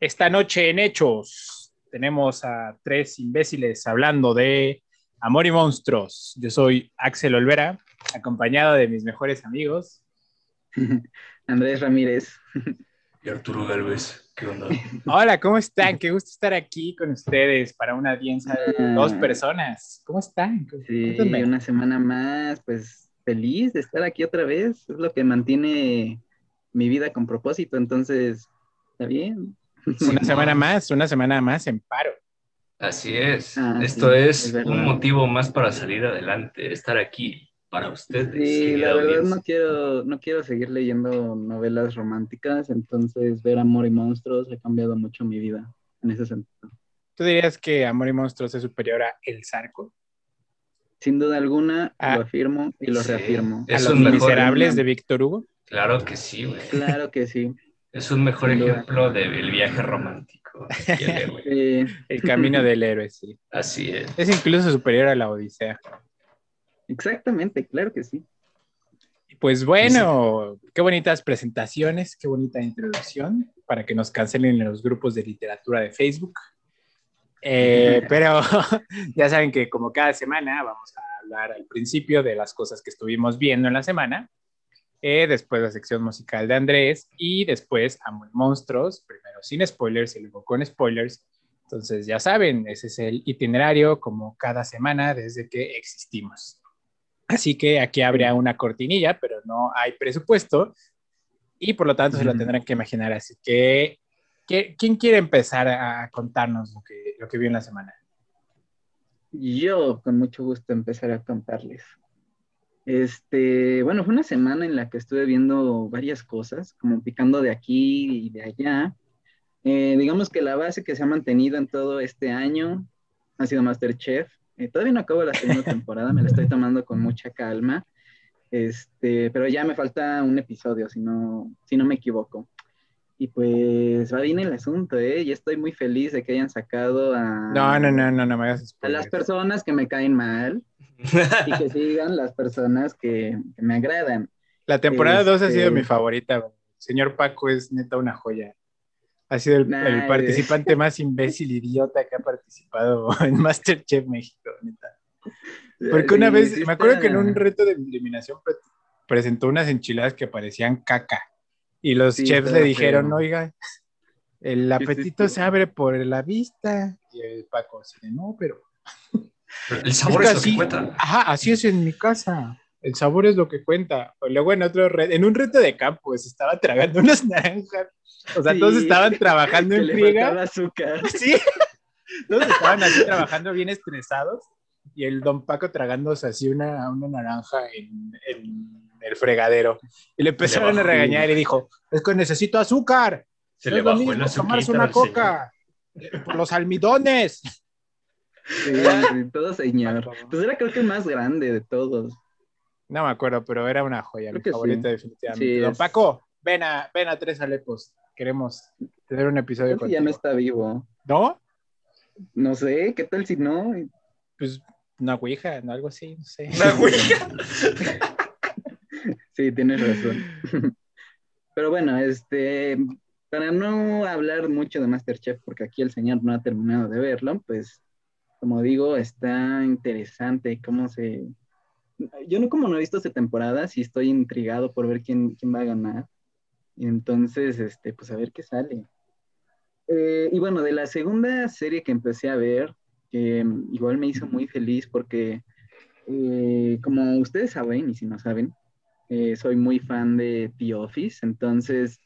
Esta noche en Hechos tenemos a tres imbéciles hablando de Amor y Monstruos. Yo soy Axel Olvera, acompañado de mis mejores amigos. Andrés Ramírez. Y Arturo Galvez. ¿Qué onda? Hola, ¿cómo están? Qué gusto estar aquí con ustedes para una audiencia de dos personas. ¿Cómo están? Sí, una semana más, pues feliz de estar aquí otra vez. Es lo que mantiene mi vida con propósito, entonces está bien. Una semana más, una semana más en paro. Así es. Ah, Esto es, un motivo más para salir adelante, estar aquí para ustedes. Sí, la verdad no quiero, no quiero seguir leyendo novelas románticas, entonces ver Amor y Monstruos ha cambiado mucho mi vida en ese sentido. ¿Tú dirías que Amor y Monstruos es superior a El Zarco? Sin duda alguna, ah, lo afirmo y lo reafirmo. ¿A los miserables de Víctor Hugo? Claro que sí, güey. Claro que sí. Es un mejor ejemplo del viaje romántico. el camino del héroe, sí. Así es. Es incluso superior a la Odisea. Exactamente, claro que sí. Pues bueno, qué bonitas presentaciones, qué bonita introducción para que nos cancelen en los grupos de literatura de Facebook. Eh, pero ya saben que como cada semana vamos a hablar al principio de las cosas que estuvimos viendo en la semana eh, después la sección musical de Andrés y después Amo Monstruos, primero sin spoilers y luego con spoilers. Entonces ya saben, ese es el itinerario como cada semana desde que existimos. Así que aquí habría una cortinilla, pero no hay presupuesto y por lo tanto se lo tendrán que imaginar. Así que, ¿quién quiere empezar a contarnos lo que, lo que vio en la semana? Yo con mucho gusto empezar a contarles. Este, bueno, fue una semana en la que estuve viendo varias cosas, como picando de aquí y de allá. Eh, digamos que la base que se ha mantenido en todo este año ha sido Masterchef. Eh, todavía no acabo la segunda temporada, me la estoy tomando con mucha calma. Este, pero ya me falta un episodio, si no, si no me equivoco. Y pues va bien el asunto, ¿eh? Y estoy muy feliz de que hayan sacado a... No, no, no, no, no me A las personas que me caen mal y que sigan las personas que, me agradan. La temporada 2 ha sido mi este, favorita. Señor Paco es neta una joya. Ha sido el, participante más imbécil, idiota que ha participado en Masterchef México, neta. Porque una vez, me acuerdo que en un reto de eliminación presentó unas enchiladas que parecían caca. Y los chefs le dijeron, oiga, el apetito se abre por la vista. Y el Paco dice, no, pero... el sabor es, lo que cuenta. Ajá, así es en mi casa. El sabor es lo que cuenta. Luego en otro reto, en un reto de campo, se estaba tragando unas naranjas. O sea, todos estaban trabajando en friega. azúcar. Sí. Todos estaban así trabajando bien estresados. Y el don Paco tragándose así una, una naranja en el fregadero. Y le empezaron a regañar y dijo, es que necesito azúcar. Se le bajó el tomarse una coca. Por los almidones. Sí, todo señor. Pues era creo que el más grande de todos. No me acuerdo, pero era una joya, mi favorita definitivamente. Don Paco, ven a, ven a Tres Alepos. Queremos tener un episodio con ya no está vivo. ¿No? No sé, ¿qué tal si no? Pues una ouija, ¿no? algo así, no sé. ¿Una ouija? Sí, tienes razón. Pero bueno, este, para no hablar mucho de Masterchef, porque aquí el señor no ha terminado de verlo, pues, como digo, está interesante cómo se... Yo no como no he visto esta temporada, sí estoy intrigado por ver quién, quién va a ganar. Y entonces, este, pues a ver qué sale. Eh, y bueno, de la segunda serie que empecé a ver, que igual me hizo muy feliz porque, eh, como ustedes saben, y si no saben, eh, soy muy fan de The Office, entonces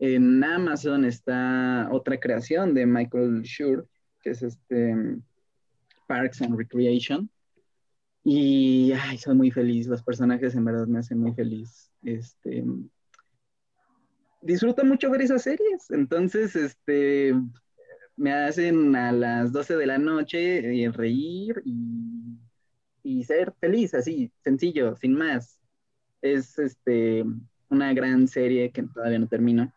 en Amazon está otra creación de Michael Schur, que es este Parks and Recreation. Y ay, soy muy feliz, los personajes en verdad me hacen muy feliz. Este, disfruto mucho ver esas series, entonces este, me hacen a las 12 de la noche eh, reír y, y ser feliz, así, sencillo, sin más es este, una gran serie que todavía no termina.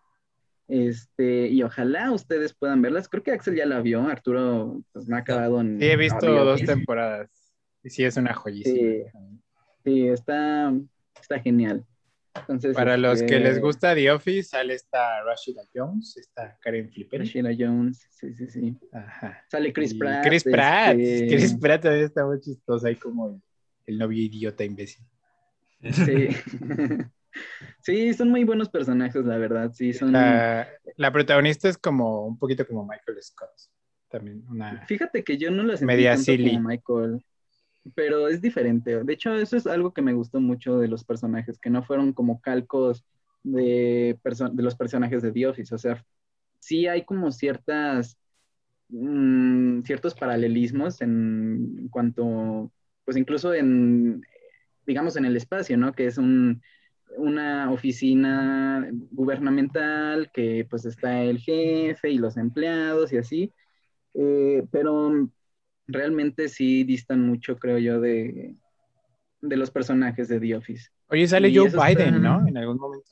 Este, y ojalá ustedes puedan verlas. Creo que Axel ya la vio, Arturo pues no ha acabado en. Sí, he visto dos temporadas. Y sí, es una joyísima. Sí, está, está genial. Entonces, Para los que les este, gusta The Office, sale esta Rashida Jones, esta Karen Flipper. Rashida Jones, sí, sí, sí. Ajá. Sale Chris Y Pratt. Chris Pratt. este, Chris Pratt también está muy chistoso ahí como el, el novio idiota imbécil. Sí. sí, son muy buenos personajes, la verdad. Sí, son. La, la protagonista es como un poquito como Michael Scott. También una... Fíjate que yo no lo sentí Media tanto silly. como Michael, pero es diferente. De hecho, eso es algo que me gustó mucho de los personajes, que no fueron como calcos de, de los personajes de The Office. O sea, sí hay como ciertas, mm, ciertos paralelismos en cuanto, pues incluso en, digamos, en el espacio, ¿no? Que es un, una oficina gubernamental que pues está el jefe y los empleados y así. Eh, pero realmente sí distan mucho, creo yo, de, de los personajes de The Office. Oye, sale Y Joe Biden, está- ¿no? En algún momento.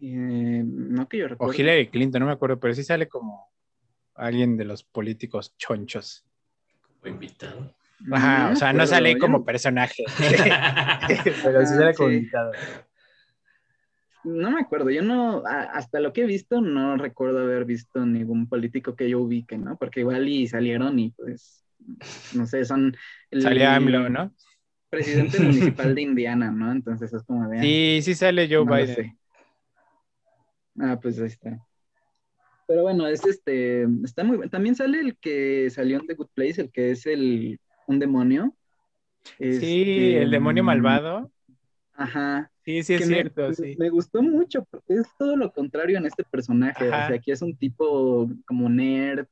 Eh, no que yo O recuerdo. Hillary Clinton, no me acuerdo, pero sí sale como alguien de los políticos chonchos. Fue invitado. Ajá, o sea, no me sale acuerdo, como yo personaje, pero sí Ah, sale como sí. invitado. No me acuerdo, yo no, a- hasta lo que he visto, no recuerdo haber visto ningún político que yo ubique, ¿no? Porque igual y salieron y pues, no sé, son el Salía AMLO, ¿no? presidente municipal de Indiana, ¿no? Entonces es como de... ah, Sí, sí sale Joe no Biden. Ah, pues ahí está. Pero bueno, es este, está muy bueno. También sale el que salió en The Good Place, el que es el, un demonio. Sí, Este, el demonio mm, malvado. Ajá. Sí, sí, es me- cierto, sí. Me gustó mucho porque es todo lo contrario en este personaje. Ajá. O sea, aquí es un tipo como nerd,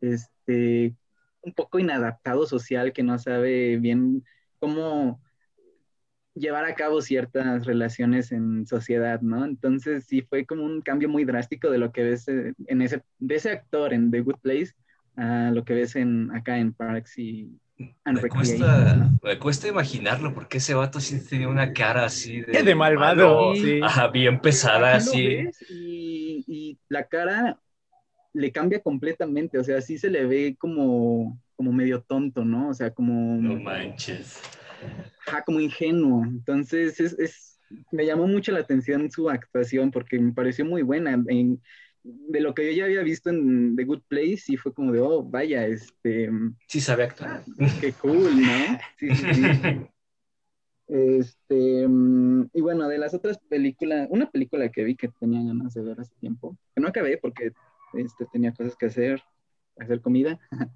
este, un poco inadaptado social que no sabe bien cómo llevar a cabo ciertas relaciones en sociedad, ¿no? Entonces sí fue como un cambio muy drástico de lo que ves eh, en ese, de ese actor en The Good Place a lo que ves en, acá en Parks y Me cuesta, ¿no? me cuesta imaginarlo porque ese vato sí tenía una cara así de, De malvado, malo, sí. ajá, bien pesada, así. y, y la cara le cambia completamente, o sea, sí se le ve como, como medio tonto, ¿no? O sea, como, No manches. ajá, como ingenuo. Entonces, es, es- me llamó mucho la atención su actuación porque me pareció muy buena. En- de lo que yo ya había visto en The Good Place, sí fue como de, oh, vaya, este, Sí sabe actuar. qué cool, ¿no? Sí, sí, sí. Este, y bueno, de las otras películas, una película que vi que tenía ganas de ver hace tiempo, que no acabé porque este, tenía cosas que hacer, hacer comida,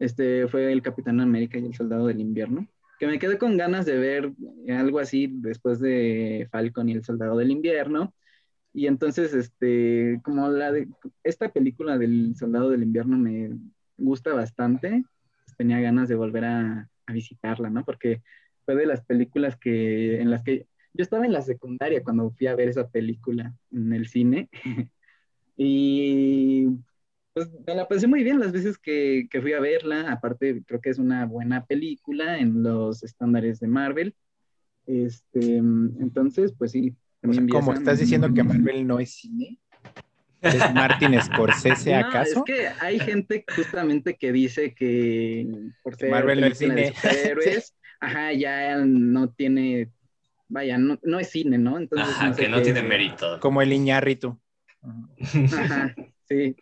este, fue El Capitán América y el Soldado del Invierno, que me quedé con ganas de ver algo así después de Falcon y el Soldado del Invierno. Y entonces, este, como la de, esta película del Soldado del Invierno me gusta bastante, pues tenía ganas de volver a, a visitarla, ¿no? Porque fue de las películas que, en las que yo estaba en la secundaria cuando fui a ver esa película en el cine. y pues me la pasé muy bien las veces que, que fui a verla. Aparte, creo que es una buena película en los estándares de Marvel. Este, entonces, pues sí. O sea, también vi ¿Cómo esa. estás diciendo que Marvel no es cine? ¿Es Martin Scorsese No, acaso? es que hay gente justamente que dice que por ser Marvel no es cine. superhéroes, ajá, ya no tiene, vaya, no, no es cine, ¿no? Entonces, Ajá, sé que no qué- tiene mérito. Como el Iñárritu. Ajá, sí,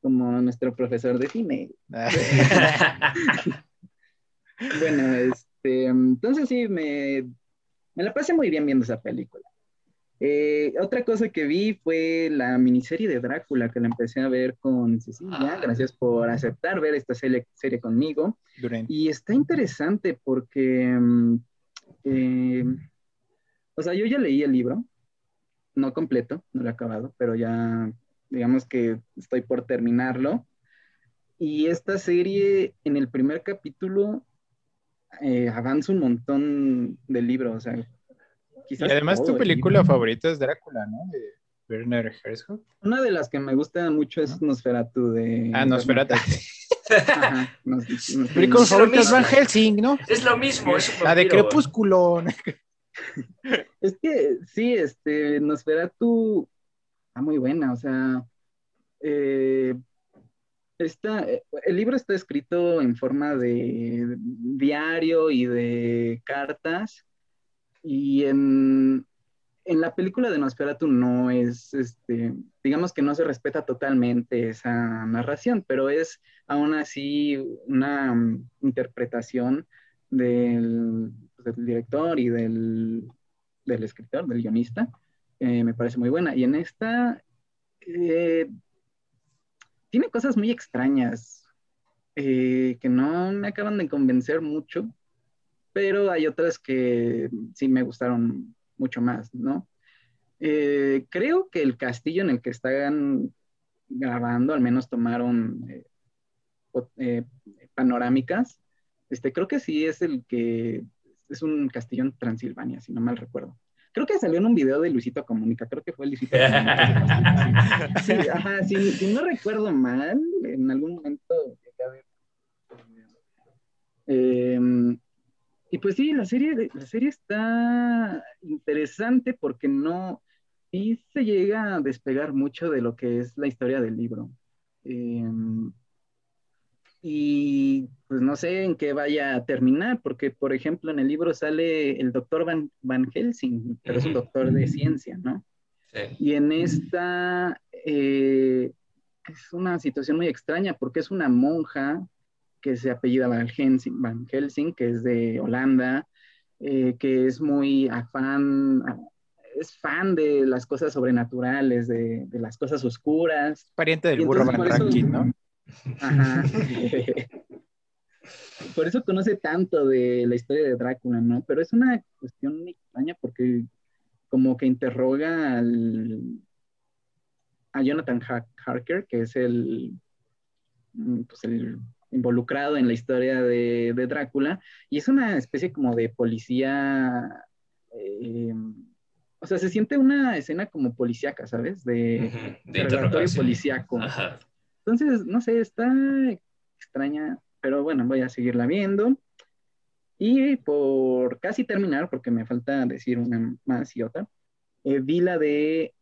como nuestro profesor de cine. Bueno, este, entonces sí, me, me la pasé muy bien viendo esa película. Eh, otra cosa que vi fue la miniserie de Drácula, que la empecé a ver con Cecilia. Ah. Gracias por aceptar ver esta serie, serie conmigo. Duren. Y está interesante porque, mm, eh, o sea, yo ya leí el libro, no completo, no lo he acabado, pero ya, digamos que estoy por terminarlo. Y esta serie, en el primer capítulo, eh, avanza un montón del libro, o sea, Y además todo tu el película favorita es Drácula, ¿no? De Werner Herzog. Una de las que me gusta mucho es Nosferatu de... Ah, Nosferatu. Ajá, Nos- Nos- Mi película Es lo favorita es mismo. Van Helsing, ¿no? es lo mismo, es La de. Crepúsculo. Es que sí, este, Nosferatu está muy buena, o sea, eh, está, eh, el libro está escrito en forma de diario y de cartas, y en, en la película de Nosferatu no es, este, digamos que no se respeta totalmente esa narración, pero es aún así una mm, interpretación del, pues, del director y del, del, escritor, del guionista, eh, me parece muy buena. Y en esta eh, tiene cosas muy extrañas eh, que no me acaban de convencer mucho, pero hay otras que sí me gustaron mucho más, ¿no? Eh, creo que el castillo en el que están grabando, al menos tomaron eh, eh, panorámicas. Este, creo que sí es el que es un castillo en Transilvania, si no mal recuerdo. Creo que salió en un video de Luisito Comunica, creo que fue Luisito Comunica. Sí, ajá, si, no recuerdo mal, en algún momento eh, pues sí, la serie, la serie está interesante porque no, sí se llega a despegar mucho de lo que es la historia del libro. Em, y pues no sé en qué vaya a terminar, porque por ejemplo en el libro sale el doctor Van, Van Helsing, pero es un doctor de ciencia, ¿no? Sí. Y en esta eh, es una situación muy extraña porque es una monja que se apellida Van Helsing, Van Helsing que es de Holanda, eh, que es muy afán, es fan de las cosas sobrenaturales, de, de las cosas oscuras. Pariente del burro Van ¿no? Ajá. por eso conoce tanto de la historia de Drácula, ¿no? Pero es una cuestión extraña porque como que interroga al, a Jonathan Harker, que es el, pues el involucrado en la historia de, Drácula, y es una especie como de policía, eh, o sea, se siente una escena como policíaca, ¿sabes? De, interrogatorio policíaco. Entonces, no sé, está extraña, pero bueno, voy a seguirla viendo. Y por casi terminar, porque me falta decir una más y otra, eh, vi la de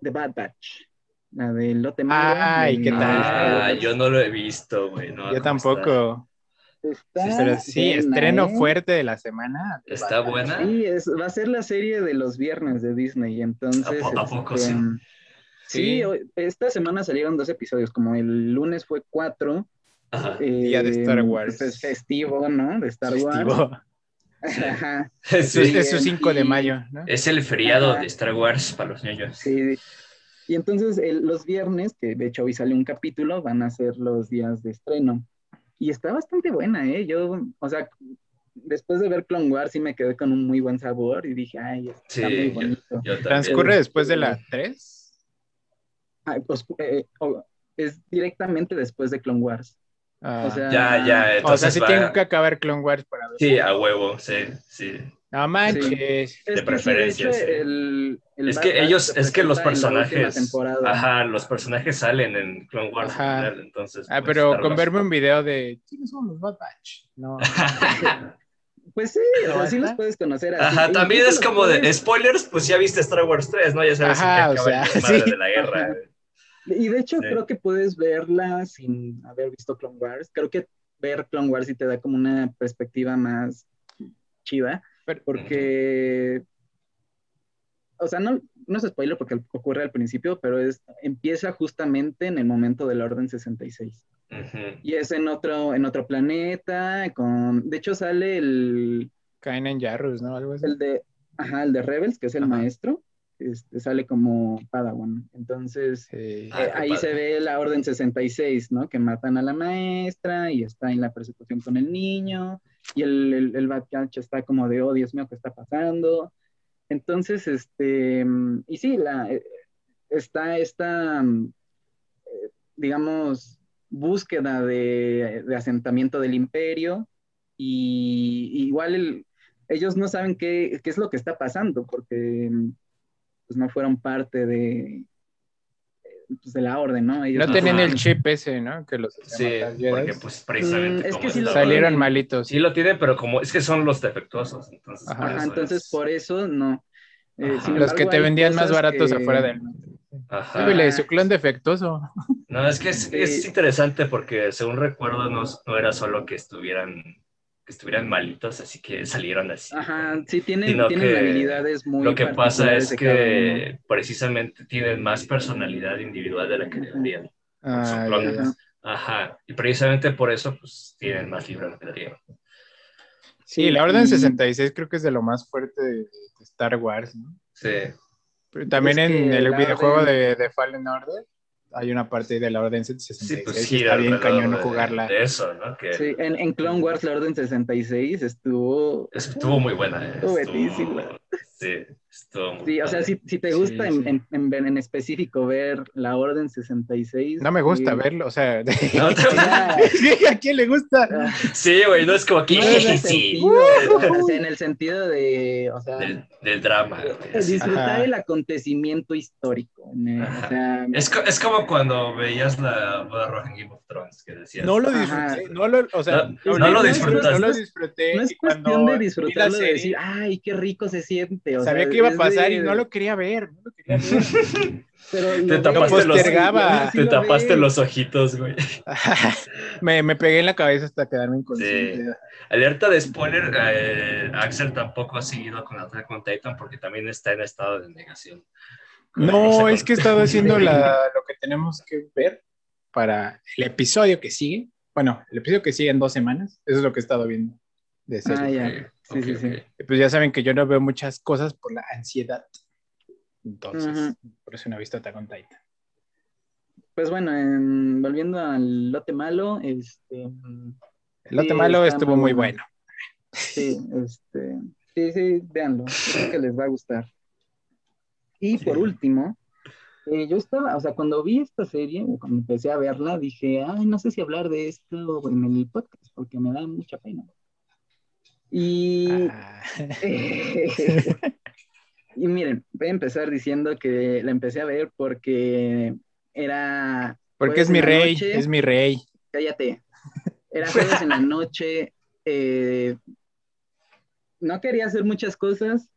The Bad Batch. La de Lotte Ay, ¿qué tal? Ah, yo no lo he visto, güey. yo tampoco. sí, estreno ¿eh? fuerte de la semana. ¿Está buena? Sí, va a ser la serie de los viernes de Disney, entonces... ¿A, poco este, sí? Sí, esta semana salieron dos episodios, como el lunes fue cuatro. Ajá. Eh, Día de Star Wars. Es festivo, ¿no? De Star festivo. Wars. Ajá. Es, su 5 de mayo, ¿no? Es el feriado de Star Wars para los niños. Sí, y entonces los viernes, que de hecho hoy sale un capítulo, van a ser los días de estreno. Y está bastante buena, ¿eh? Yo, o sea, después de ver Clone Wars sí me quedé con un muy buen sabor y dije, ay, está muy bonito. ¿Transcurre después de la 3? Ah, pues, eh, es directamente después de Clone Wars. Ah. o sea, ya, ya. o sea, sí tengo que acabar Clone Wars para ver. Sí, a huevo, sí, sí. No manches. De preferencia. Es que ellos, es que los personajes. Ajá, los personajes salen en Clone Wars. entonces, ah, pues, pero con verme un video de. ¿Quiénes son los Bad Batch? No. Pues sí, así los puedes conocer. Ajá, también es como de spoilers, pues ya viste Star Wars 3, ¿no? Ya sabes Ajá, que o sea, sí. de la guerra. Y de hecho, creo que puedes verla sin haber visto Clone Wars. Creo que ver Clone Wars sí te da como una perspectiva más chiva porque, o sea, no, no es spoiler porque ocurre al principio, pero es, empieza justamente en el momento del Orden 66. Y es en otro, en otro planeta, con, de hecho sale el... Caen en Jarrus, ¿no? Algo así. El de, ajá, el de Rebels, que es el maestro. Este, sale como Padawan. Entonces, eh, ah, ahí se ve la Orden 66, ¿no? Que matan a la maestra y está en la persecución con el niño y el, el, el Bad Catch está como de, oh, Dios mío, ¿qué está pasando? Entonces, este, y sí, la, eh, está esta, eh, digamos, búsqueda de, asentamiento del imperio y, igual ellos no saben qué, qué, es lo que está pasando porque pues, no fueron parte de, pues, de la orden, ¿no? no tenían el chip ese, ¿no? Que los sí, porque pues precisamente mm, es que salieron malitos. Sí lo tienen, pero como es que son los defectuosos, entonces. Ajá, entonces por eso no. Eh, los que te vendían más baratos afuera del Ajá. Sí, su clon defectuoso. No, es que es, es, interesante porque según recuerdo no, no era solo que estuvieran que estuvieran malitos, así que salieron así. Ajá, sí, tienen, tienen habilidades muy Lo que pasa es que precisamente tienen más personalidad individual de la que deberían. Ah, Ajá, y precisamente por eso, pues, tienen más libre albedrío. Sí, la Orden 66 creo que es de lo más fuerte de, Star Wars, ¿no? Sí. Pero también en el videojuego de, de Fallen Order hay una parte de la Orden 66 sí, pues sí, está bien cañón jugarla. De eso, ¿no? Que... Sí, en, en, Clone Wars la Orden 66 estuvo... Estuvo muy buena. ¿eh? Estuvo buenísima. Sí, Sí, o sea, si, si te gusta En, en, en, específico ver la Orden 66. No me gusta verlo, o sea. No, ¿A quién le gusta? Ah. Sí, güey, no es como aquí. sí. o sea, en el sentido de. O sea, del, del drama. disfrutar el acontecimiento histórico. o sea, es, es, como cuando veías la boda roja en Game of Thrones, que decías. No lo disfruté, no lo, o sea, no, no, lo disfrutaste. No lo disfruté. No es cuestión de disfrutarlo, de decir, ay, qué rico se siente. O Sabía que iba a pasar y no lo quería ver. No lo quería ver. Pero te tapaste, los, te tapaste los ojitos, güey. me, me, pegué en la cabeza hasta quedarme inconsciente. Alerta de spoiler, eh, Axel tampoco ha seguido con Attack con Titan porque también está en estado de negación. No, es que he estado haciendo la, lo que tenemos que ver para el episodio que sigue. Bueno, el episodio que sigue en dos semanas. Eso es lo que he estado viendo. De ah, ya. Sí, sí, sí. Pues ya saben que yo no veo muchas cosas por la ansiedad. Entonces, por eso no he visto Attack on Titan. Pues bueno, volviendo al lote malo, este. El lote malo estuvo muy bueno. Sí, este. Sí, sí, véanlo. Creo que les va a gustar. Y por último, eh, yo estaba, o sea, cuando vi esta serie, cuando empecé a verla, dije, ay, no sé si hablar de esto en el podcast, porque me da mucha pena. Y, ah. y miren, voy a empezar diciendo que la empecé a ver porque era... Porque es mi rey, es mi rey. Cállate. Era jueves en la noche. Eh, no quería hacer muchas cosas.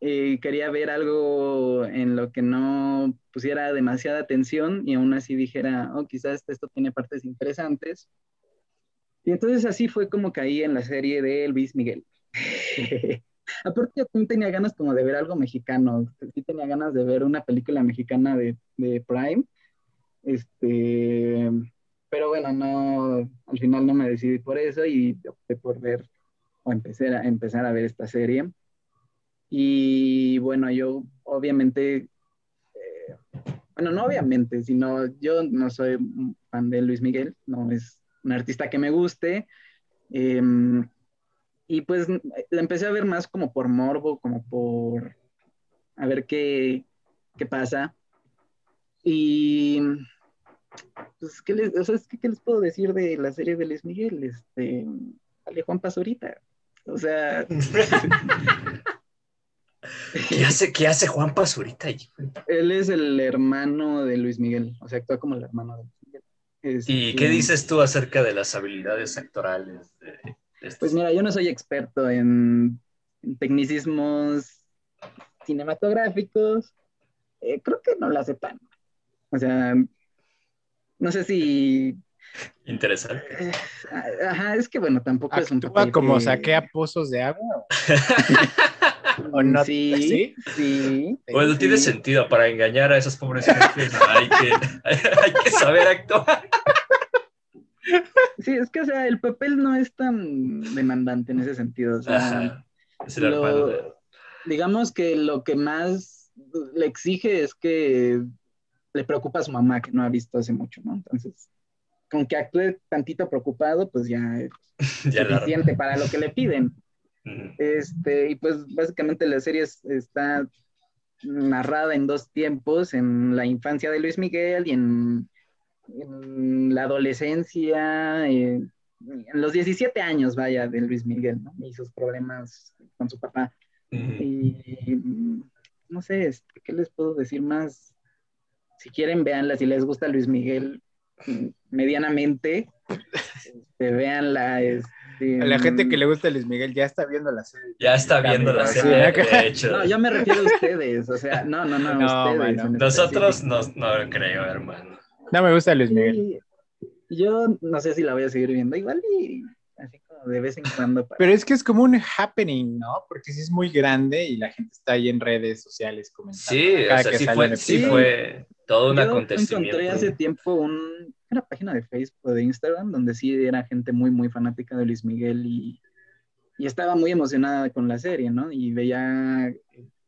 Eh, quería ver algo en lo que no pusiera demasiada atención y aún así dijera, oh, quizás esto tiene partes interesantes. Y entonces así fue como caí en la serie de Luis Miguel. Aparte yo también tenía ganas como de ver algo mexicano, sí tenía ganas de ver una película mexicana de, de Prime, este, pero bueno, no, al final no me decidí por eso y opté por ver o empecé a, empezar a ver esta serie. Y bueno, yo obviamente, eh, bueno, no obviamente, sino yo no soy fan de Luis Miguel, no es un artista que me guste. Em, y pues la empecé a ver más como por morbo, como por a ver qué, qué pasa. Y pues, ¿qué les, o sea, ¿qué, les puedo decir de la serie de Luis Miguel? Este, sale Juan Pazurita. O sea. ¿Qué hace, ¿Qué hace Juan Pazurita ahí? Él es el hermano de Luis Miguel, o sea, actúa como el hermano de Luis Miguel. ¿Y qué dices tú acerca de las habilidades actorales? De, este pues mira, yo no soy experto en, tecnicismos cinematográficos. Eh, creo que no la sepan. O sea, no sé si... Interesante. Eh, ajá, es que bueno, tampoco es un papel como saquea pozos de agua? ¿O no? Sí, sí. Bueno, tiene sentido. Para engañar a esas pobres gentes hay que, hay que saber actuar. Sí, es que, o sea, el papel no es tan demandante en ese sentido. O sea, digamos que lo que más le exige es que le preocupa a su mamá, que no ha visto hace mucho, ¿no? Entonces, con que actúe tantito preocupado, pues ya es suficiente para lo que le piden. Este, y pues básicamente la serie está narrada en dos tiempos, en la infancia de Luis Miguel y en, la adolescencia, en, los 17 años, vaya, de Luis Miguel, ¿no? Y sus problemas con su papá. Y no sé, este, ¿qué les puedo decir más? Si quieren, véanla, si les gusta Luis Miguel mm, medianamente, este, véanla, a la gente que le gusta Luis Miguel ya está viendo la serie. Ya está viendo la serie, de hecho. No, yo me refiero a ustedes, o sea, no, no, no, no ustedes. Nosotros no, no creo, hermano. No me gusta Luis Miguel. yo no sé si la voy a seguir viendo igual y así como de vez en cuando. Pero es que es como un happening, ¿no? Porque sí es muy grande y la gente está ahí en redes sociales comentando. Sí, o sea, sí fue, sí fue, todo un Yo acontecimiento. encontré hace tiempo una página de Facebook o de Instagram donde sí era gente muy, muy fanática de Luis Miguel y, y estaba muy emocionada con la serie, ¿no? Y veía,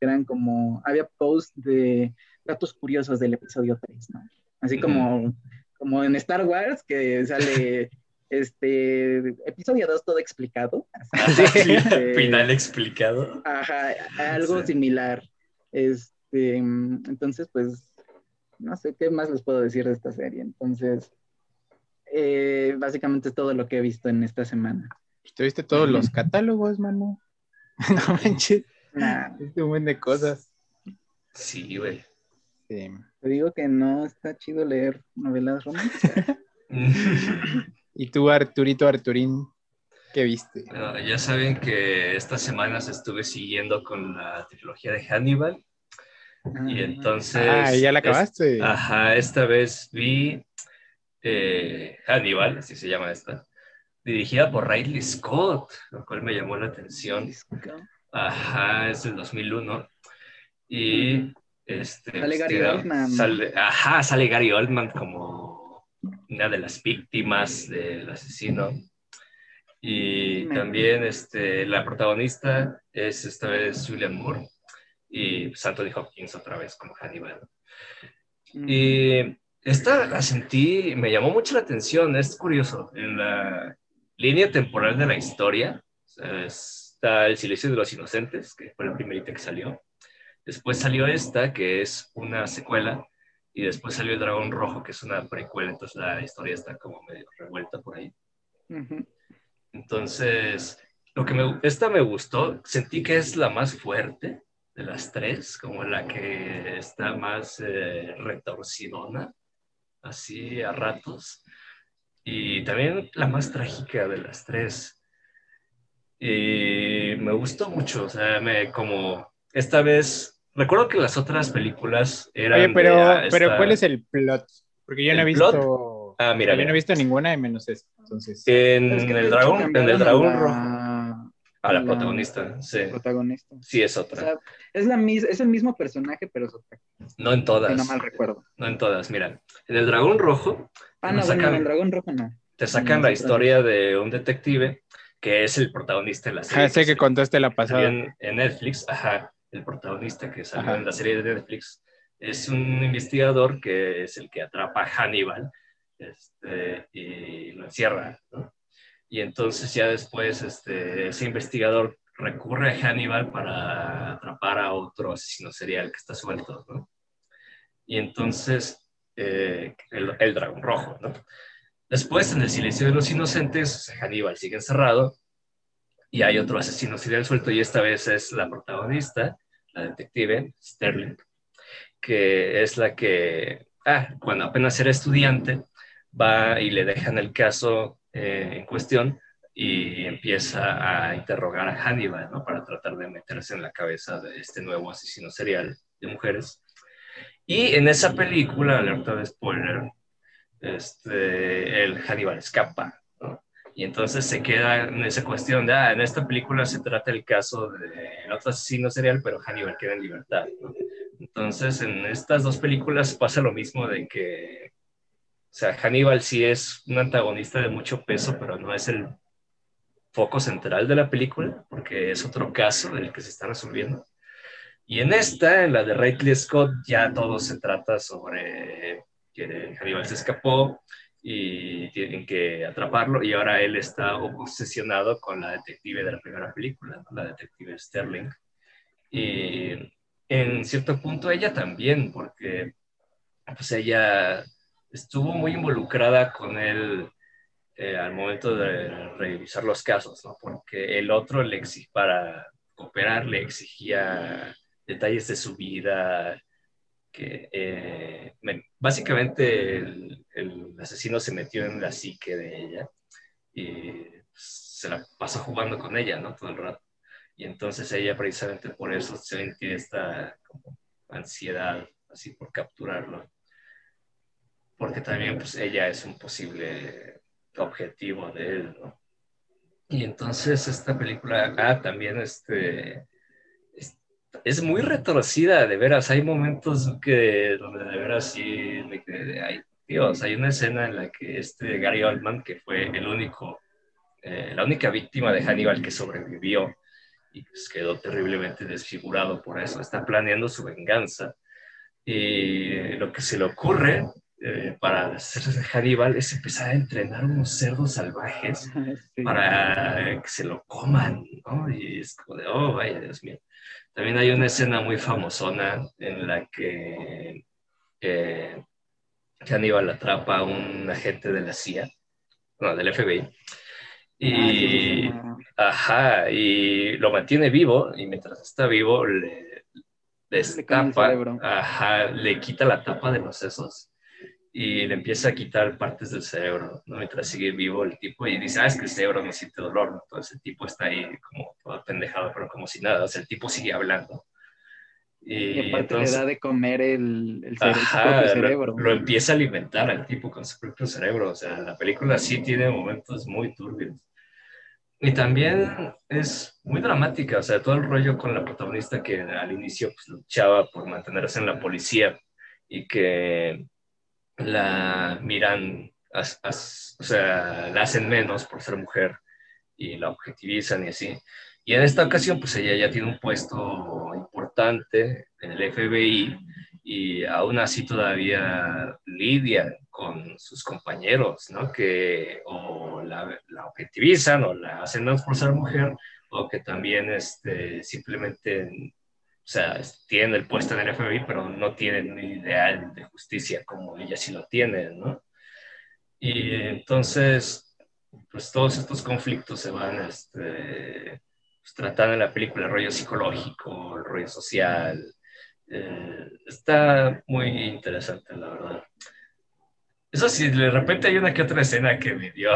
eran como, había posts de datos curiosos del episodio 3, ¿no? Así como, como en Star Wars, que sale este episodio 2 todo explicado. Este, Final explicado. Ajá, algo similar. Este, entonces, pues, no sé qué más les puedo decir de esta serie. Entonces, eh, básicamente es todo lo que he visto en esta semana. ¿Tuviste todos los catálogos, mano? no manches. Es un buen de cosas. Sí, güey. Te digo que no está chido leer novelas románticas. ¿Y tú, Arturito Arturín, qué viste? ya saben que estas semanas estuve siguiendo con la trilogía de Hannibal. Y ah. entonces. Ah, ya la acabaste. ajá, esta vez vi eh, Hannibal, así se llama esta, dirigida por Riley Scott, lo cual me llamó la atención. Ajá, es del 2001. Y. Este, sale Gary Oldman. ajá, sale Gary Oldman como una de las víctimas del asesino. Y también este, la protagonista es esta vez Julian Moore y Anthony Hopkins otra vez como Hannibal. Y esta la sentí, me llamó mucho la atención, es curioso, en la línea temporal de la historia está El silencio de los inocentes, que fue la primerita que salió. Después salió esta, que es una secuela, y después salió el Dragón Rojo, que es una precuela, entonces la historia está como medio revuelta por ahí. Entonces, lo que me, esta me gustó, sentí que es la más fuerte de las tres, como la que está más eh, retorcidona, así a ratos, y también la más trágica de las tres. Y me gustó mucho, o sea, me como esta vez Recuerdo que las otras películas eran. Oye, pero, pero ¿cuál es el plot? Porque yo no he visto. Ah, mira, Yo no he visto ninguna y menos esto. Entonces. En, el dragón, en el dragón rojo. A la, protagonista, sí. Protagonista. Sí, es otra. O sea, es, la, es el mismo personaje, pero es otra. No en todas. no mal recuerdo. No en todas, mira. En el dragón rojo. Ah, no, sacan, en el dragón rojo no. Te sacan la historia de un detective que es el protagonista de la serie. Ah, sé que contaste la pasada. En, en Netflix, ajá el protagonista que salió en la serie de Netflix, es un investigador que es el que atrapa a Hannibal este, y lo encierra. Y entonces ya después este, ese investigador recurre a Hannibal para atrapar a otro asesino serial que está suelto. Y entonces eh, el, dragón rojo. Después, en el silencio de los inocentes, Hannibal sigue encerrado y hay otro asesino serial suelto y esta vez es la protagonista la detective Sterling, que es la que, ah, cuando apenas era estudiante, va y le dejan el caso eh, en cuestión y empieza a interrogar a Hannibal, ¿no? Para tratar de meterse en la cabeza de este nuevo asesino serial de mujeres. Y en esa película, alerta de spoiler, este, el Hannibal escapa, y entonces se queda en esa cuestión de, ah, en esta película se trata el caso de otro asesino serial, pero Hannibal queda en libertad. Entonces, en estas dos películas pasa lo mismo de que, o sea, Hannibal sí es un antagonista de mucho peso, pero no es el foco central de la película, porque es otro caso del que se está resolviendo. Y en esta, en la de Ridley Scott, ya todo se trata sobre que Hannibal se escapó, y tienen que atraparlo y ahora él está obsesionado con la detective de la primera película, la detective Sterling. Y en cierto punto ella también, porque pues ella estuvo muy involucrada con él eh, al momento de revisar los casos, ¿no? porque el otro le exigía, para cooperar le exigía detalles de su vida, que eh, básicamente el, asesino se metió en la psique de ella y se la pasa jugando con ella, ¿no? Todo el rato. Y entonces ella precisamente por eso se esta ansiedad así por capturarlo. Porque también pues ella es un posible objetivo de él, ¿no? Y entonces esta película, ah, también este, es, muy retorcida, de veras. Hay momentos que, donde de veras sí me quedé, ay, Dios, hay una escena en la que este Gary Oldman, que fue el único, eh, la única víctima de Hannibal que sobrevivió y pues quedó terriblemente desfigurado por eso, está planeando su venganza. Y lo que se le ocurre eh, para hacerse de Hannibal es empezar a entrenar unos cerdos salvajes para que se lo coman, ¿no? Y es como de, oh, vaya, Dios mío. También hay una escena muy famosona en la que eh, Hannibal atrapa a un agente de la CIA, no, del FBI, y, ah, ajá, y lo mantiene vivo, y mientras está vivo le, destapa, ajá, le quita la tapa de los sesos y le empieza a quitar partes del cerebro, ¿no? Mientras sigue vivo el tipo y dice, ah, es que el cerebro no siente dolor, ¿no? Entonces el tipo está ahí como todo pendejado, pero como si nada, o sea, el tipo sigue hablando. Y, aparte le da de comer el, el, cerebro. Lo, empieza a alimentar al tipo con su propio cerebro, o sea, la película sí tiene momentos muy turbios. Y también es muy dramática, o sea, todo el rollo con la protagonista que al inicio pues, luchaba por mantenerse en la policía y que la miran, o sea, la hacen menos por ser mujer y la objetivizan y así. Y en esta ocasión, pues ella ya tiene un puesto importante en el FBI y aún así todavía lidia con sus compañeros, ¿no? Que o la, la objetivizan o la hacen menos por ser mujer o que también este, simplemente o sea, tienen el puesto en el FBI, pero no tienen un ideal de justicia como ella sí lo tiene, ¿no? Y entonces, pues todos estos conflictos se van este, pues, tratando en la película, el rollo psicológico, el rollo social. Eh, está muy interesante, la verdad. Eso sí, de repente hay una que otra escena que me dio,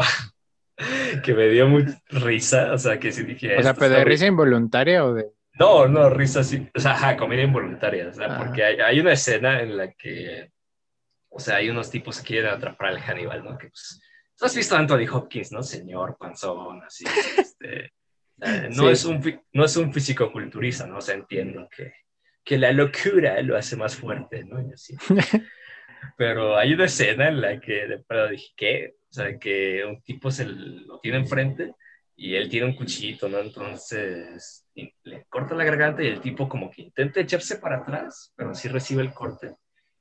que me dio muy risa, o sea, que sí dije... O sea, pero de risa involuntaria o de... No, no, risa sí, o sea, ajá, comedia involuntaria, o sea, porque hay, una escena en la que, o sea, hay unos tipos que quieren atrapar al Hannibal, ¿no? Que pues, tú has visto a Anthony Hopkins, ¿no? Señor panzón, así, este, eh, no, es un, no es un fisicoculturista, ¿no? O sea, entiendo que, que la locura lo hace más fuerte, ¿no? Y así. Pero hay una escena en la que de pronto dije, ¿qué? O sea, que un tipo se lo tiene enfrente y él tiene un cuchillito, ¿no? Entonces le corta la garganta y el tipo como que intenta echarse para atrás, pero sí recibe el corte.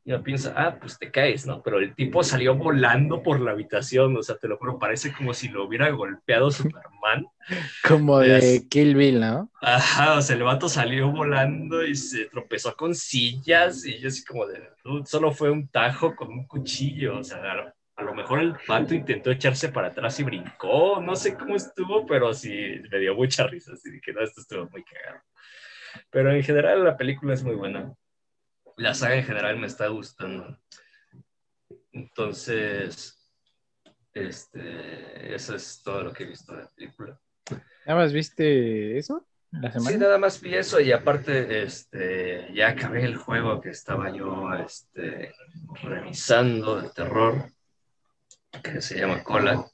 Y uno piensa, ah, pues te caes, ¿no? Pero el tipo salió volando por la habitación, o sea, te lo juro, parece como si lo hubiera golpeado Superman. Como de Kill Bill, ¿no? Ajá, o sea, el vato salió volando y se tropezó con sillas y yo así como de, solo fue un tajo con un cuchillo, o sea, a lo mejor el pato intentó echarse para atrás y brincó, no sé cómo estuvo, pero sí me dio mucha risa, así que no, esto estuvo muy cagado. Pero en general la película es muy buena. La saga en general me está gustando. Entonces, este, eso es todo lo que he visto de la película. ¿Nada más viste eso? La semana? Sí, nada más vi eso y aparte este, ya acabé el juego que estaba yo este, revisando de terror que se llama Cola.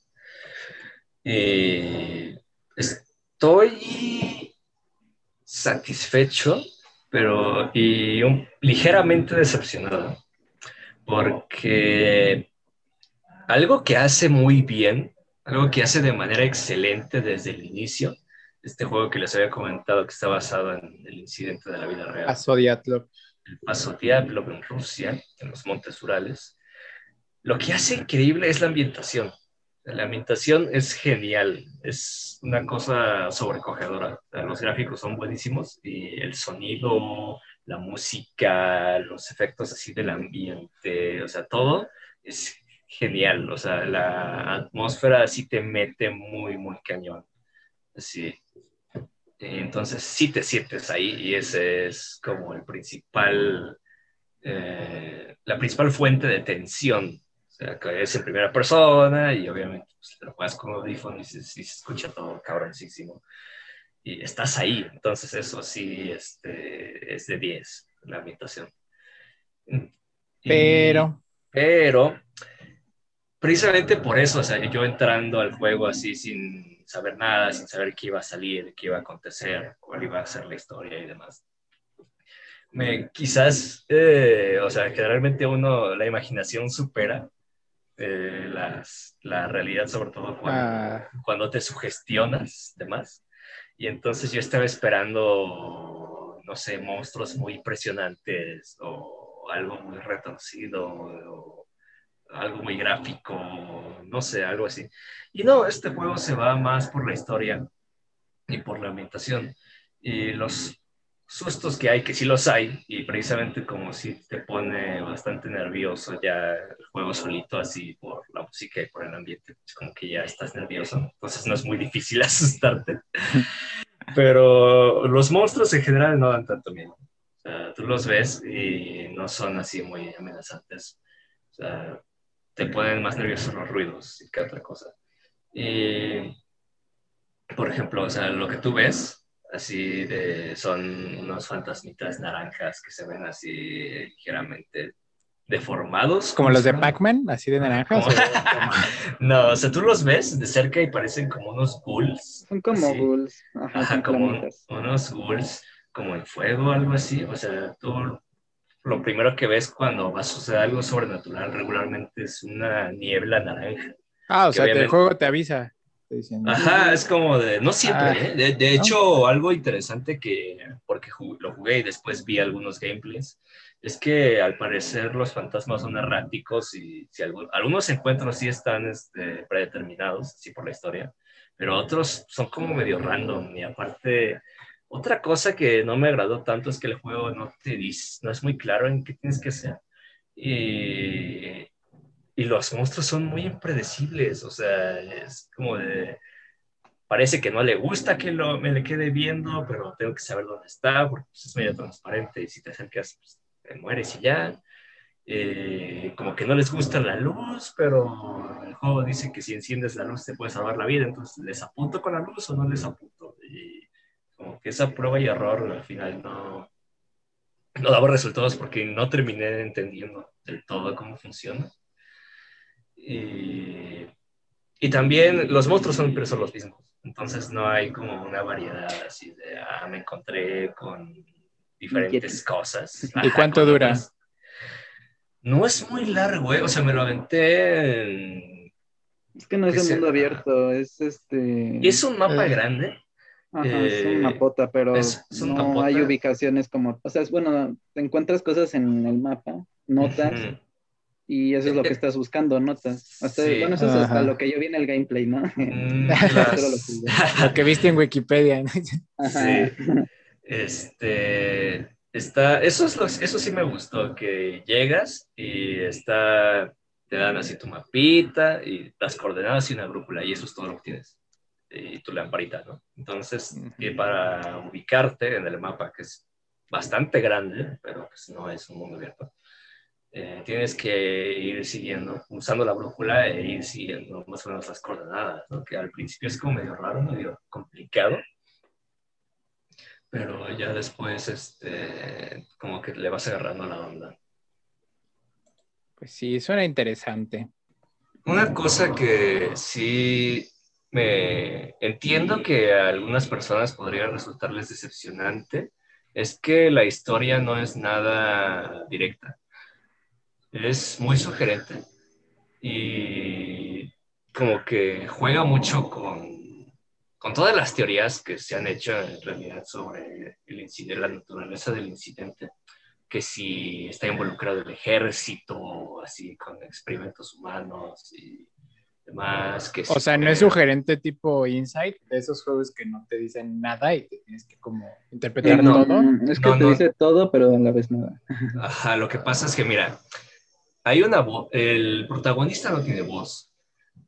Y estoy satisfecho, pero y ligeramente decepcionado, porque algo que hace muy bien, algo que hace de manera excelente desde el inicio, este juego que les había comentado que está basado en el incidente de la vida real. Paso Diatlov. El Paso Diatlov en Rusia, en los Montes Urales. Lo que hace increíble es la ambientación. La ambientación es genial, es una cosa sobrecogedora. Los gráficos son buenísimos y el sonido, la música, los efectos así del ambiente, o sea, todo es genial. O sea, la atmósfera así te mete muy, muy cañón. Así. Entonces sí te sientes ahí y ese es como el principal, eh, la principal fuente de tensión o sea, que es en primera persona y obviamente pues, te lo juegas con audífono y se, se, escucha todo cabroncísimo. Y estás ahí, entonces eso sí este, es de 10, la habitación. pero. Pero, precisamente por eso, o sea, yo entrando al juego así sin saber nada, sin saber qué iba a salir, qué iba a acontecer, cuál iba a ser la historia y demás. Me, quizás, eh, o sea, generalmente uno, la imaginación supera eh, las, la realidad, sobre todo cuando, ah. cuando te sugestionas, demás. Y entonces yo estaba esperando, no sé, monstruos muy impresionantes o algo muy retorcido o algo muy gráfico, no sé, algo así. Y no, este juego se va más por la historia y por la ambientación. Y los sustos que hay, que sí los hay, y precisamente como si te pone bastante nervioso ya el juego solito, así por la música y por el ambiente, es como que ya estás nervioso, entonces no es muy difícil asustarte. Pero los monstruos en general no dan tanto miedo. O sea, tú los ves y no son así muy amenazantes. O sea, te ponen más nerviosos los ruidos que otra cosa. Y, por ejemplo, o sea, lo que tú ves, así de, son unos fantasmitas naranjas que se ven así ligeramente deformados. ¿Como los de Pac-Man, así de naranjas? no, o sea, tú los ves de cerca y parecen como unos ghouls. Son como ghouls. Ajá, como unos ghouls, como en fuego, algo así. O sea, tú lo primero que ves cuando va a suceder algo sobrenatural regularmente es una niebla naranja. Ah, o sea, el juego te avisa. Ajá, es como de, no siempre, ah, ¿eh? de, hecho, algo interesante que, porque lo jugué y después vi algunos gameplays, es que al parecer los fantasmas son erráticos y si algunos encuentros sí están este, predeterminados, sí por la historia, pero otros son como medio random y aparte otra cosa que no me agradó tanto es que el juego no te dice, no es muy claro en qué tienes que hacer. Y, y los monstruos son muy impredecibles, o sea, es como de... Parece que no le gusta que lo, me le quede viendo, pero tengo que saber dónde está, porque pues, es medio transparente y si te acercas, pues, te mueres y ya. Eh, como que no les gusta la luz, pero el juego dice que si enciendes la luz te puede salvar la vida, entonces les apunto con la luz o no les apunto. Y como que esa prueba y error al final no, no daba resultados porque no terminé entendiendo del todo cómo funciona. Y, y también los monstruos son, pero son los mismos. Entonces no hay como una variedad así de, ah, me encontré con diferentes cosas. ¿Y cuánto dura? No es muy largo, ¿eh? O sea, me lo aventé en... Es que no es un mundo abierto, es este... ¿Y es un mapa eh. grande? Ajá, es un mapota, pero no hay ubicaciones como, o sea, es bueno, te encuentras cosas en el mapa, notas, y eso es lo que estás buscando, notas. Bueno, eso es hasta lo que yo vi en el gameplay, ¿no? Mm, lo que viste en Wikipedia. Sí. Este, está, eso, es eso sí me gustó, que llegas y está, te dan así tu mapita y las coordenadas y una brújula, y eso es todo lo que tienes y tu lamparita, ¿no? Entonces, para ubicarte en el mapa, que es bastante grande, pero pues no es un mundo abierto, eh, tienes que ir siguiendo, usando la brújula e ir siguiendo más o menos las coordenadas, ¿no? Que al principio es como medio raro, medio complicado, pero ya después, este, como que le vas agarrando la onda. Pues sí, suena interesante. Una cosa que sí me entiendo que a algunas personas podría resultarles decepcionante es que la historia no es nada directa. Es muy sugerente y como que juega mucho con, con todas las teorías que se han hecho en realidad sobre el incidente, la naturaleza del incidente, que si está involucrado el ejército, así con experimentos humanos y que o sea, no es sugerente tipo Insight, de esos juegos que no te dicen nada y te tienes que como interpretar todo. Mm, es que te dice todo, pero a la vez nada. Ajá, lo que pasa es que, mira, hay una voz, el protagonista no tiene voz.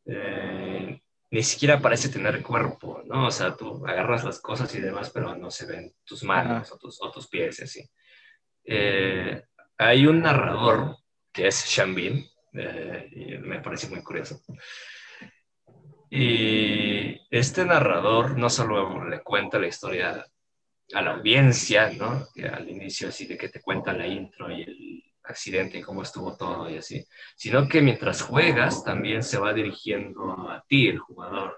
Eh, ni siquiera parece tener cuerpo, ¿no? O sea, tú agarras las cosas y demás, pero no se ven tus manos o tus, o tus, pies, así. Eh, hay un narrador que es Shambin, eh, me parece muy curioso. Y este narrador no solo le cuenta la historia a la audiencia, ¿no? Que al inicio así de que te cuenta la intro y el accidente y cómo estuvo todo y así, sino que mientras juegas también se va dirigiendo a ti el jugador.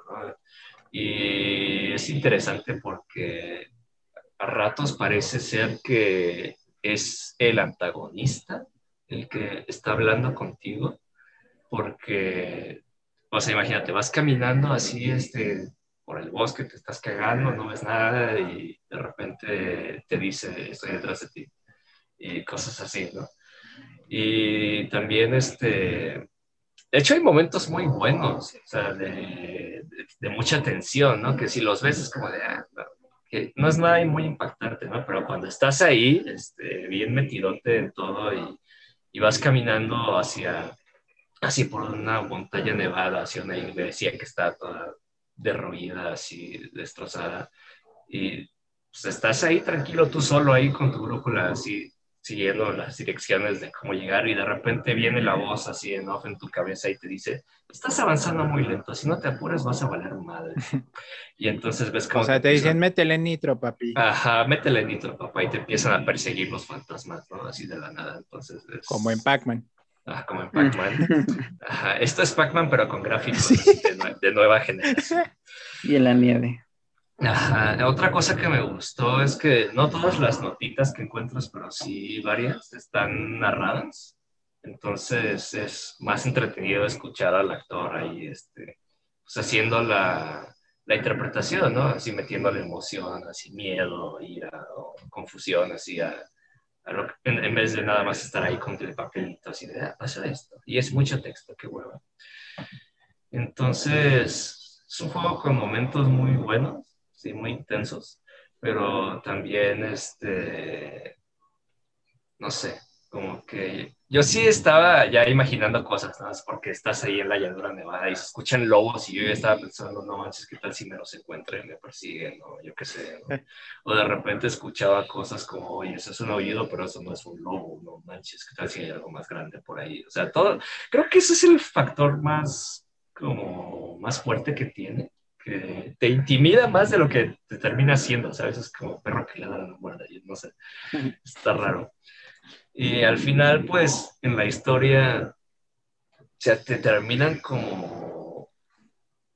Y es interesante porque a ratos parece ser que es el antagonista el que está hablando contigo, porque, o sea, imagínate, vas caminando así, este, por el bosque, te estás cagando, no ves nada y de repente te dice, estoy detrás de ti, y cosas así, ¿no? Y también, este, de hecho hay momentos muy buenos, o sea, de, de, mucha tensión, ¿no? Que si los ves es como de, ah, que no es nada muy impactante, ¿no? Pero cuando estás ahí, este, bien metidote en todo y, y vas caminando hacia, así por una montaña nevada, hacia una iglesia que está toda derruida, así destrozada, y pues estás ahí tranquilo tú solo ahí con tu brújula, así siguiendo las direcciones de cómo llegar y de repente viene la voz así en off en tu cabeza y te dice, estás avanzando muy lento, si no te apures vas a valer madre. Y entonces ves como... O sea, te dicen, métele nitro, papi. Ajá, métele nitro, papá, y te empiezan a perseguir los fantasmas, ¿no? Así de la nada, entonces... Como en Pac-Man. Ah, como en Pac-Man. Ajá, esto es Pac-Man, pero con gráficos de, de nueva generación. Y en la nieve. Ajá. Otra cosa que me gustó es que no todas las notitas que encuentras, pero sí varias, están narradas. Entonces es más entretenido escuchar al actor ahí este, pues haciendo la, la interpretación, ¿no? Así metiendo la emoción, así miedo, ira o confusión, así a, en, vez de nada más estar ahí con el papelito, así de, ah, pasa esto. Y es mucho texto, qué hueva. Entonces, es un juego con momentos muy buenos sí, muy intensos, pero también, este, no sé, como que yo sí estaba ya imaginando cosas, ¿no? porque estás ahí en la llanura nevada y se escuchan lobos y yo ya estaba pensando, no manches, ¿qué tal si me los encuentran y me persiguen? O yo qué sé, O de repente escuchaba cosas como, oye, eso es un oído, pero eso no es un lobo, no manches, ¿qué tal si hay algo más grande por ahí? O sea, todo, creo que ese es el factor más, como, más fuerte que tiene, te intimida más de lo que te termina haciendo, ¿sabes? Es como perro que le da la muerte, no sé, está raro. Y al final, pues, en la historia, o sea, te terminan como,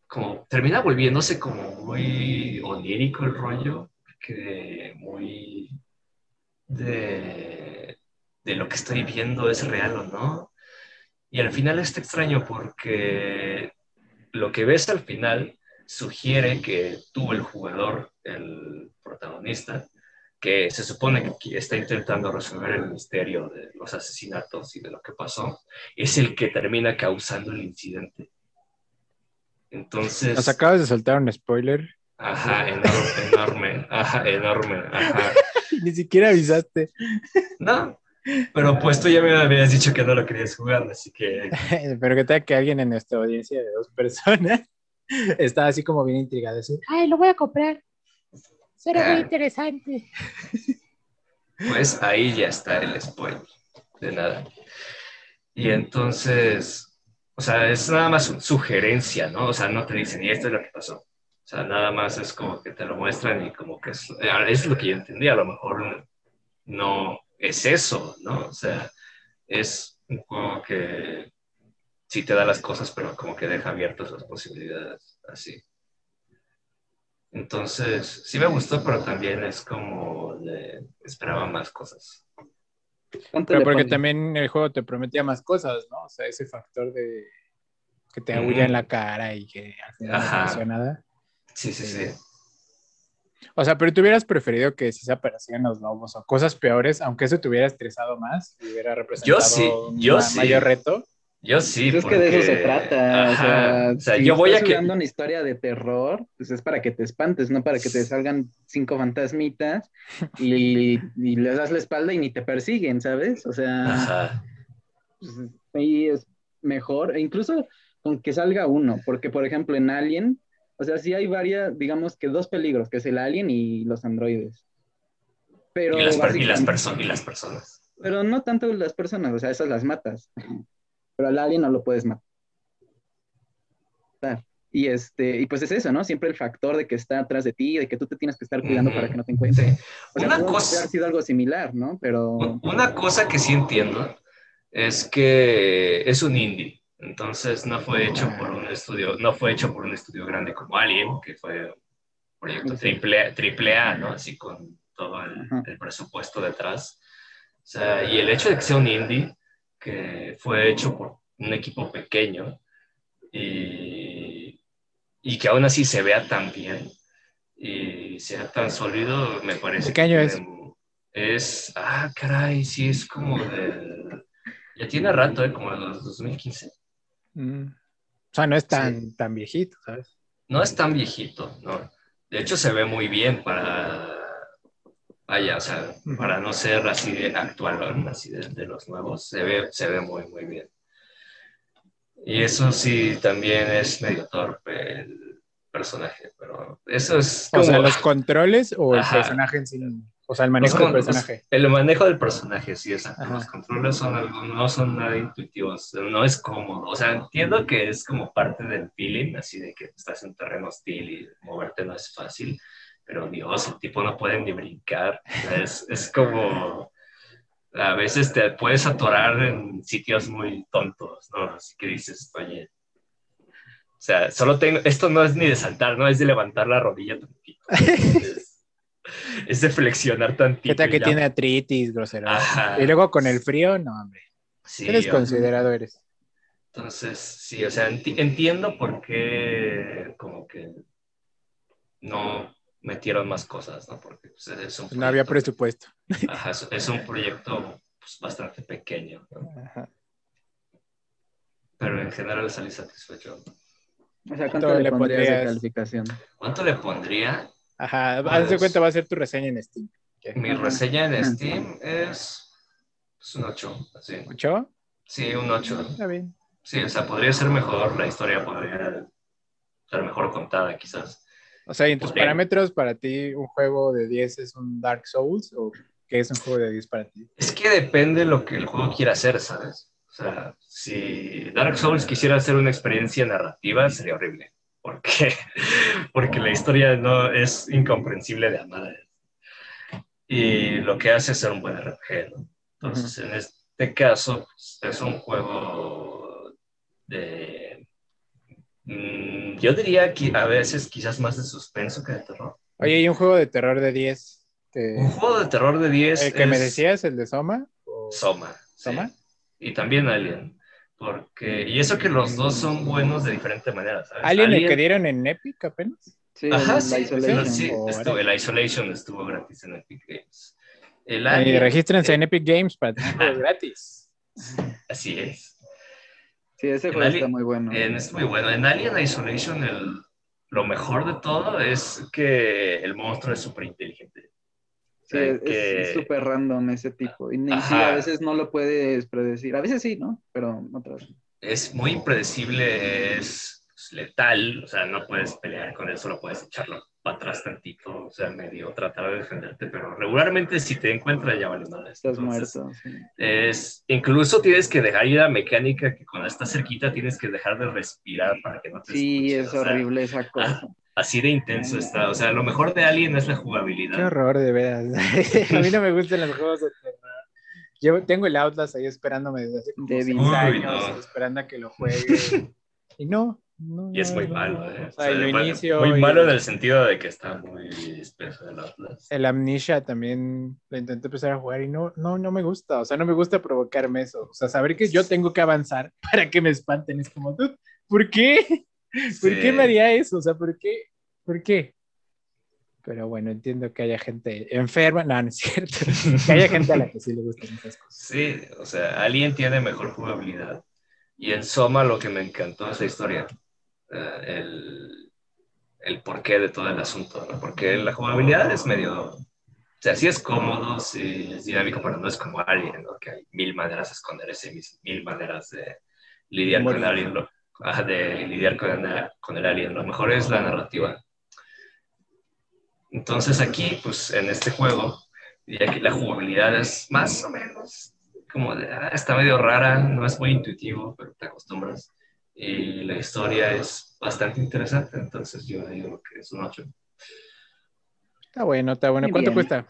como, termina volviéndose como muy onírico el rollo, que muy de, de lo que estoy viendo es real o no. Y al final está extraño porque lo que ves al final sugiere que tú, el jugador, el protagonista, que se supone que está intentando resolver el misterio de los asesinatos y de lo que pasó, es el que termina causando el incidente. Entonces... Nos acabas de soltar un spoiler. Ajá, enorme, ajá, enorme, ajá. Ni siquiera avisaste. No, pero pues tú ya me habías dicho que no lo querías jugar, así que... Pero que tal que alguien en nuestra audiencia de dos personas estaba así como bien intrigado. Así, Ay, lo voy a comprar. Será muy ah. interesante. Pues ahí ya está el spoiler. De nada. Y entonces, o sea, es nada más sugerencia, ¿no? O sea, no te dicen, y esto es lo que pasó. O sea, nada más es como que te lo muestran y como que es, es lo que yo entendí. A lo mejor no es eso, ¿no? O sea, es un juego que sí te da las cosas, pero como que deja abiertas las posibilidades, así. Entonces, sí me gustó, pero también es como esperaba más cosas. Pero porque también el juego te prometía más cosas, ¿no? O sea, ese factor de que te agulla en la cara y que al final no funciona nada. Sí, sí, sí. O sea, pero tú hubieras preferido que si se aparecían los lobos o cosas peores, aunque eso te hubiera estresado más y hubiera representado yo sí, yo un sí. mayor reto. Yo sí. Es que de eso se trata. o sea, yo voy a que. una historia de terror, pues es para que te espantes, no para que te salgan cinco fantasmitas y, y les das la espalda y ni te persiguen, ¿sabes? O sea. Pues, ahí es mejor, e incluso con que salga uno, porque por ejemplo en Alien, o sea, sí hay varias, digamos que dos peligros, que es el Alien y los androides. Pero y las, y las, y las personas. Pero no tanto las personas, o sea, esas las matas pero al alien no lo puedes matar. Y, este, y pues es eso, ¿no? Siempre el factor de que está atrás de ti, de que tú te tienes que estar cuidando para que no te encuentre. O sea, una cosa, haber sido algo similar, ¿no? Pero... Una cosa que sí entiendo es que es un indie. Entonces no fue hecho por un estudio, no fue hecho por un estudio grande como Alien, que fue un proyecto triple, triple A, ¿no? Así con todo el, el, presupuesto detrás. O sea, y el hecho de que sea un indie, que fue hecho por un equipo pequeño y, y que aún así se vea tan bien y sea tan sólido, me parece. ¿Qué año es? Es, ah, caray, sí, es como del... Ya tiene rato, ¿eh? Como de los 2015. Mm. O sea, no es tan, tan viejito, ¿sabes? No es tan viejito, no. De hecho, se ve muy bien para... Vaya, o sea, para no ser así de actual, así de, los nuevos, se ve, se ve muy, muy bien. Y eso sí, también es medio torpe el personaje, pero eso es... O sea, los controles o el personaje en sí. O sea, el manejo del personaje. El manejo del personaje, sí, exacto. Los controles son algo, no son nada intuitivos, no es cómodo. O sea, entiendo que es como parte del feeling, así de que estás en terreno hostil y moverte no es fácil, pero Dios, el tipo no puede ni brincar. Es, es como. A veces te puedes atorar en sitios muy tontos, ¿no? Así que dices, oye. O sea, solo tengo. Esto no es ni de saltar, no es de levantar la rodilla tantito. es de flexionar tantito. ¿Qué que tiene artritis, grosero? Y luego con el frío, no, hombre. Sí, eres considerado, eres. Entonces, sí, o sea, entiendo por qué como que no metieron más cosas, ¿no? Porque pues, es un no había presupuesto. Ajá, es, un proyecto pues, bastante pequeño, Pero en general salí satisfecho. O sea, ¿cuánto, le pondrías de calificación? ¿Cuánto le pondría? Ajá, haz de cuenta, va a ser tu reseña en Steam. Mi reseña en Steam es, un 8. ¿8? Sí, un 8. Está bien. Sí, o sea, podría ser mejor, la historia podría ser mejor contada, quizás. O sea, ¿y en tus parámetros para ti un juego de 10 es un Dark Souls o qué es un juego de 10 para ti? Es que depende lo que el juego quiera hacer, ¿sabes? O sea, si Dark Souls quisiera hacer una experiencia narrativa, sería horrible porque, porque la historia no es incomprensible de amar. Y lo que hace es ser un buen RPG. Entonces, en este caso, pues, es un juego de. Mm, yo diría que a veces quizás más de suspenso que de terror. Oye, ¿y un juego de terror de 10? Un juego de terror de 10. ¿El que me decías, el de Soma? Soma. ¿Soma? Y también Alien. Porque, y eso que los dos son buenos de diferente manera, ¿sabes? ¿Alguien el que dieron en Epic apenas? Sí, Ajá, sí, Isolation. sí estuvo, el Isolation estuvo gratis en Epic Games. El Alien, y regístrense en Epic Games para tenerlo gratis. Así es. Sí, ese juego está muy bueno. En, es muy bueno. En Alien Isolation, el, lo mejor de todo es que el monstruo es súper inteligente. Sí, es súper random ese tipo. Y a veces no lo puedes predecir. A veces sí, ¿no? Pero otras. Es muy impredecible, es letal. O sea, no puedes pelear con él, solo puedes echarlo para atrás tantito. O sea, medio tratar de defenderte. Pero regularmente, si te encuentras, ya vale nada. Estás muerto. Es, incluso tienes que dejar ir la mecánica que cuando estás cerquita tienes que dejar de respirar para que no te Sí, es horrible esa cosa. Así de intenso está. O sea, lo mejor de Alien es la jugabilidad. Qué horror, de veras. a mí no me gustan los juegos de terror. Yo tengo el Outlast ahí esperándome desde hace como de años, esperando a que lo juegue. y no, no. Y es muy malo, ¿eh? O sea, el inicio. Muy malo en el sentido de que está muy espeso el Outlast. El Amnesia también lo intenté empezar a jugar y no, no, no me gusta. O sea, no me gusta provocarme eso. O sea, saber que yo tengo que avanzar para que me espanten es como, ¿por qué? ¿Por qué me haría eso? O sea, ¿por qué? ¿Por qué? Pero bueno, entiendo que haya gente enferma. No, no es cierto. que haya gente a la que sí le gustan esas cosas. Sí, o sea, alguien tiene mejor jugabilidad. Y en Soma lo que me encantó es la historia. Eh, el, el porqué de todo el asunto, ¿no? Porque la jugabilidad es medio... O sea, sí es cómodo, sí es dinámico, pero no es como Alien, ¿no? Que hay mil maneras de esconderse, mil maneras de lidiar con Alien, ¿no? de lidiar con el, con el alien. Lo mejor es la narrativa. Entonces aquí, pues en este juego, diría que la jugabilidad es más o menos como de, ah, está medio rara, no es muy intuitivo, pero te acostumbras. Y la historia es bastante interesante, entonces yo digo que es un 8. Está bueno, está bueno. ¿Cuánto cuesta?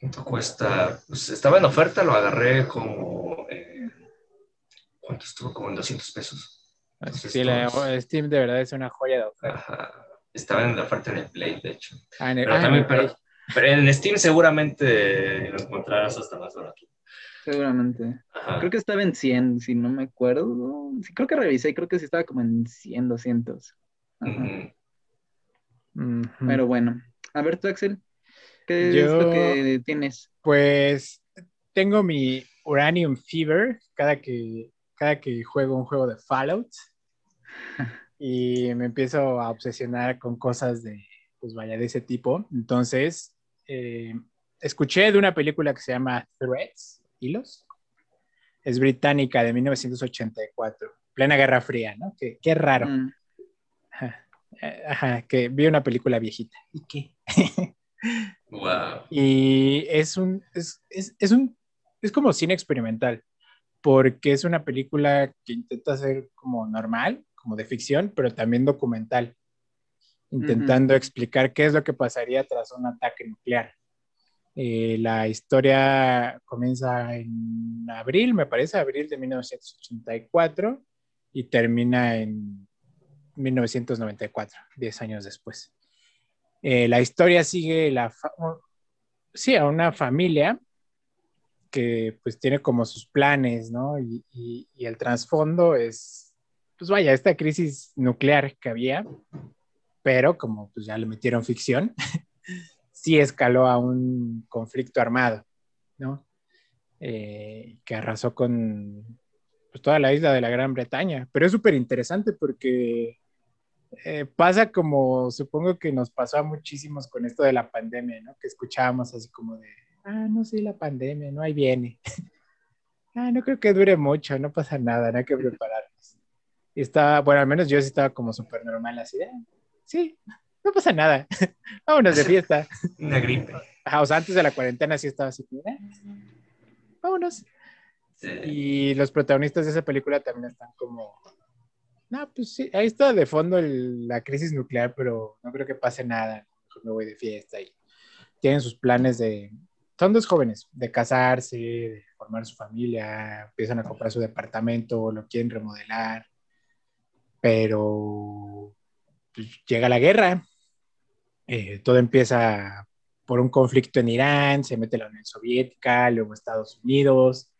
¿Cuánto cuesta? Pues estaba en oferta, lo agarré como ¿cuánto estuvo? Como en 200 pesos. sí, la, Steam de verdad es una joya de oferta. Estaba en la oferta en el Play, de hecho. Ah, en el, pero, ah, también, pero, pero, en Steam seguramente lo encontrarás hasta más barato. Seguramente. Creo que estaba en 100, si no me acuerdo. Sí, creo que revisé, creo que sí estaba como en 100, 200. Pero bueno. A ver, tú, Axel, ¿qué es lo que tienes? Pues tengo mi Uranium Fever cada que, cada que juego un juego de Fallout. y me empiezo a obsesionar con cosas de, pues vaya, de ese tipo. Entonces, eh, escuché de una película que se llama Threads, hilos. Es británica de 1984, plena Guerra Fría, ¿no? Qué, qué raro. Mm. Ajá, que vi una película viejita. ¿Y qué? wow. Y es un, es, es, es, un, es como cine experimental, porque es una película que intenta ser como normal, como de ficción, pero también documental, intentando explicar qué es lo que pasaría tras un ataque nuclear. Eh, la historia comienza en abril, me parece, abril de 1984 y termina en 1994, 10 años después. Eh, la historia sigue la sí, a una familia que pues tiene como sus planes, ¿no? Y, y el trasfondo es, pues vaya, esta crisis nuclear que había, pero como pues ya le metieron ficción, sí escaló a un conflicto armado, ¿no? Eh, que arrasó con pues, toda la isla de la Gran Bretaña. Pero es súper interesante porque eh, pasa como supongo que nos pasó a muchísimos con esto de la pandemia, ¿no? Que escuchábamos así como de, ah, no sé, la pandemia, no, ahí viene. ah, no creo que dure mucho, no pasa nada, no hay que prepararnos. Y estaba, bueno, al menos yo sí estaba como súper normal, así de, sí, no pasa nada, vámonos de fiesta. Una gripe. o sea, antes de la cuarentena sí estaba así, ¿eh? vámonos. Y los protagonistas de esa película también están como, no, pues sí, ahí está de fondo la crisis nuclear, pero no creo que pase nada, me voy de fiesta y tienen sus planes de, son dos jóvenes, de casarse, de formar su familia, empiezan a comprar su departamento, lo quieren remodelar, pero pues, llega la guerra eh, todo empieza por un conflicto en Irán, se mete la Unión Soviética, luego Estados Unidos,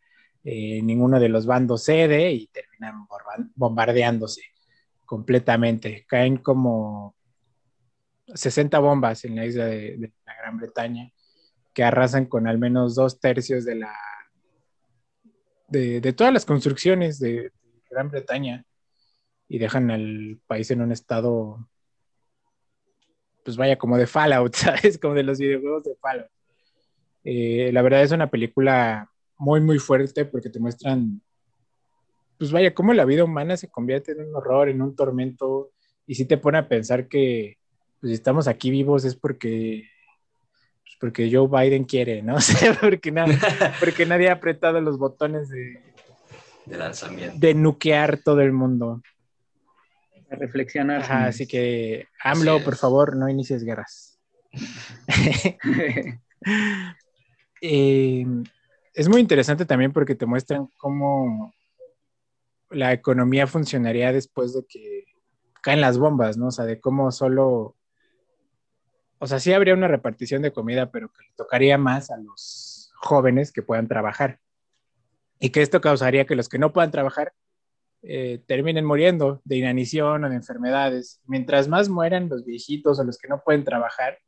eh, ninguno de los bandos cede y terminan bombardeándose completamente. Caen como 60 bombas en la isla de, la Gran Bretaña que arrasan con al menos dos tercios de la de, de todas las construcciones de Gran Bretaña y dejan al país en un estado pues vaya, como de Fallout, ¿sabes? Como de los videojuegos de Fallout. Eh, la verdad es una película muy, muy fuerte porque te muestran, pues vaya, cómo la vida humana se convierte en un horror, en un tormento, y si te pone a pensar que, pues, si estamos aquí vivos es porque, pues, porque Joe Biden quiere, ¿no? O sea, porque, porque nadie ha apretado los botones de, de lanzamiento. De nuquear todo el mundo reflexionar. así que, AMLO, por favor, no inicies guerras. Eh, es muy interesante también porque te muestran cómo la economía funcionaría después de que caen las bombas, ¿no? O sea, de cómo solo, o sea, sí habría una repartición de comida, pero que le tocaría más a los jóvenes que puedan trabajar. Y que esto causaría que los que no puedan trabajar eh, terminen muriendo de inanición o de enfermedades. Mientras más mueran los viejitos o los que no pueden trabajar,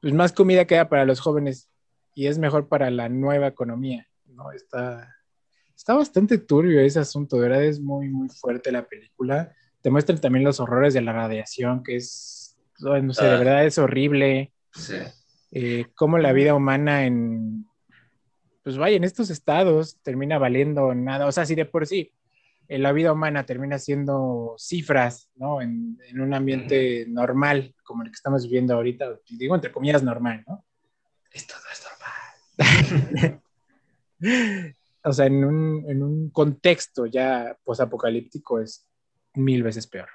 pues más comida queda para los jóvenes y es mejor para la nueva economía. ¿no? Está, está bastante turbio ese asunto, de verdad es muy, muy fuerte la película. Te muestran también los horrores de la radiación, que es, no sé, de ah. verdad es horrible. Sí. Eh, cómo la vida humana en, pues vaya, en estos estados termina valiendo nada. O sea, si de por sí la vida humana termina siendo cifras, ¿no? En, un ambiente normal, como el que estamos viviendo ahorita, digo entre comillas normal, ¿no? Esto no es normal. o sea, en un, en un contexto ya posapocalíptico es mil veces peor.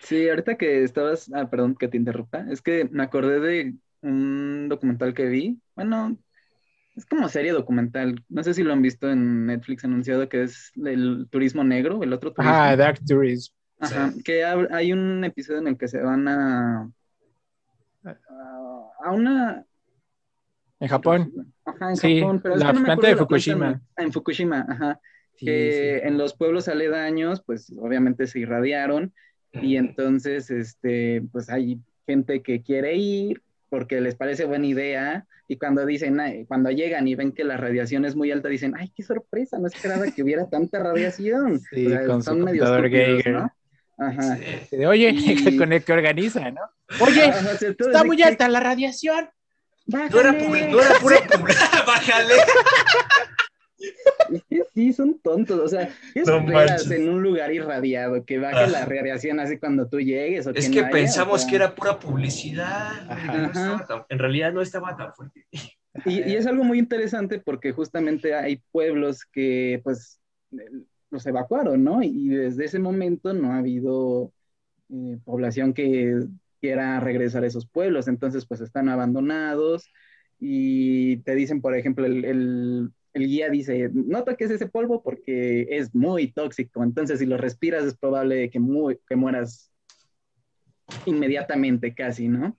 Sí, ahorita que estabas, ah, perdón que te interrumpa, es que me acordé de un documental que vi, bueno, es como serie documental. No sé si lo han visto en Netflix anunciado que es el turismo negro, el otro turismo. Ah, Dark Tourism. Ajá, que hay un episodio en el que se van a a una en Japón. Ajá, en Japón, pero la planta de Fukushima. en Fukushima, ajá. que en los pueblos aledaños, pues obviamente se irradiaron y entonces, este, pues hay gente que quiere ir porque les parece buena idea y cuando dicen, cuando llegan y ven que la radiación es muy alta, dicen, ay, qué sorpresa, no esperaba que hubiera tanta radiación. Sí, con son su Geiger. ¿no? Ajá. Oye, con el que organiza, ¿no? Oye, está muy alta la radiación. Bájale. No era, no era pura Bájale. Sí, son tontos. O sea, ¿qué esperas en un lugar irradiado? Que baje la radiación así cuando tú llegues. ¿o es que, pensamos que era pura publicidad. en realidad no estaba tan fuerte. Y, y, es algo muy interesante porque justamente hay pueblos que pues los evacuaron, ¿no? Y desde ese momento no ha habido eh, población que quiera regresar a esos pueblos, entonces pues están abandonados y te dicen, por ejemplo, el, el, guía dice, no toques ese polvo porque es muy tóxico, entonces si lo respiras es probable que, muy, que mueras inmediatamente casi, ¿no?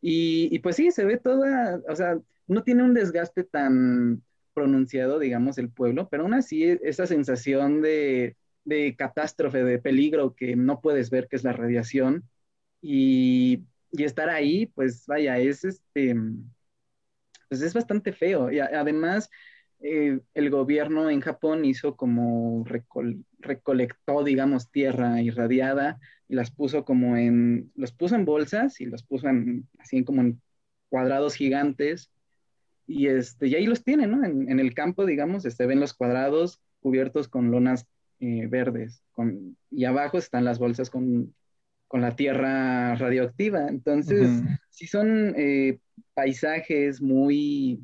Y, y pues sí, se ve toda, o sea, no tiene un desgaste tan pronunciado, digamos, el pueblo, pero aún así esa sensación de, de catástrofe, de peligro que no puedes ver, que es la radiación, y, y estar ahí, pues vaya, es este, pues es bastante feo. Y además, eh, el gobierno en Japón hizo como recolectó, digamos, tierra irradiada y las puso como en, los puso en bolsas y los puso en, así como en cuadrados gigantes y, este, y ahí los tienen, ¿no? En, el campo, digamos, se este, ven los cuadrados cubiertos con lonas eh, verdes, con, y abajo están las bolsas con, con la tierra radioactiva. Entonces, si son eh, paisajes muy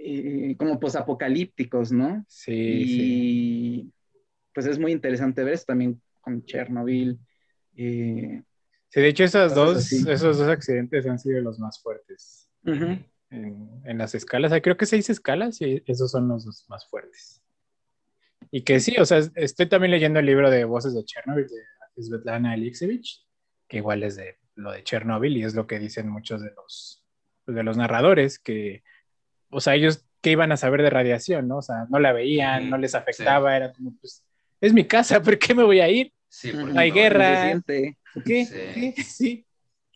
eh, como posapocalípticos, ¿no? Sí. Y pues es muy interesante ver eso también con Chernobyl. sí, de hecho, esos dos, esos dos accidentes han sido los más fuertes en, las escalas. creo que seis escalas y esos son los más fuertes. Y que sí, o sea, estoy también leyendo el libro de Voces de Chernobyl de Svetlana Alexievich, que igual es de lo de Chernobyl y es lo que dicen muchos de los, de los narradores, que, o sea, ellos que iban a saber de radiación, ¿no? O sea, no la veían, no les afectaba, era como, pues, es mi casa, ¿por qué me voy a ir? Sí, no hay guerra. ¿Qué? Sí.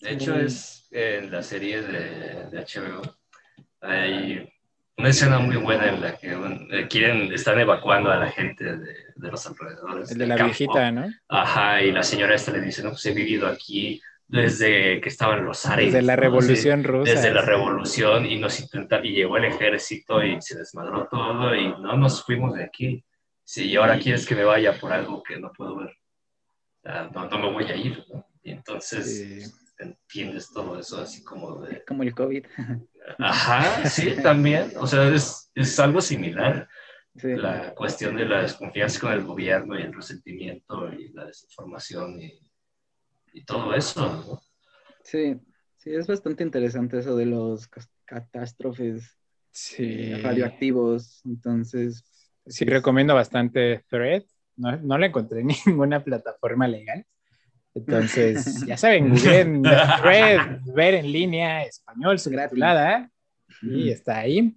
De hecho, es en la serie de, de HBO hay una escena muy buena en la que eh, quieren, están evacuando a la gente de, de los alrededores. El de la viejita, ¿no? Ajá, y la señora esta le dice, no, pues he vivido aquí desde que estaban los Ares. Desde la revolución rusa. Desde la revolución y nos intenta, y llegó el ejército y se desmadró todo y no nos fuimos de aquí. Sí, y ahora quieres que me vaya por algo que no puedo ver. no, no, me voy a ir. Y entonces entiendes todo eso así como de... Como el COVID. Ajá, sí, también. O sea, es, es algo similar. La cuestión de la desconfianza con el gobierno y el resentimiento y la desinformación y, y todo eso. Sí, sí, es bastante interesante eso de los catástrofes sí. radioactivos. Entonces. Sí, recomiendo bastante Thread. No, no la encontré en ninguna plataforma legal, entonces, ya saben, en Red, ver en línea, español, subtitulada, y está ahí.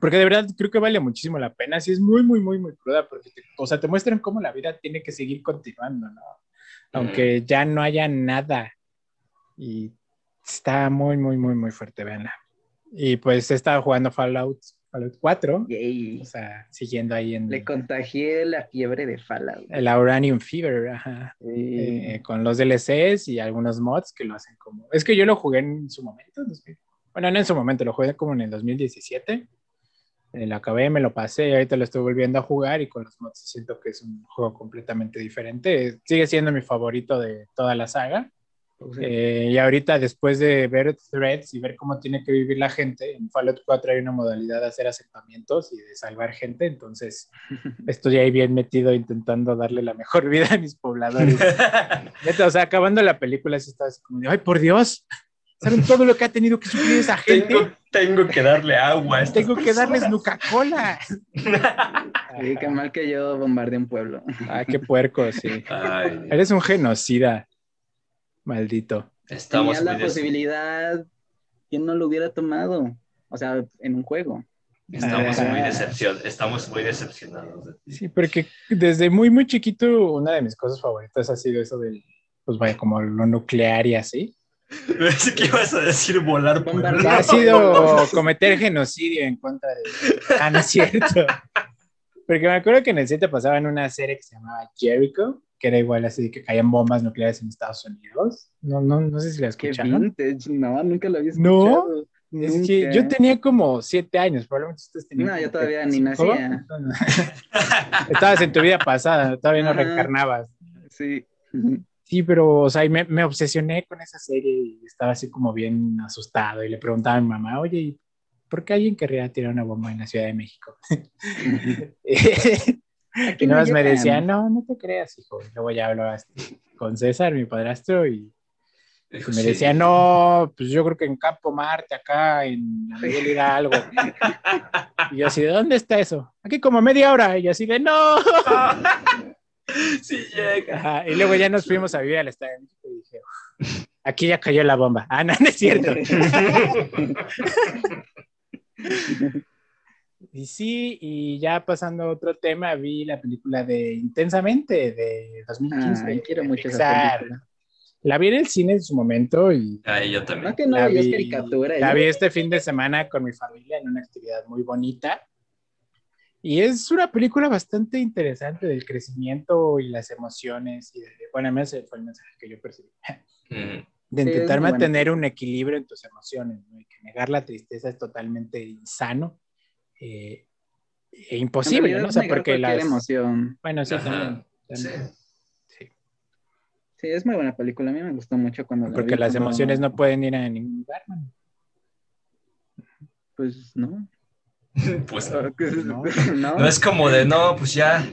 Porque de verdad creo que vale muchísimo la pena. Sí, es muy, muy, muy, muy cruda, porque, o sea, te muestran cómo la vida tiene que seguir continuando, ¿no? Aunque ya no haya nada. Y está muy, muy, muy, muy fuerte, véanla. Y pues he estado jugando Fallout Fallout 4. O sea, siguiendo ahí en. Le contagié la fiebre de Fallout. El Uranium Fever, ajá. Eh, con los DLCs y algunos mods que lo hacen como. Es que yo lo jugué en su momento. Bueno, no en su momento, lo jugué como en el 2017. Lo acabé, me lo pasé y ahorita lo estoy volviendo a jugar y con los mods siento que es un juego completamente diferente. Sigue siendo mi favorito de toda la saga. Eh, y ahorita, después de ver threads y ver cómo tiene que vivir la gente, en Fallout 4 hay una modalidad de hacer asentamientos y de salvar gente, entonces estoy ahí bien metido intentando darle la mejor vida a mis pobladores. o sea, acabando la película, así estaba así como de, ay, por Dios, ¿saben todo lo que ha tenido que sufrir esa gente? Tengo que darle agua. Tengo que darles. Nuca-Cola. Sí, qué mal que yo bombardeé un pueblo. Ah, qué puerco, sí. Ay, Eres un genocida. Maldito. estamos Tenía la des- posibilidad, ¿quién no lo hubiera tomado? O sea, en un juego. estamos Ah. muy decepcion- estamos muy decepcionados. Sí, porque desde muy, muy chiquito, una de mis cosas favoritas ha sido eso del, pues vaya, como lo nuclear y así. Pensé que ibas a decir volar por Bombardear. Ha sido cometer genocidio en contra de... Ah, no es cierto. Porque me acuerdo que en el 7 pasaban una serie que se llamaba Jericho, que era igual así, que caían bombas nucleares en Estados Unidos. No, no, no sé si la Qué escucharon. vintage, no, nunca lo había No, escuchado. Es que yo tenía como siete años, probablemente ustedes tenían. No, yo todavía ni nacía. Estabas en tu vida pasada, todavía no Ajá. reencarnabas. Sí. Sí, pero, o sea, y me, me obsesioné con esa serie y estaba así como bien asustado y le preguntaba a mi mamá, oye, ¿y ¿por qué alguien querría tirar una bomba en la Ciudad de México? Aquí y nada no más me llegan. decía, no, no te creas, hijo. Y luego ya hablaba con César, mi padrastro, y Dijo, me sí. decía, no, pues yo creo que en Campo Marte, acá en Miguel Hidalgo. y yo así, ¿de dónde está eso? Aquí como media hora. Y yo así de, no. Sí llega. Ajá, Y luego ya nos fuimos a vivir al Estado de México y dije, "Uf, aquí ya cayó la bomba. Ah, no, no es cierto. Y sí, y ya pasando a otro tema, vi la película de Intensamente de 2015. Ay, quiero de mucho esa película. La vi en el cine en su momento y Ay, yo también. No que no, la ya es vi, caricatura. la ya. vi este fin de semana con mi familia en una actividad muy bonita. Y es una película bastante interesante del crecimiento y las emociones. Y de, bueno, ese fue el mensaje que yo percibí. Mm. De intentar mantener un equilibrio en tus emociones. ¿no? Y que negar la tristeza es totalmente insano eh, e imposible, ¿no? O sea, porque las... emoción. Bueno, sí, también. Sí. Sí. Sí, es muy buena película. A mí me gustó mucho cuando la Porque vi, las cuando- emociones no pueden ir a ningún lugar, man. Pues no. Pues Ah, no. ¿qué es eso? No. No. No es como de, no, pues ya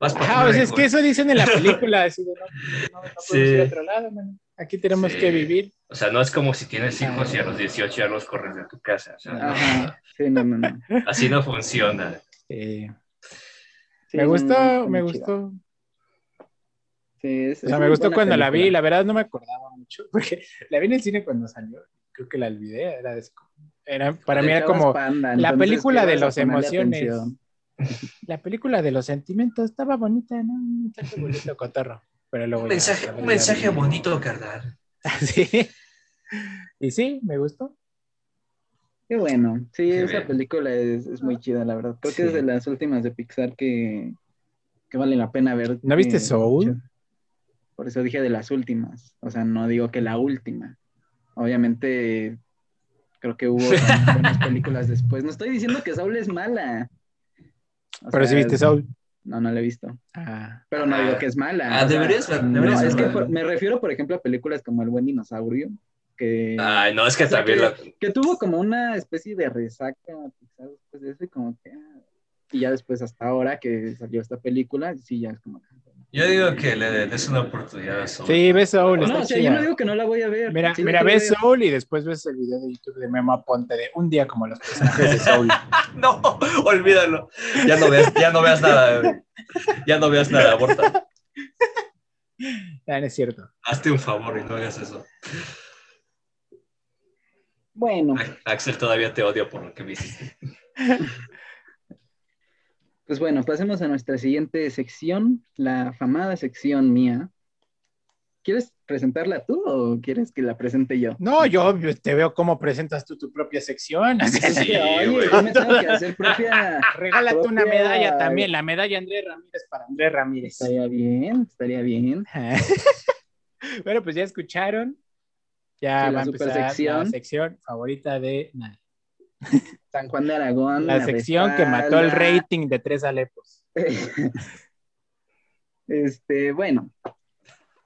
vas por Ah, o sea, es que eso dicen en la película, así de, no, no, no podemos Sí. ir a otro lado, man. Aquí tenemos Sí. que vivir. O sea, no es como si tienes hijos y a los 18 ya los corres de tu casa. O sea. Sí, no, no, no. así no funciona. Sí, me gustó, me gustó. Sí, es- O es sea, me gustó cuando la vi, la verdad no me acordaba mucho, porque la vi en el cine cuando salió, creo que la olvidé, era, de- era para mí era como panda, la película ¿qué de ponerle emociones. atención? la película de los sentimientos, estaba bonita, ¿no? Un mensaje bonito, cotorro. Pero luego Un ya- mensaje, un mensaje bonito, carnal. Sí. Y sí, me gustó. Qué bueno. Sí, Qué esa bien. película es, es muy chida, la verdad. Creo que es de las últimas de Pixar que, que vale la pena ver. ¿No viste Soul? Por eso dije de las últimas. O sea, no digo que la última. Obviamente, creo que hubo buenas películas después. No estoy diciendo que Soul es mala. O Pero si viste Soul. No, no la he visto. Ah, Pero no Ah. digo que es mala. Ah, sea, deberías no, es que por- me refiero, por ejemplo, a películas como El Buen Dinosaurio, que, Ay, no, es que o sea, también que, la... que tuvo como una especie de resaca Pixar después de eso y como que... ah, Y ya después hasta ahora que salió esta película, sí, ya es como... Yo digo que le des una oportunidad a Soul. sí, ves Soul, No, o sea, yo no digo que no la voy a ver. Mira, sí mira, ves ver. Soul y después ves el video de YouTube de Memo Aponte de un día como los personajes de Soul. No, olvídalo. Ya no veas, ya no veas nada. Ya no veas nada, aborta. Ya no es cierto. Hazte un favor y no hagas eso. Bueno, Axel, todavía te odio por lo que me hiciste. pues bueno, pasemos a nuestra siguiente sección, la famada sección mía. ¿Quieres presentarla tú o quieres que la presente yo? No, yo te veo cómo presentas tú tu propia sección. Sí, Oye, güey. yo me tengo que hacer propia... Regálate una medalla también, la medalla Andrés Ramírez para Andrés Ramírez. Estaría bien, estaría bien. bueno, pues ya escucharon. Ya Sí, la va a empezar la sección favorita de nadie. San Juan de Aragón. La sección que mató el rating de tres alepos. Este, bueno,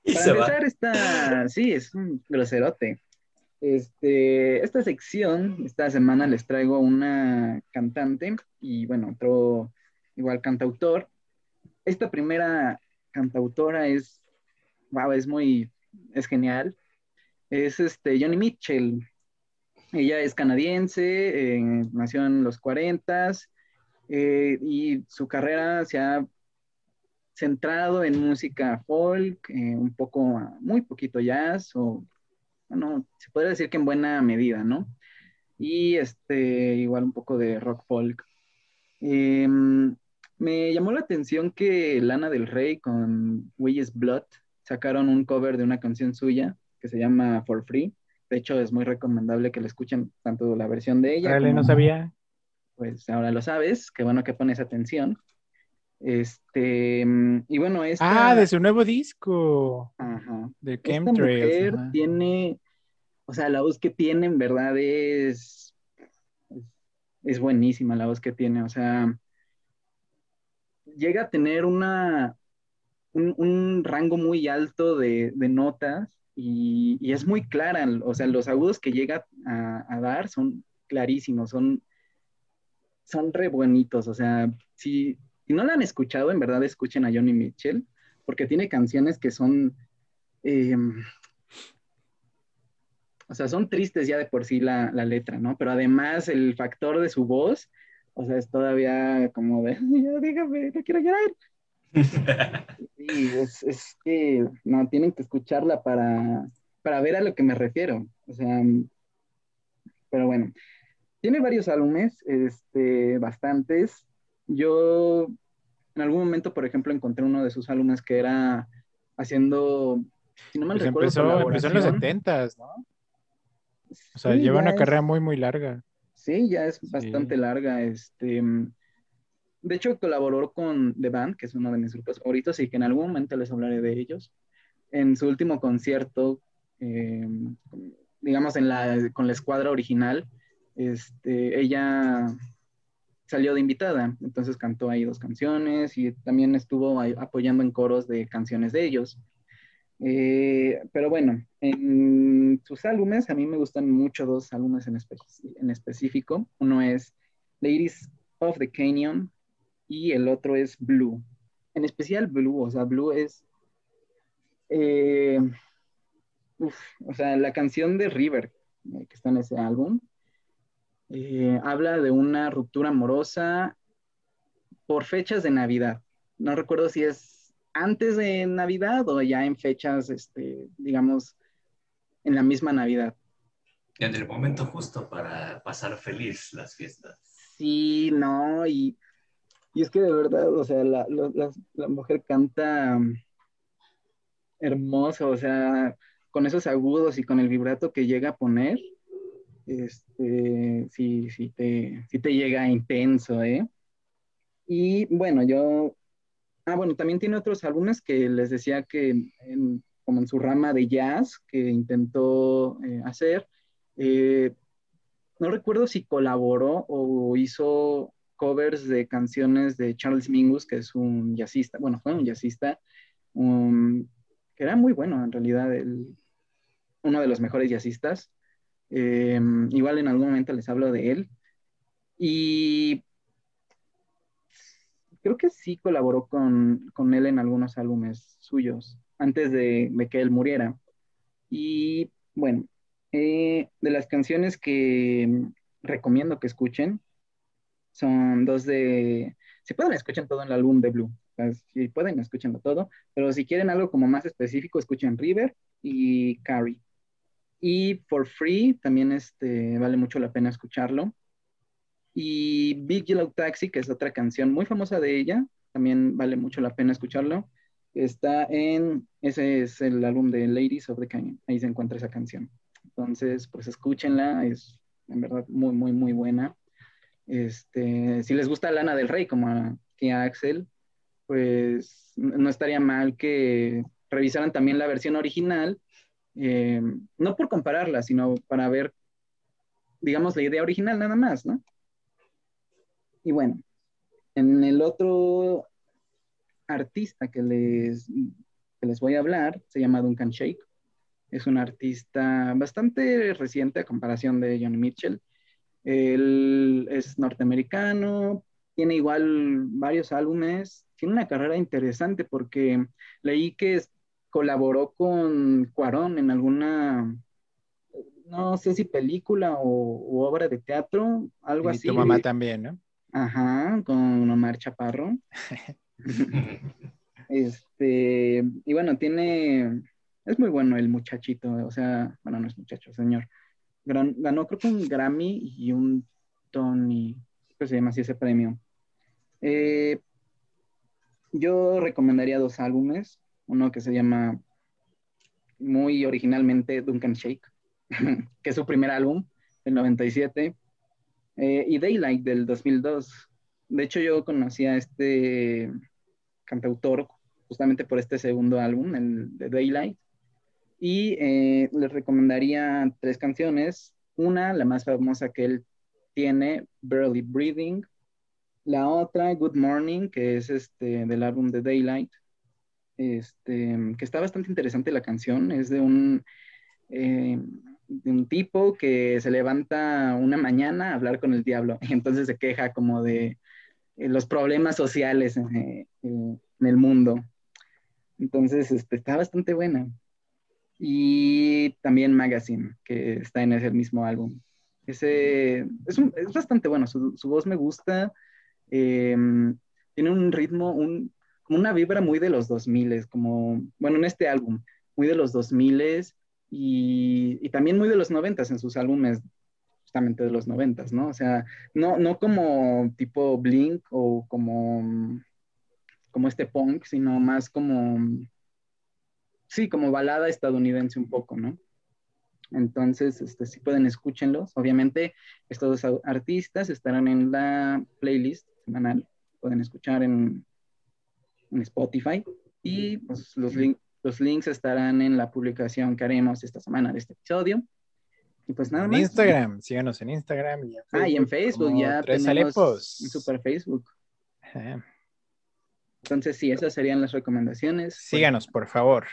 Y para se va. empezar esta, sí, es un groserote. Este, esta sección, esta semana les traigo una cantante y bueno, otro igual cantautor. Esta primera cantautora es, wow, es muy, es genial. Es este Johnny Mitchell. Ella es canadiense, eh, nació en los 40 eh, y su carrera se ha centrado en música folk, eh, un poco, muy poquito jazz, o bueno, se podría decir que en buena medida, ¿no? Y este, igual un poco de rock folk. Em, me llamó la atención que Lana del Rey con Willis Blood sacaron un cover de una canción suya que se llama For Free. De hecho, es muy recomendable que la escuchen tanto la versión de ella. Dale, no sabía. Pues ahora lo sabes, qué bueno que pones atención. Este, y bueno, esta... Ah, de su nuevo disco. Ajá. De Chemtrails. tiene, o sea, la voz que tiene en verdad es, es buenísima la voz que tiene, o sea, llega a tener una, un, rango muy alto de, notas y, es muy clara, o sea, los agudos que llega a, dar son clarísimos, son, son re bonitos, o sea, si, no la han escuchado, en verdad escuchen a Johnny Mitchell, porque tiene canciones que son, em, o sea, son tristes ya de por sí la, la, letra, ¿no? Pero además el factor de su voz, o sea, es todavía como de, ya dígame, no quiero llorar. Sí, es, que no, tienen que escucharla para, para ver a lo que me refiero. O sea, pero bueno, tiene varios álbumes, este, bastantes. Yo en algún momento, por ejemplo, encontré uno de sus álbumes que era haciendo, si no me pues recuerdo, empezó, en los 70 ¿no? O sea, lleva una carrera muy, muy larga. Sí, ya es bastante larga. Este, de hecho, colaboró con The Band, que es uno de mis grupos favoritos y que en algún momento les hablaré de ellos. En su último concierto, em, digamos, con la escuadra original, este, ella salió de invitada, entonces cantó ahí dos canciones y también estuvo apoyando en coros de canciones de ellos. Eh, pero bueno, en sus álbumes, a mí me gustan mucho dos álbumes en específico. Uno es Ladies of the Canyon, y el otro es Blue. En especial Blue, o sea, Blue es... Eh, o sea, la canción de River, eh, que está en ese álbum, eh, habla de una ruptura amorosa por fechas de Navidad. No recuerdo si es antes de Navidad o ya en fechas, este, digamos, en la misma Navidad. En el momento justo para pasar feliz las fiestas. Sí, no, y y es que de verdad, o sea, la, mujer canta hermoso, o sea, con esos agudos y con el vibrato que llega a poner, este, sí, sí te, sí te llega intenso, ¿eh? Y bueno, yo, ah, bueno, también tiene otros álbumes que les decía que como en su rama de jazz que intentó eh, hacer, eh, no recuerdo si colaboró o hizo covers de canciones de Charles Mingus, que es un jazzista, bueno, fue un jazzista, que era muy bueno en realidad, uno de los mejores jazzistas. Em, igual en algún momento les hablo de él. Y creo que sí colaboró con, él en algunos álbumes suyos, antes de, que él muriera. Y bueno, eh, de las canciones que recomiendo que escuchen, son dos de... Si pueden, escuchen todo el álbum de Blue. si pueden, escúchenlo todo. Pero si quieren algo como más específico, escuchen River y Carrie. Y For Free también este, vale mucho la pena escucharlo. Y Big Yellow Taxi, que es otra canción muy famosa de ella, también vale mucho la pena escucharlo. Está en, ese es el álbum de Ladies of the Canyon, ahí se encuentra esa canción. Entonces, pues escúchenla, es en verdad muy, muy, muy buena. Este, si les gusta Lana del Rey, como a, Axel, pues no estaría mal que revisaran también la versión original, eh, no por compararla, sino para ver, digamos, la idea original nada más, ¿no? Y bueno, en el otro artista que les, que les voy a hablar se llama Duncan Shake. Es un artista bastante reciente a comparación de Johnny Mitchell. Él es norteamericano, tiene igual varios álbumes, tiene una carrera interesante porque leí que colaboró con Cuarón en alguna, no sé si película o, obra de teatro, algo así. Y tu mamá también, ¿no? Ajá, con Omar Chaparro. este, y bueno, tiene, es muy bueno el muchachito, o sea, bueno, no es muchacho, señor. Ganó creo que un Grammy y un Tony, ¿qué se llama así ese premio? Eh, yo recomendaría dos álbumes, uno que se llama muy originalmente Duncan Shake, que es su primer álbum, del 97, eh, y Daylight del 2002. De hecho, yo conocí a este cantautor justamente por este segundo álbum, el de Daylight, y eh, les recomendaría tres canciones. Una, la más famosa que él tiene, Barely Breathing. La otra, Good Morning, que es este, del álbum de Daylight, este, que está bastante interesante la canción. Es de un, eh, de un tipo que se levanta una mañana a hablar con el diablo y entonces se queja como de eh, los problemas sociales eh, en el mundo. Entonces, este, está bastante buena. Y también Magazine, que está en ese mismo álbum. Ese, es, es bastante bueno, su, su, voz me gusta. Em, tiene un ritmo, un, una vibra muy de los 2000, como, bueno, en este álbum, muy de los 2000 y, y también muy de los 90 en sus álbumes justamente de los 90, ¿no? O sea, no, no como tipo Blink o como, como este punk, sino más como, sí, como balada estadounidense un poco, ¿no? Entonces, este, si pueden, escúchenlos. Obviamente, estos dos artistas estarán en la playlist semanal. Pueden escuchar en, en Spotify. Y pues, los, los links estarán en la publicación que haremos esta semana de este episodio. Y pues nada más. Instagram, síganos en Instagram. Y en Facebook, ah, y en Facebook ya tres tenemos Alepos. en Super Facebook. Entonces, sí, esas serían las recomendaciones. Síganos, por favor.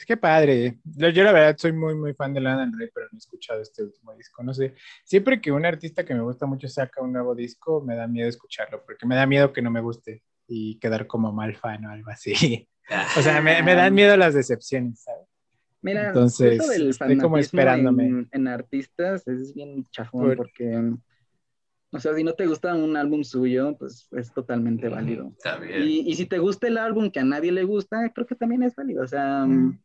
Pues qué padre. Yo, yo, la verdad soy muy, muy fan de Lana del Rey, pero no he escuchado este último disco. No sé, siempre que un artista que me gusta mucho saca un nuevo disco, me da miedo escucharlo, porque me da miedo que no me guste y quedar como mal fan o algo así. o sea, me, me dan miedo las decepciones, ¿sabes? Mira, Entonces, esto del estoy como esperándome. En, en artistas es bien chafón Por- porque, o sea, si no te gusta un álbum suyo, pues es totalmente válido. Está bien. Y, y si te gusta el álbum que a nadie le gusta, creo que también es válido. O sea, Mm.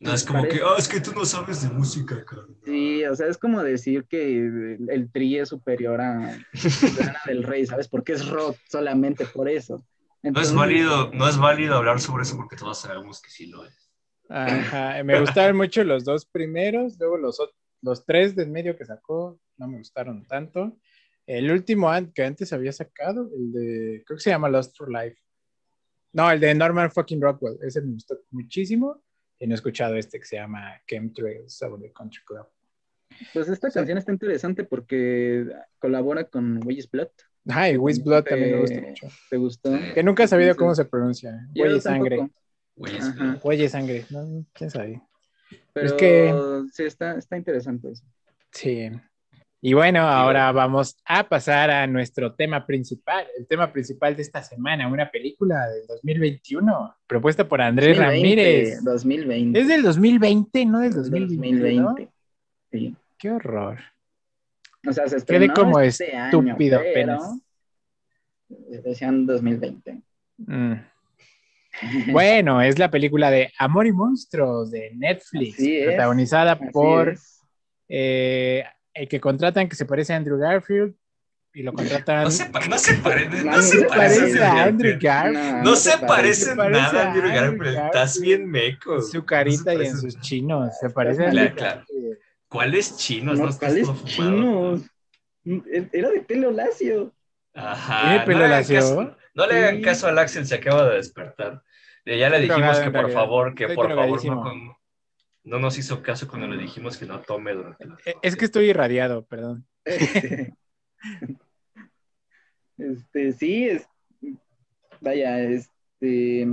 No es como que, ah, es que tú no sabes de música, cabrón. sí, o sea, es como decir que el, el tri es superior a Lana del Rey, ¿sabes? Porque es rock solamente por eso. No es válido, no es válido hablar sobre eso porque todos sabemos que sí lo es. Ajá, me gustaron mucho los dos primeros, luego los, los tres del medio que sacó no me gustaron tanto. El último que antes había sacado, el de, creo que se llama Lost for Life. No, el de Norman fucking Rockwell, ese me gustó muchísimo. Y no he escuchado este que se llama Chemtrails sobre Country Club. Pues esta canción está interesante porque colabora con Weyes Blood. Ay, Wiz Blood también me gusta mucho. ¿Te gustó? Que nunca he sabido cómo se pronuncia. Huelle sangre. Huelle sangre. No, quién sabe. Pero Es que- sí, está, está interesante eso. Sí. Y bueno, ahora vamos a pasar a nuestro tema principal, el tema principal de esta semana, una película del 2021, propuesta por Andrés 2020, Ramírez. 2020. Es del 2020, no del 2020. 2020. Sí. Qué horror. O sea, se Quedé como este año, estúpido pero apenas. Decían 2020. Mm. Bueno, es la película de Amor y Monstruos de Netflix, protagonizada por eh, el que contratan que se parece a Andrew Garfield y lo contratan. No se, pa- no se parece, No, se se parece, parece a Andrew Garfield. No se parece Se parece nada a Andrew Garfield. Estás bien meco. Su carita y en sus chinos. Se parece a Claro, Andrew claro. Garfield. ¿Cuáles chinos? No, estás ¿cuáles todo fumado. chinos? Era de pelo lacio. Ajá. ¿Tiene pelo no le hagan lacio? caso- No le hagan Sí. caso al Axel, se acaba de despertar. Eh, Ya le dijimos que en por favor, que por favor no, con- no nos hizo caso cuando le dijimos que no tome durante la Eh, Es que estoy irradiado, perdón. Este, este, sí, es, vaya, este,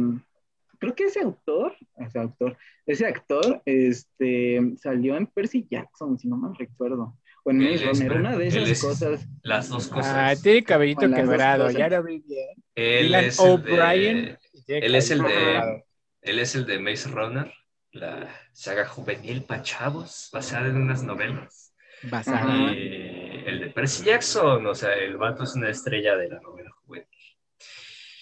creo que ese autor, ese autor, ese actor, este, salió en Percy Jackson, si no mal recuerdo, o en Maze es- Runner, una de esas es- cosas. Las dos cosas. Ah, tiene cabellito quebrado, ya lo vi bien. él, Dylan es el O'Brien. de, él es el de- él es el de Maze Runner la saga juvenil para chavos, basada en unas novelas. Basada. Y el de Percy Jackson, o sea, el vato es una estrella de la novela juvenil.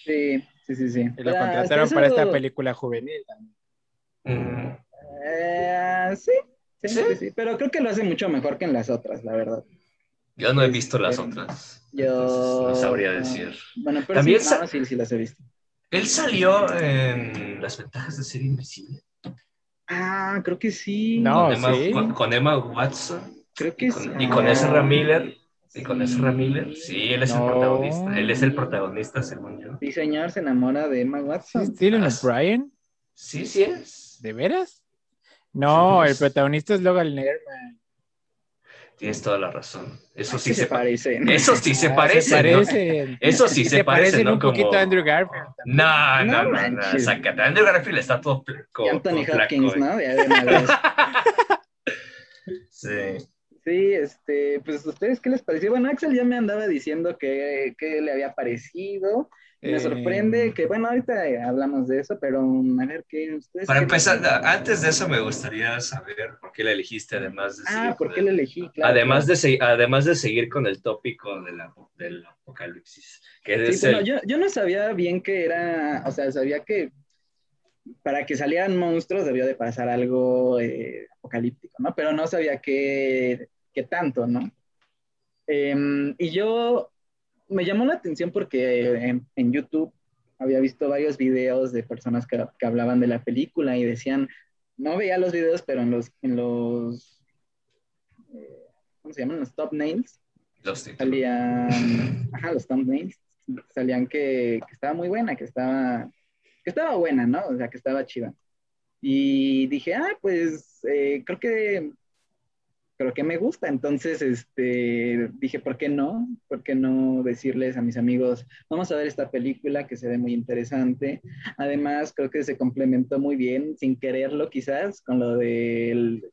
Sí, sí, sí, sí. Y lo Pero contrataron para esta película juvenil también. Mm, Eh, sí, sí, ¿Sí? sí, sí, pero creo que lo hace mucho mejor que en las otras, la verdad. Yo no he visto las Este, otras. Yo entonces no sabría ah, decir. Bueno, pero También sí, sa- no, sí, sí las he visto. Él salió en Las ventajas de ser invisible. Ah, creo que sí. No. con, Emma, ¿sí? con- con Emma Watson creo y que sí. y con Ah, Ezra Miller. Y con. Ezra Miller. Sí, él es No. el protagonista. Él es el protagonista, según yo. Sí, señor, se enamora de Emma ¿Sí, Watson. Dylan Ah, O'Brien? Sí, sí es. ¿De veras? No, Sí, el protagonista es Logan Lerman. Tienes toda la razón. Eso sí se, se parece. parecen. Eso sí se parecen. Eso sí se, parece, parecen ¿no? un poquito Como- a Andrew Garfield. también. No, no, No no. Andrew Garfield está todo fl- Y Anthony Hopkins, ¿no? Sí. Sí, este, pues ustedes qué les pareció. Bueno, Axel ya me andaba diciendo que, que le había parecido. Me Eh, sorprende que, bueno, ahorita eh, hablamos de eso, pero a ver qué ustedes. Para empezar, antes de eso me gustaría saber por qué la elegiste, además de Ah, ¿por con qué el- lo elegí? Claro, además, claro. de además de seguir con el tópico de la- del apocalipsis, que Sí, es bueno, el- yo, yo no sabía bien que era, o sea, sabía que para que salieran monstruos debió de pasar algo eh, apocalíptico, ¿no? Pero no sabía qué, qué tanto, ¿no? Em, y yo me llamó la atención porque en, en YouTube había visto varios videos de personas que, que hablaban de la película y decían, no veía los videos, pero en los, en los, eh, ¿cómo se llaman? Los top nails los títulos. salían, ajá, los thumbnails, salían que, que estaba muy buena, que estaba, que estaba buena, ¿no? O sea, que estaba chida. Y dije, ah, pues eh, creo que, creo que me gusta. Entonces, este, dije, ¿por qué no? ¿Por qué no decirles a mis amigos, vamos a ver esta película que se ve muy interesante? Además, creo que se complementó muy bien, sin quererlo quizás, con lo del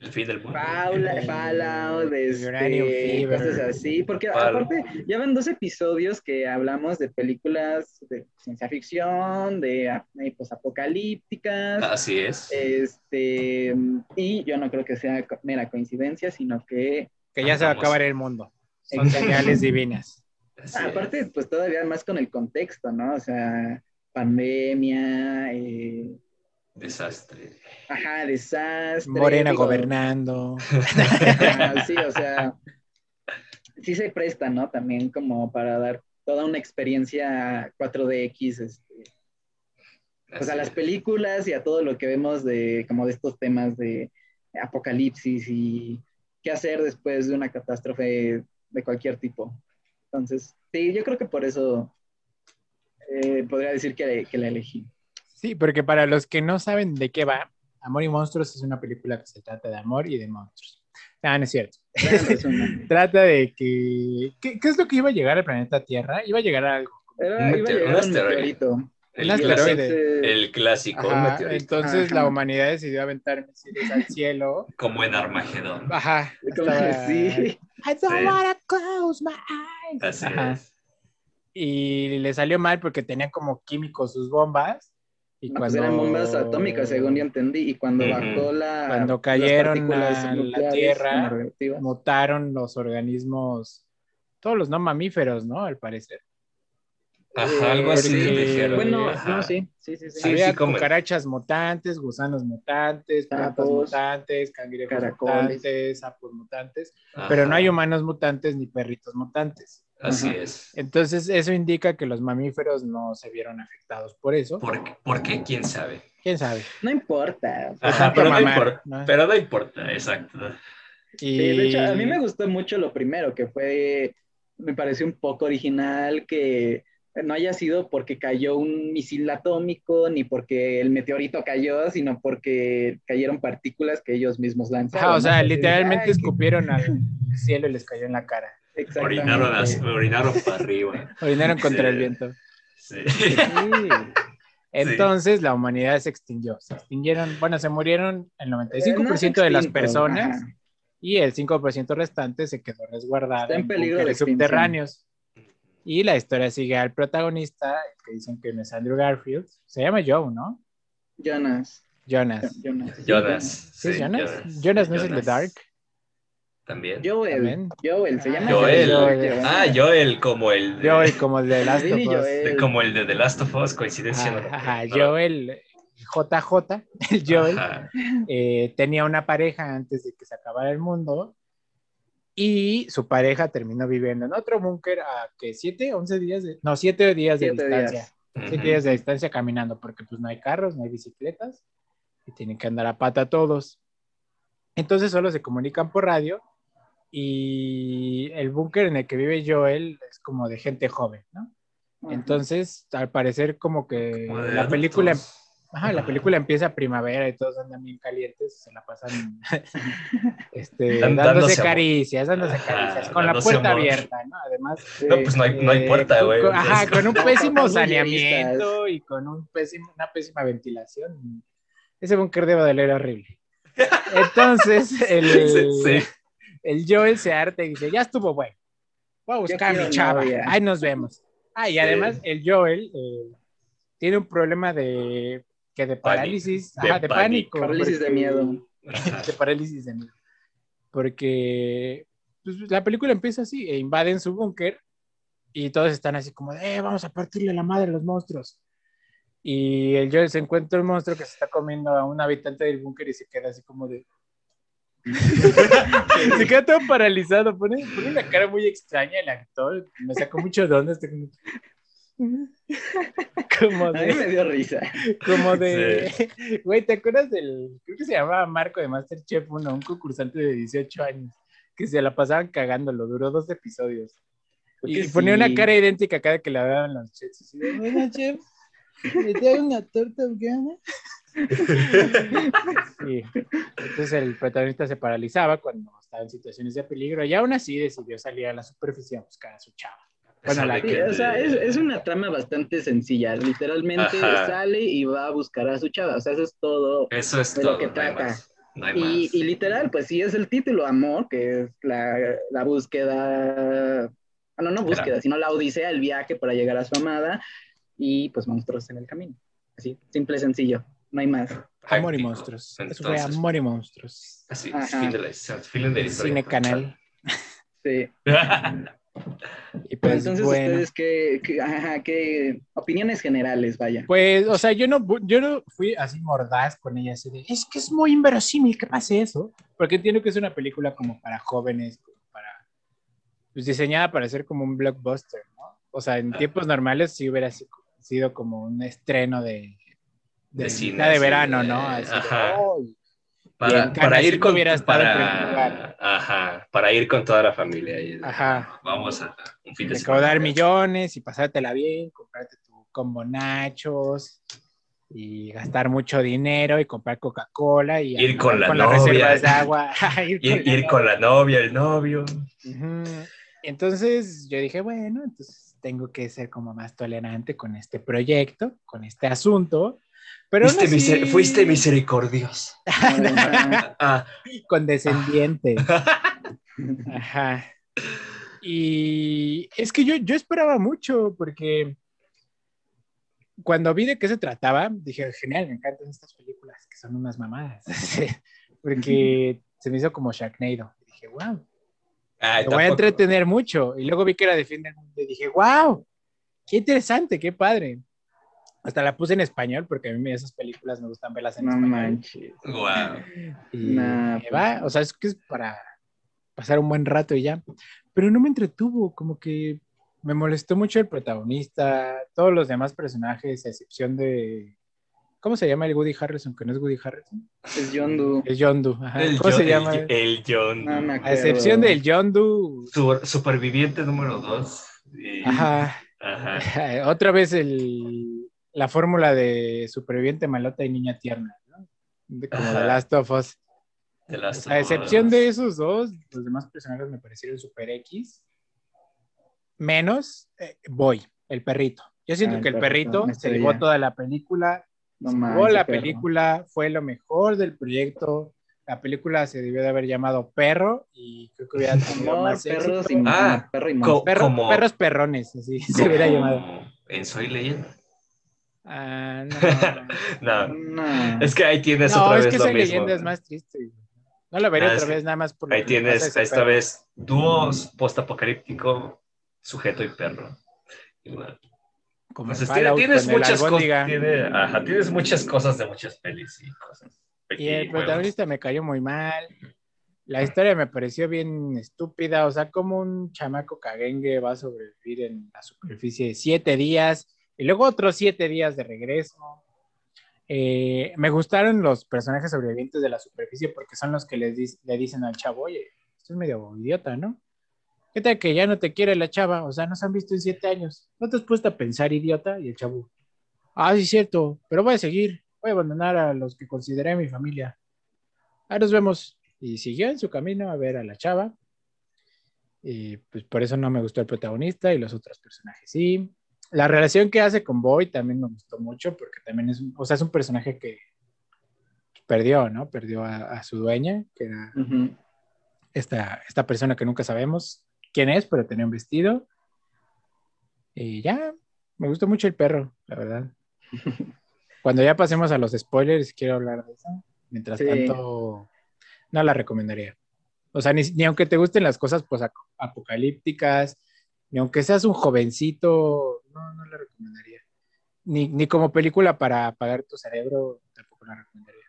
El fin del mundo. Paula, Fallout, este, cosas así, porque Fallout. aparte ya van dos episodios que hablamos de películas de ciencia ficción, de ap- eh, posapocalípticas, Así es. este, y yo no creo que sea mera coincidencia, sino que Que ya se va a acabar el mundo. Son señales divinas. Así ah, es. aparte, pues todavía más con el contexto, ¿no? O sea, pandemia, eh, Desastre. ajá, desastre. Morena digo, gobernando. Sí, o sea, sí se presta, ¿no? También como para dar toda una experiencia 4DX, este, pues a las películas y a todo lo que vemos de como de estos temas de apocalipsis y qué hacer después de una catástrofe de cualquier tipo. Entonces, sí, yo creo que por eso eh, podría decir que, que la elegí. Sí, porque para los que no saben de qué va, Amor y Monstruos es una película que se trata de amor y de monstruos. Ah, no es cierto. Resumen. Trata de que... ¿qué, qué es lo que iba a llegar al planeta Tierra? Iba a llegar a algo. Era- Un iba a meteoro- llegar un un asteroide. meteorito. El, Un clásico, asteroide. el clásico Ajá, meteorito. entonces Ajá. la humanidad decidió aventar misiles al cielo. Como en Armagedón. Ajá. Como que estaba- sí. I don't Sí. wanna close my eyes. Así Ajá. es. Y le salió mal porque tenían como químicos sus bombas. Y No, pues cuando eran bombas atómicas, según yo entendí, y cuando bajó la... Cuando cayeron a la Tierra, mutaron los organismos, todos los no mamíferos, ¿no? Al parecer. Ajá, algo así Porque- dijeron. Bueno, Ajá. no, sí, sí, sí. sí. Había sí, como- cucarachas mutantes, gusanos mutantes, plantas mutantes, cangrejos caracoles. mutantes, sapos mutantes, pero no hay humanos mutantes ni perritos mutantes. Así Ajá. es. Entonces, eso indica que los mamíferos no se vieron afectados por eso. ¿Por, qué- ¿Por qué? ¿Quién sabe? ¿Quién sabe? No importa. Ajá, tanto pero no, importa, ¿no? pero no importa, exacto. Y... Sí, de hecho, a mí me gustó mucho lo primero, que fue, me pareció un poco original, que no haya sido porque cayó un misil atómico, ni porque el meteorito cayó, sino porque cayeron partículas que ellos mismos lanzaron. O sea, ¿no? literalmente Ay, escupieron al cielo y les cayó en la cara. Orinaron, as- orinaron para arriba. Orinaron contra Sí. el viento. Sí. Sí. Entonces la humanidad se extinguió. Se extinguieron, bueno, se murieron el 95% Eh, no de las personas ajá. y el 5% restante se quedó resguardado Está en peligro de subterráneos. Y la historia sigue al protagonista, que dicen que no es Andrew Garfield. Se llama Joe, ¿no? Jonas. Jonas. Jonas. Jonas. ¿Sí, Jonas? Jonas no es el de Jonas. Dark. También. Joel. También. Joel, se llama Joel. Joel. Ah, Joel, como el de, Joel, como el de Last of Us. Joel. como el de The Last of Us, coincidencia. Ajá, ¿no? ajá, No. Joel, JJ, el Joel, eh, tenía una pareja antes de que se acabara el mundo y su pareja terminó viviendo en otro búnker a que 7, 11 días, de, no, 7 días de Siete distancia. días. 7 Ujú. días de distancia caminando porque pues no hay carros, no hay bicicletas y tienen que andar a pata todos. Entonces solo se comunican por radio y el búnker en el que vive Joel es como de gente joven, ¿no? Ajá. Entonces, al parecer, como que Como la película, ajá, la película empieza a primavera y todos andan bien calientes, se la pasan este, dándose caricias, dándose Ajá, caricias, con la puerta amor. abierta, ¿no? Además, No, pues no hay, no hay eh, puerta, güey. con- Ajá, con un pésimo saneamiento y con un pésimo, una pésima ventilación. Ese búnker debe de oler horrible. Entonces, el, Sí, sí. El Joel se harta y dice, ya estuvo bueno. Voy a buscar a mi chava. novia". Ahí nos vemos. Ah, y además el Joel eh, tiene un problema de que de parálisis, De ajá, de pánico. Parálisis de miedo. De parálisis de miedo. Porque pues, la película empieza así, e invaden su búnker y todos están así como, de, eh, vamos a partirle la madre a los monstruos. Y el Joel se encuentra un monstruo que se está comiendo a un habitante del búnker y se queda así como de... se queda todo paralizado, pone, pone una cara muy extraña el actor, me sacó mucho de onda. este como- Como A mí me de, dio risa. como de, güey, ¿te acuerdas del, creo que se llamaba Marco de Masterchef 1, un concursante de 18 años, que se la pasaban cagándolo, duró dos episodios. Y que ponía sí. una cara idéntica cada que le daban los chefs. De, "Bueno, chef, ¿le traigo una torta ahogada?" Sí. Entonces el protagonista se paralizaba cuando estaba en situaciones de peligro y aún así decidió salir a la superficie a buscar a su chava. Bueno, la Sí, o sea, es, es una trama bastante sencilla. Literalmente Ajá. sale y va a buscar a su chava. O sea, eso es todo. Eso es de lo todo. que no hay trata. más. No hay Y, más. y literal, pues sí es el título, Amor, que es la, la búsqueda. Bueno, no búsqueda, sino la odisea, el viaje para llegar a su amada. Y pues monstruos en el camino. Así, simple y sencillo. No hay más. Amor y monstruos. Eso fue Entonces, Amor y monstruos. Así, Ajá. fin de la fin de la historia. Cine Canal. Sí. Y pues Entonces, bueno. ustedes, ¿qué, qué, ajá, qué opiniones generales, vaya? Pues, o sea, yo no, yo no fui así mordaz con ella, así de, es que es muy inverosímil que pase eso, porque entiendo que es una película como para jóvenes, como para, pues diseñada para ser como un blockbuster, ¿no? O sea, en Ah. tiempos normales sí hubiera si- sido como un estreno de, de, De cine, mitad de verano, de- ¿no? Así ajá. "Oh", para, para ir con para, ajá, para ir con toda la familia y- Ajá. vamos a un fin de recaudar millones y pasártela bien, comprarte tu combo nachos y gastar mucho dinero y comprar Coca-Cola y Ir con la las novia. reservas de agua. ir ir, la ir con la novia el novio Ujú. Entonces yo dije, bueno, entonces tengo que ser como más tolerante con este proyecto, con este asunto. Pero fuiste, así, miser- fuiste misericordioso. Ah, condescendiente. Ajá. Y es que yo, yo esperaba mucho porque cuando vi de qué se trataba, dije, genial, me encantan estas películas que son unas mamadas. porque se me hizo como Sharknado. Y dije, wow, ay, me voy a entretener mucho. Y luego vi que era de fin del mundo y dije, wow, qué interesante, qué padre. Hasta la puse en español porque a mí esas películas me gustan verlas en No español. manches. Guau. Y Nah, me pues. va, o sea, es que es para pasar un buen rato y ya. Pero no me entretuvo, como que me molestó mucho el protagonista, todos los demás personajes, a excepción de. ¿Cómo se llama el Woody Harrison? Que no es Woody Harrison. Es Yondu. Es Yondu. ajá. El ¿Cómo John- se el- llama? el No me a excepción del Yondu. Su- superviviente número dos y- Ajá. ajá. Otra vez el, la fórmula de superviviente malota y niña tierna, ¿no? De- como. The Last of Us. De las A excepción de esos dos, los demás personajes me parecieron super X. Menos eh, Boy, el perrito. Yo siento Ah, el que el perrito, perrito se llevó toda la película. No se manches, llevó la perro. película, fue lo mejor del proyecto. La película se debió de haber llamado Perro y creo que hubiera tenido Amor, más perros éxito. y Ah, perro y co-. Perro- como- Perros perrones, así se hubiera llamado. En Soy Leyenda. Ah, no. no. Es que ahí tienes otra vez lo mismo. No, es que esa leyenda es más triste. No la veré ah, otra vez, nada más por Ahí tienes esta vez dúos post-apocalíptico, sujeto y perro. Igual. Como tienes muchas cosas. tienes muchas cosas de muchas pelis y cosas. Y el protagonista me cayó muy mal. La historia me pareció bien estúpida. O sea, como un chamaco caguengue va a sobrevivir en la superficie de siete días y luego otros siete días de regreso. Eh, me gustaron los personajes sobrevivientes de la superficie porque son los que les le dicen al chavo, oye, esto es medio idiota, ¿no? ¿Qué tal que ya no te quiere la chava? O sea, nos han visto en siete años. ¿No te has puesto a pensar, idiota? Y el chavo, ah, sí, cierto, pero voy a seguir. Voy a abandonar a los que consideré mi familia. Ahí nos vemos. Y siguió en su camino a ver a la chava. Y pues por eso no me gustó el protagonista y los otros personajes sí. La relación que hace con Boy también me gustó mucho porque también es, o sea, es un personaje que perdió, ¿no? Perdió a, su dueña, que era esta, esta persona que nunca sabemos quién es, pero tenía un vestido. Y ya, me gustó mucho el perro, la verdad. Cuando ya pasemos a los spoilers, quiero hablar de eso. Mientras tanto, no la recomendaría. O sea, ni, aunque te gusten las cosas pues, apocalípticas, ni aunque seas un jovencito, no, no la recomendaría. Ni, ni como película para apagar tu cerebro, tampoco la recomendaría.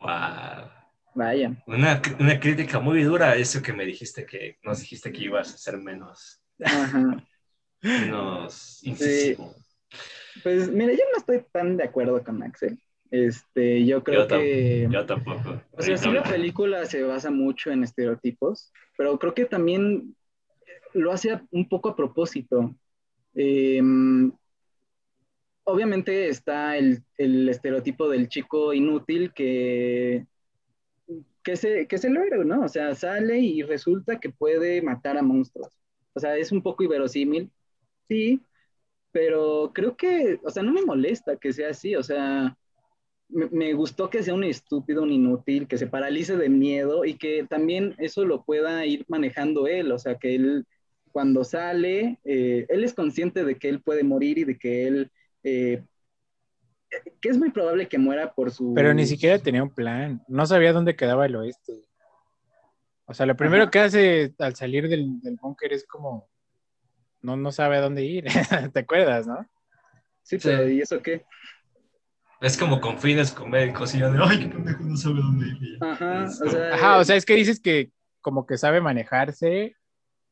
Wow. Vaya. Una, una, crítica muy dura a eso que me dijiste, que nos dijiste que ibas a ser menos. Ajá. menos incisivo. Pues mira, yo no estoy tan de acuerdo con Axel. Este, yo creo que. Yo tampoco. O sea, sí, la película se basa mucho en estereotipos, pero creo que también lo hace un poco a propósito. Em, obviamente está el, estereotipo del chico inútil que que es, que es el héroe, ¿no? O sea, sale y resulta que puede matar a monstruos. O sea, es un poco inverosímil, sí, pero creo que, o sea, no me molesta que sea así, o sea, me, gustó que sea un estúpido, un inútil, que se paralice de miedo y que también eso lo pueda ir manejando él, o sea, que él cuando sale, eh, él es consciente de que él puede morir y de que él eh, que es muy probable que muera por su... Pero ni siquiera tenía un plan, no sabía dónde quedaba el oeste. O sea, lo primero que hace al salir del, del búnker es como, no, no sabe a dónde ir, ¿te acuerdas, no? Sí, pero ¿y eso qué? Es como con fines con médicos y yo de, ay, qué pendejo, no sabe dónde ir. Ajá, o sea, Ajá, o sea, es que dices que como que sabe manejarse,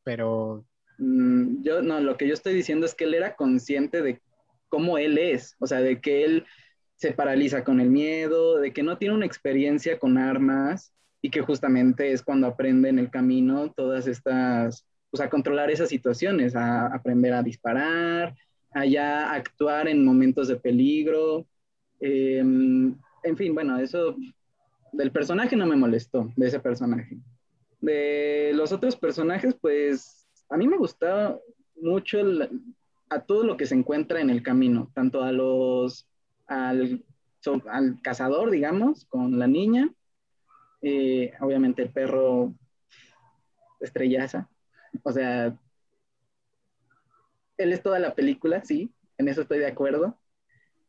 pero... Mm, yo, no, lo que yo estoy diciendo es que él era consciente de cómo él es, o sea, de que él se paraliza con el miedo, de que no tiene una experiencia con armas y que justamente es cuando aprende en el camino todas estas, pues a controlar esas situaciones, a aprender a disparar, a ya actuar en momentos de peligro. Em, en fin, bueno, eso del personaje no me molestó, de ese personaje. De los otros personajes, pues a mí me gustaba mucho a todo lo que se encuentra en el camino, tanto a los, al, al cazador, digamos, con la niña, eh, obviamente el perro estrellaza, o sea, él es toda la película, sí, en eso estoy de acuerdo.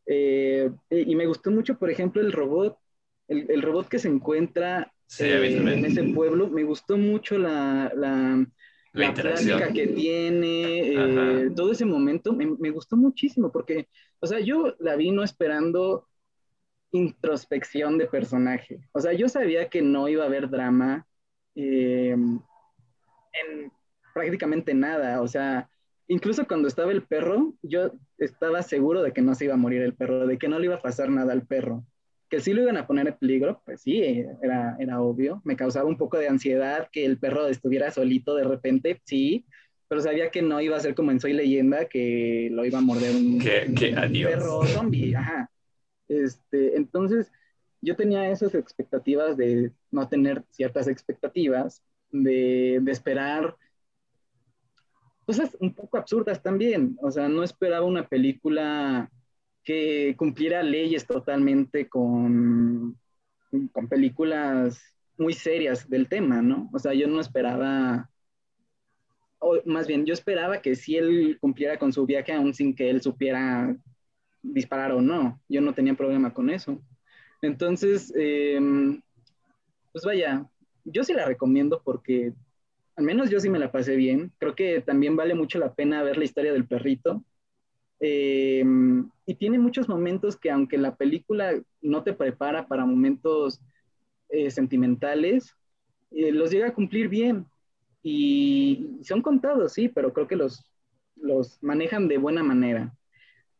Eh, y, me gustó mucho, por ejemplo, el robot, el, robot que se encuentra eh, en ese pueblo, me gustó mucho la, la, plática que tiene, eh, todo ese momento me, gustó muchísimo porque, o sea, yo la vi no esperando introspección de personaje. O sea, yo sabía que no iba a haber drama em, en prácticamente nada. O sea, incluso cuando estaba el perro, yo estaba seguro de que no se iba a morir el perro, de que no le iba a pasar nada al perro que sí lo iban a poner en peligro, pues sí, era, era obvio. Me causaba un poco de ansiedad que el perro estuviera solito de repente, sí, pero sabía que no iba a ser como en Soy Leyenda, que lo iba a morder un, perro zombie, ajá. Este, entonces, yo tenía esas expectativas de no tener ciertas expectativas, de, de esperar cosas un poco absurdas también. O sea, no esperaba una película que cumpliera leyes totalmente con, con películas muy serias del tema, ¿no? O sea, yo no esperaba, o más bien, yo esperaba que si él cumpliera con su viaje, aún sin que él supiera disparar o no. Yo no tenía problema con eso. Entonces, em, pues vaya, yo sí la recomiendo porque al menos yo sí me la pasé bien. Creo que también vale mucho la pena ver la historia del perrito. Em, y tiene muchos momentos que aunque la película no te prepara para momentos eh, sentimentales, eh, los llega a cumplir bien. Y son contados, sí, pero creo que los, los manejan de buena manera.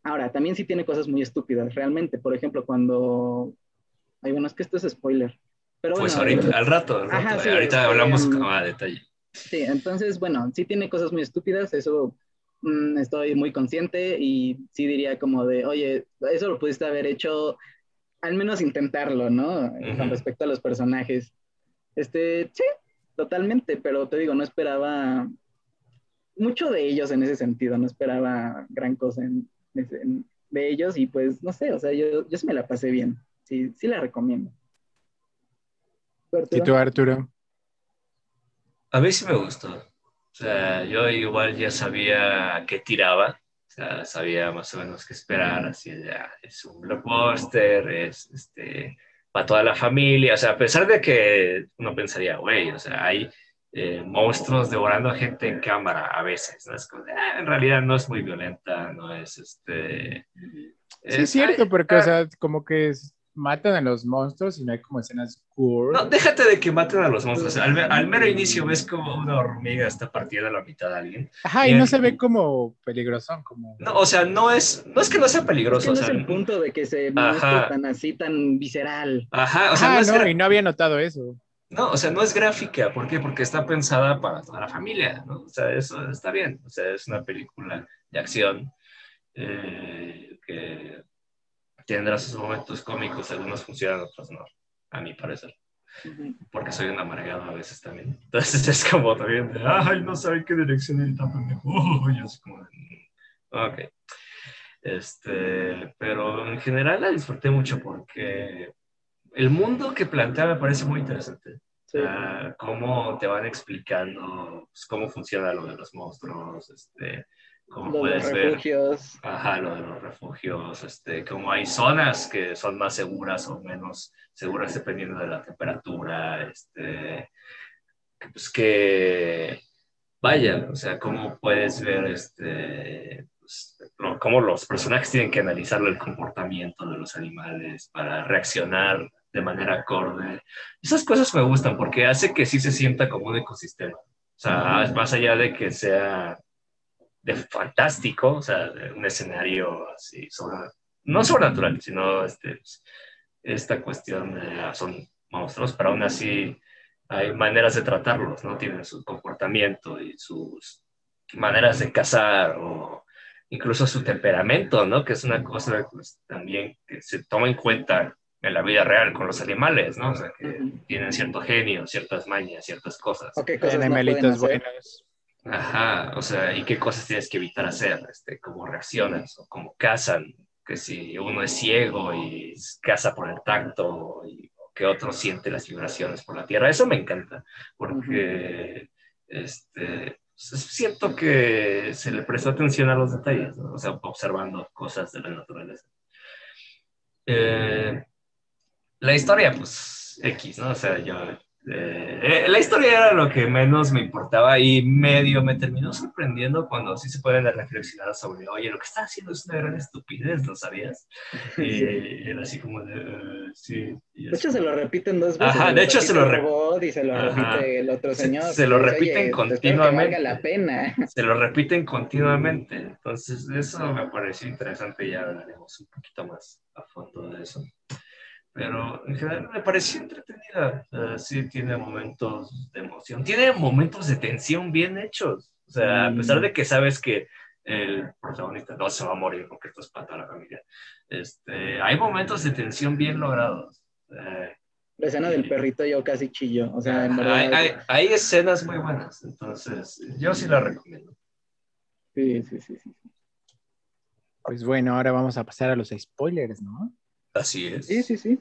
Ahora, también sí tiene cosas muy estúpidas, realmente. Por ejemplo, cuando... Ay, bueno, es que esto es spoiler. Pero pues ahorita, al rato, ahorita hablamos um, a detalle. Sí, entonces, bueno, sí tiene cosas muy estúpidas, eso mm, estoy muy consciente y sí diría como de, oye, eso lo pudiste haber hecho, al menos intentarlo, ¿no? Con respecto a los personajes. Este, sí, totalmente, pero te digo, no esperaba mucho de ellos en ese sentido, no esperaba gran cosa en, de ellos y pues, no sé, o sea, yo, yo sí me la pasé bien, sí, sí la recomiendo. ¿Y tú, Arturo? A mí sí me gustó. O sea, yo igual ya sabía qué tiraba. O sea, sabía más o menos qué esperar. Así ya, es un blockbuster, es este, para toda la familia. O sea, a pesar de que uno pensaría, güey, o sea, hay eh, monstruos devorando a gente en cámara a veces. ¿no? Es como ah, en realidad no es muy violenta, no es este. Sí, es cierto, porque, o sea, como que es matan a los monstruos y no hay como escenas gore. No, déjate de que maten a los monstruos. Al, mero inicio ves como una hormiga está partida a la mitad de alguien. Ajá, y, no se ve como peligroso, como... No, o sea, no es, no es que no sea peligroso. Es no es el punto de que se tan así, tan visceral. Ajá, o sea, no, y no había notado eso. No, o sea, no es gráfica. ¿Por qué? Porque está pensada para toda la familia, ¿no? O sea, eso está bien. O sea, es una película de acción eh, que tendrá sus momentos cómicos, algunos funcionan, otros no, a mi parecer. Porque soy un amargado a veces también. Entonces es como también de, ay, no sabe qué dirección ir tan pendejo. Y es como, ok. Este, pero en general la disfruté mucho porque el mundo que plantea me parece muy interesante. cómo te van explicando pues, cómo funciona lo de los monstruos, este, como puedes ver. Ajá, lo de los refugios, este, como hay zonas que son más seguras o menos seguras dependiendo de la temperatura, este, pues que, vaya, o sea, cómo puedes ver, este, pues, cómo los personajes tienen que analizar el comportamiento de los animales para reaccionar de manera acorde. Esas cosas me gustan porque hace que sí se sienta como un ecosistema. O sea, más allá de que sea de fantástico, o sea, de un escenario así, no sobrenatural, sino este, pues, esta cuestión de, ah, son monstruos, pero aún así hay maneras de tratarlos, ¿no? Tienen su comportamiento y sus maneras de cazar o incluso su temperamento, ¿no? Que es una cosa pues, también que se toma en cuenta en la vida real con los animales, ¿no? O sea, que tienen cierto genio, ciertas mañas, ciertas cosas. O qué cosas no buenas. Ajá, o sea, ¿y qué cosas tienes que evitar hacer? Este, ¿Cómo reaccionas? ¿O cómo cazan? Que si uno es ciego y caza por el tacto, y que otro siente las vibraciones por la tierra. Eso me encanta, porque este, siento que se le presta atención a los detalles, o sea, observando cosas de la naturaleza. Eh, la historia, pues, X, ¿no? O sea, yo eh, la historia era lo que menos me importaba y medio me terminó sorprendiendo cuando sí se pueden reflexionar sobre, oye, lo que está haciendo es una gran estupidez, ¿lo sabías? Y era así como de, eh, sí. De hecho, se lo repiten dos veces. Ajá, de hecho, se lo, repiten. y se lo repite el otro señor. Se, lo repiten continuamente. la pena. Se lo repiten continuamente. Entonces, eso me pareció interesante y ya hablaremos un poquito más a fondo de eso pero en general me pareció entretenida. sí, tiene momentos de emoción, tiene momentos de tensión bien hechos. O sea, a pesar de que sabes que el protagonista no se va a morir porque esto es para la familia, este, hay momentos de tensión bien logrados. la escena del perrito yo casi chillo. O sea, en verdad... hay, hay, escenas muy buenas, entonces yo sí la recomiendo. Sí, sí, sí, sí. Pues bueno, ahora vamos a pasar a los spoilers, ¿no? Así es. Sí, sí, sí.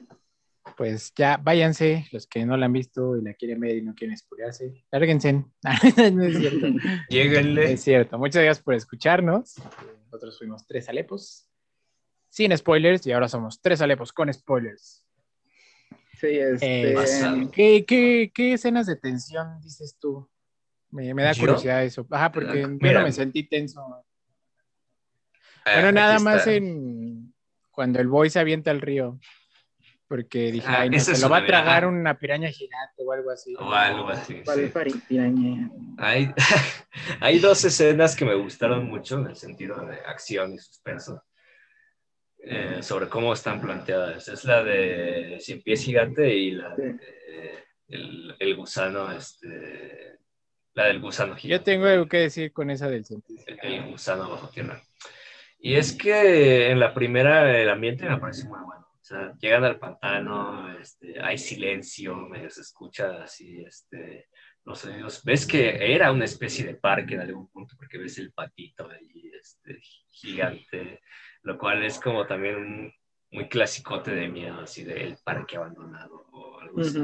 Pues ya váyanse, los que no la han visto y la quieren ver y no quieren spoilearse, lárguense. no es cierto. Lléguenle. Es cierto. Muchas gracias por escucharnos. Nosotros fuimos tres Alepos. sin spoilers y ahora somos tres Alepos con spoilers. Sí, este... ¿qué, qué, qué escenas de tensión dices tú? Me, me da curiosidad eso. Ajá, porque yo no me sentí tenso. Ah, bueno, nada más en cuando el boy se avienta al río. Porque dije, ah, no, se lo va a tragar una piraña gigante o algo así. O algo así. Sí. piraña? Hay, hay dos escenas que me gustaron mucho en el sentido de acción y suspenso. Eh, sobre cómo están planteadas. Es la de Cien Pies Gigante y la de el, el, gusano, este, la del gusano gigante. Yo tengo algo que decir con esa del Cien Pies El, gusano bajo tierra. Y es que en la primera el ambiente me parece muy bueno sea, llegan al pantano, este, hay silencio, se escucha así, este, los sonidos. Ves que era una especie de parque en algún punto, porque ves el patito ahí, este, gigante, lo cual es como también un muy clasicote de miedo, así del parque abandonado o algo así.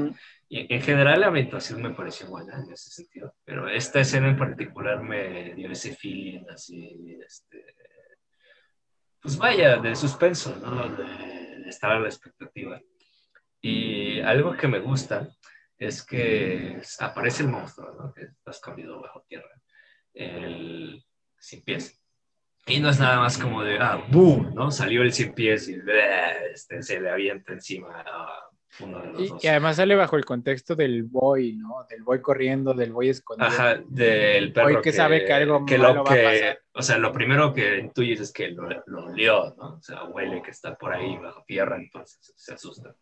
Y en general la ambientación me pareció buena en ese sentido, pero esta escena en particular me dio ese feeling así, este, pues vaya, de suspenso, ¿no? De, estaba la expectativa. Y algo que me gusta es que aparece el monstruo, ¿no? Que está escondido bajo tierra, el sin pies. Y no es nada más como de, ah, boom, ¿no? Salió el sin pies y este, se le avienta encima a uno de los y, dos. Y además sale bajo el contexto del boy, ¿no? Del boy corriendo, del boy escondido. Ajá, del perro que, sabe que algo que lo que, va a pasar. O sea, lo primero que intuyes es que lo, lo olió, ¿no? O sea, huele que está por ahí bajo tierra, entonces se asusta.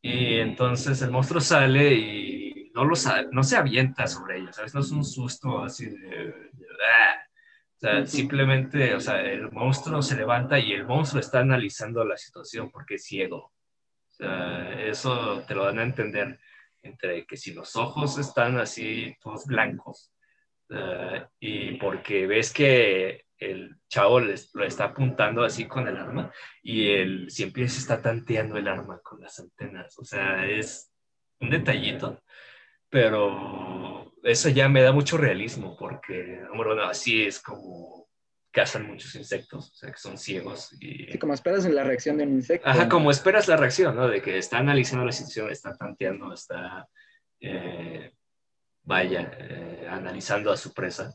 Y entonces el monstruo sale y no, lo no se avienta sobre ellos, ¿sabes? No es un susto así de... Ah". O sea, simplemente, o sea, el monstruo se levanta y el monstruo está analizando la situación porque es ciego. Sea, eso te lo dan a entender entre que si los ojos están así todos blancos uh, y porque ves que el chavo le, lo está apuntando así con el arma y el siempre se está tanteando el arma con las antenas. O sea, es un detallito, pero eso ya me da mucho realismo porque, bueno, así es como cazan muchos insectos, o sea, que son ciegos. Y... Sí, como esperas la reacción de un insecto. Ajá, como esperas la reacción, ¿no? De que está analizando la situación, está tanteando, está, eh, vaya, eh, analizando a su presa.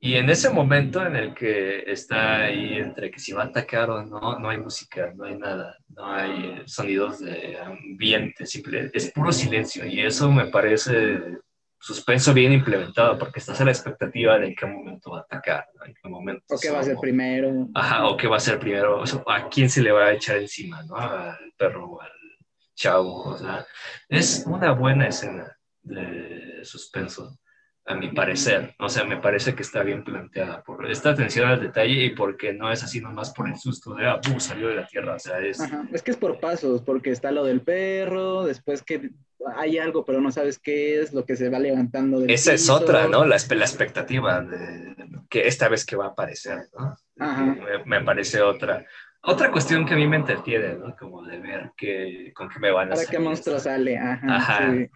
Y en ese momento en el que está ahí entre que si va a atacar o no, no hay música, no hay nada, no hay sonidos de ambiente, simple, es puro silencio. Y eso me parece suspenso bien implementado, porque estás a la expectativa de en qué momento va a atacar, en qué momento. O qué va a ser primero. Ajá, o qué va a ser primero, a quién se le va a echar encima, ¿no? Al perro o al chavo, o sea, es una buena escena de suspenso a mi parecer. O sea, me parece que está bien planteada por esta atención al detalle y porque no es así nomás por el susto de, ah, salió de la tierra. O sea, es... Es que es por pasos, porque está lo del perro, después que hay algo, pero no sabes qué es, lo que se va levantando. Del Esa es otra, ¿no? La, la, expectativa de que esta vez que va a aparecer, ¿no? Me, me, parece otra. Otra cuestión que a mí me entretiene, ¿no? Como de ver que, con qué me van a Para qué monstruo sale, ajá. Ajá. Sí.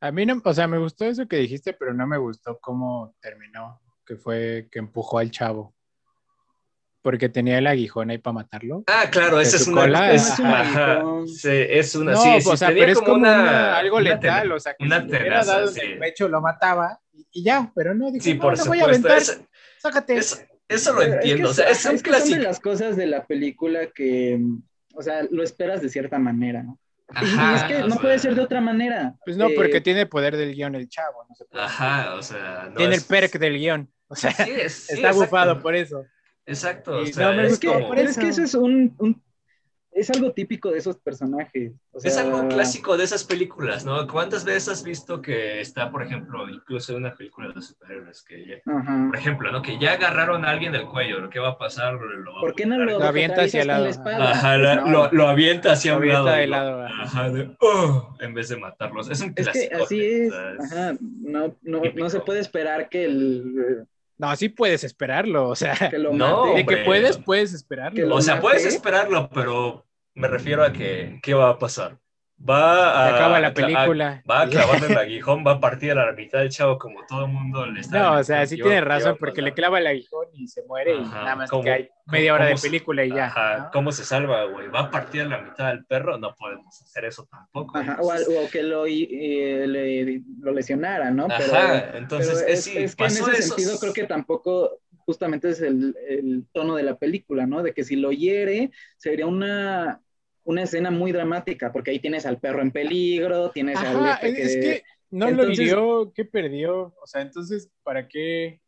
A mí no, o sea, me gustó eso que dijiste, pero no me gustó cómo terminó, que fue que empujó al chavo. Porque tenía el aguijón ahí para matarlo. Ah, claro, esa es una. Es, ajá, sí, es una. No, sí, o sea, pero es como una, algo letal, o sea, que una si tenaza, dado sí. el pecho lo mataba y, ya, pero no, dijo, sí, por no, supuesto, voy a aventar, eso, sácate. Eso, eso lo entiendo, es que, o sea, es un es clásico. Son de las cosas de la película que, o sea, lo esperas de cierta manera, ¿no? Ajá, y es que no sea, puede ser de otra manera. Pues no, eh, porque tiene poder del guion el chavo. No se puede Ajá, o sea. No tiene es... el perk del guion. O sea, sí, es, sí, está exacto. bufado por eso. Exacto. O Y sea, no es, es, que, como- pero es que eso es un, un- es algo típico de esos personajes. O es algo clásico de esas películas, ¿no? ¿Cuántas veces has visto que está, por ejemplo, incluso en una película de superhéroes, que ya- Ajá. por ejemplo, ¿no? Que ya agarraron a alguien del cuello, ¿qué va a pasar? Lo, ¿Por qué no lo, Lo avienta hacia el lado. la espada? Ajá, la- No, lo, lo avienta hacia Lo un lado. de ajá. De, "Oh", en vez de matarlos. Es un Es que clásico. así es. Ajá. No, no, no se puede esperar que, el, No, sí puedes esperarlo, o sea, que lo No, mate. de que puedes, puedes Que esperarlo. lo O sea, mate. puedes esperarlo, pero me refiero a que, ¿qué va a pasar? Va a, acaba la película. va a clavarle el aguijón, va a partir a la mitad del chavo como todo el mundo le está. No, o sea, sí tiene razón, porque le clava el aguijón y se muere y nada más que hay media hora de película y ya. Ajá, ¿cómo se salva, güey? ¿Va a partir a la mitad del perro? No podemos hacer eso tampoco. Ajá, o, que lo, eh, lo lesionara, ¿no? Ajá, entonces es, es, que en ese sentido creo que tampoco justamente es el, el tono de la película, ¿no? De que si lo hiere, sería una una escena muy dramática, porque ahí tienes al perro en peligro, tienes al... que... Es que no lo hirió, ¿qué perdió? O sea, entonces, ¿para qué?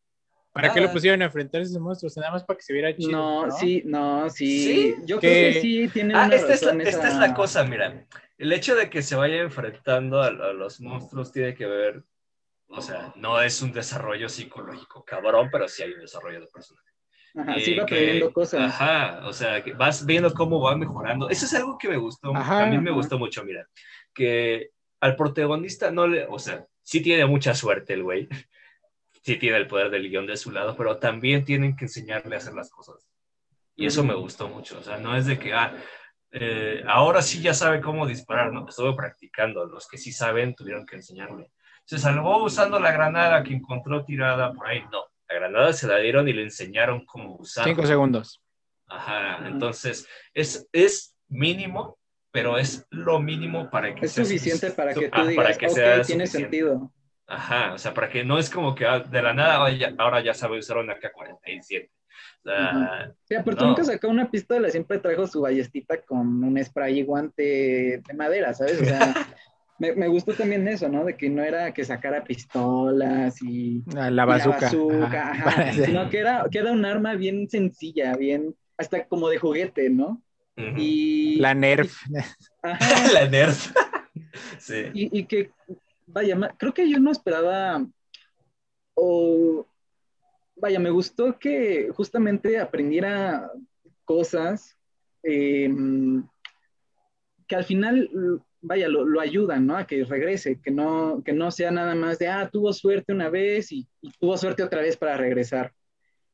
¿Para qué lo pusieron a enfrentar a esos monstruos? Nada más para que se viera chido. No, sí, no, sí. Yo creo que sí tiene ah, esta, es la, esta es la cosa, mira. El hecho de que se vaya enfrentando a, los monstruos tiene que ver, o sea, no es un desarrollo psicológico cabrón, pero sí hay un desarrollo de personaje. Ajá, sí va aprendiendo cosas. Ajá, o sea, que vas viendo cómo va mejorando. Eso es algo que me gustó, a mí me gustó mucho, mira, que al protagonista no le, o sea, sí tiene mucha suerte el güey, sí tiene el poder del guion de su lado, pero también tienen que enseñarle a hacer las cosas. Y eso me gustó mucho, o sea, no es de que, ah, eh, ahora sí ya sabe cómo disparar, no, estuve practicando, los que sí saben tuvieron que enseñarle. Se salvó usando la granada que encontró tirada por ahí, no granada se la dieron y le enseñaron cómo usar. Cinco segundos. Ajá, entonces es, es mínimo, pero es lo mínimo para que es suficiente para que tú ah, digas, que sea tiene sentido. Ajá, o sea, para que no es como que ah, de la nada ahora ya sabe usar una K-47. O sea, sí, pero tú nunca sacó una pistola, siempre trajo su ballestita con un spray y guante de madera, ¿sabes? O sea, me, me, gustó también eso, ¿no? De que no era que sacara pistolas y ah, la bazooka, sino que era, que era un arma bien sencilla, bien, hasta como de juguete, ¿no? y, la Nerf. la Nerf. sí. Y, y, que, vaya, creo que yo no esperaba, o, vaya, me gustó que justamente aprendiera cosas em, que al final vaya, lo, lo, ayudan, ¿no? A que regrese, que no, que no sea nada más de, ah, tuvo suerte una vez y, tuvo suerte otra vez para regresar,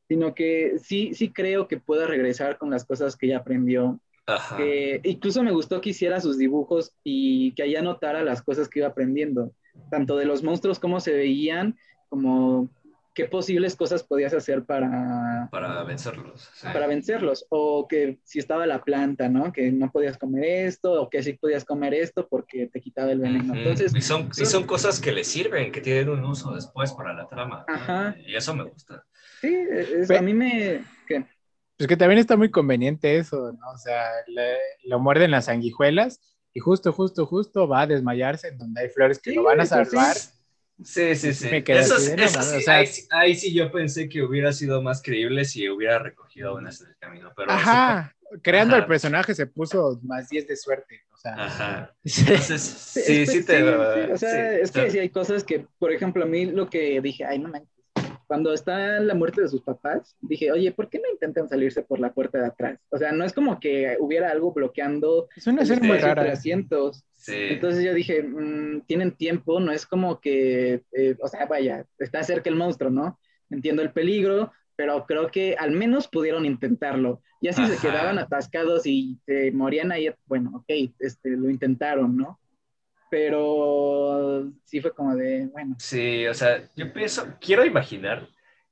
sino que sí, sí creo que pueda regresar con las cosas que ya aprendió. Que incluso me gustó que hiciera sus dibujos y que allá notara las cosas que iba aprendiendo, tanto de los monstruos, cómo se veían, como qué posibles cosas podías hacer para... Para vencerlos. Para vencerlos. O que si estaba la planta, ¿no? Que no podías comer esto, o que sí podías comer esto porque te quitaba el veneno. Entonces... Y son, son cosas que le sirven, que tienen un uso después para la trama. Ajá. Y eso me gusta. Sí, a mí me... ¿qué? Pues que también está muy conveniente eso, ¿no? O sea, lo muerden las sanguijuelas y justo, justo, justo va a desmayarse en donde hay flores que lo van a salvar. Sí, sí, sí. ahí, sí yo pensé que hubiera sido más creíble si hubiera recogido unas en el camino. Pero ajá, creando el personaje se puso más 10 de suerte. O sea, ajá. Entonces, sí, sí, te. o sea, es que sí hay cosas que, por ejemplo, a mí lo que dije, ay, no manches. Cuando está la muerte de sus papás, dije, oye, ¿por qué no intentan salirse por la puerta de atrás? O sea, no es como que hubiera algo bloqueando. Es una escena muy rara. asientos. Entonces yo dije, mm, tienen tiempo, no es como que, eh, o sea, vaya, está cerca el monstruo, ¿no? Entiendo el peligro, pero creo que al menos pudieron intentarlo. Y así se quedaban atascados y se morían ahí, bueno, ok, este, lo intentaron, ¿no? Pero sí fue como de, bueno. Sí, o sea, yo pienso, quiero imaginar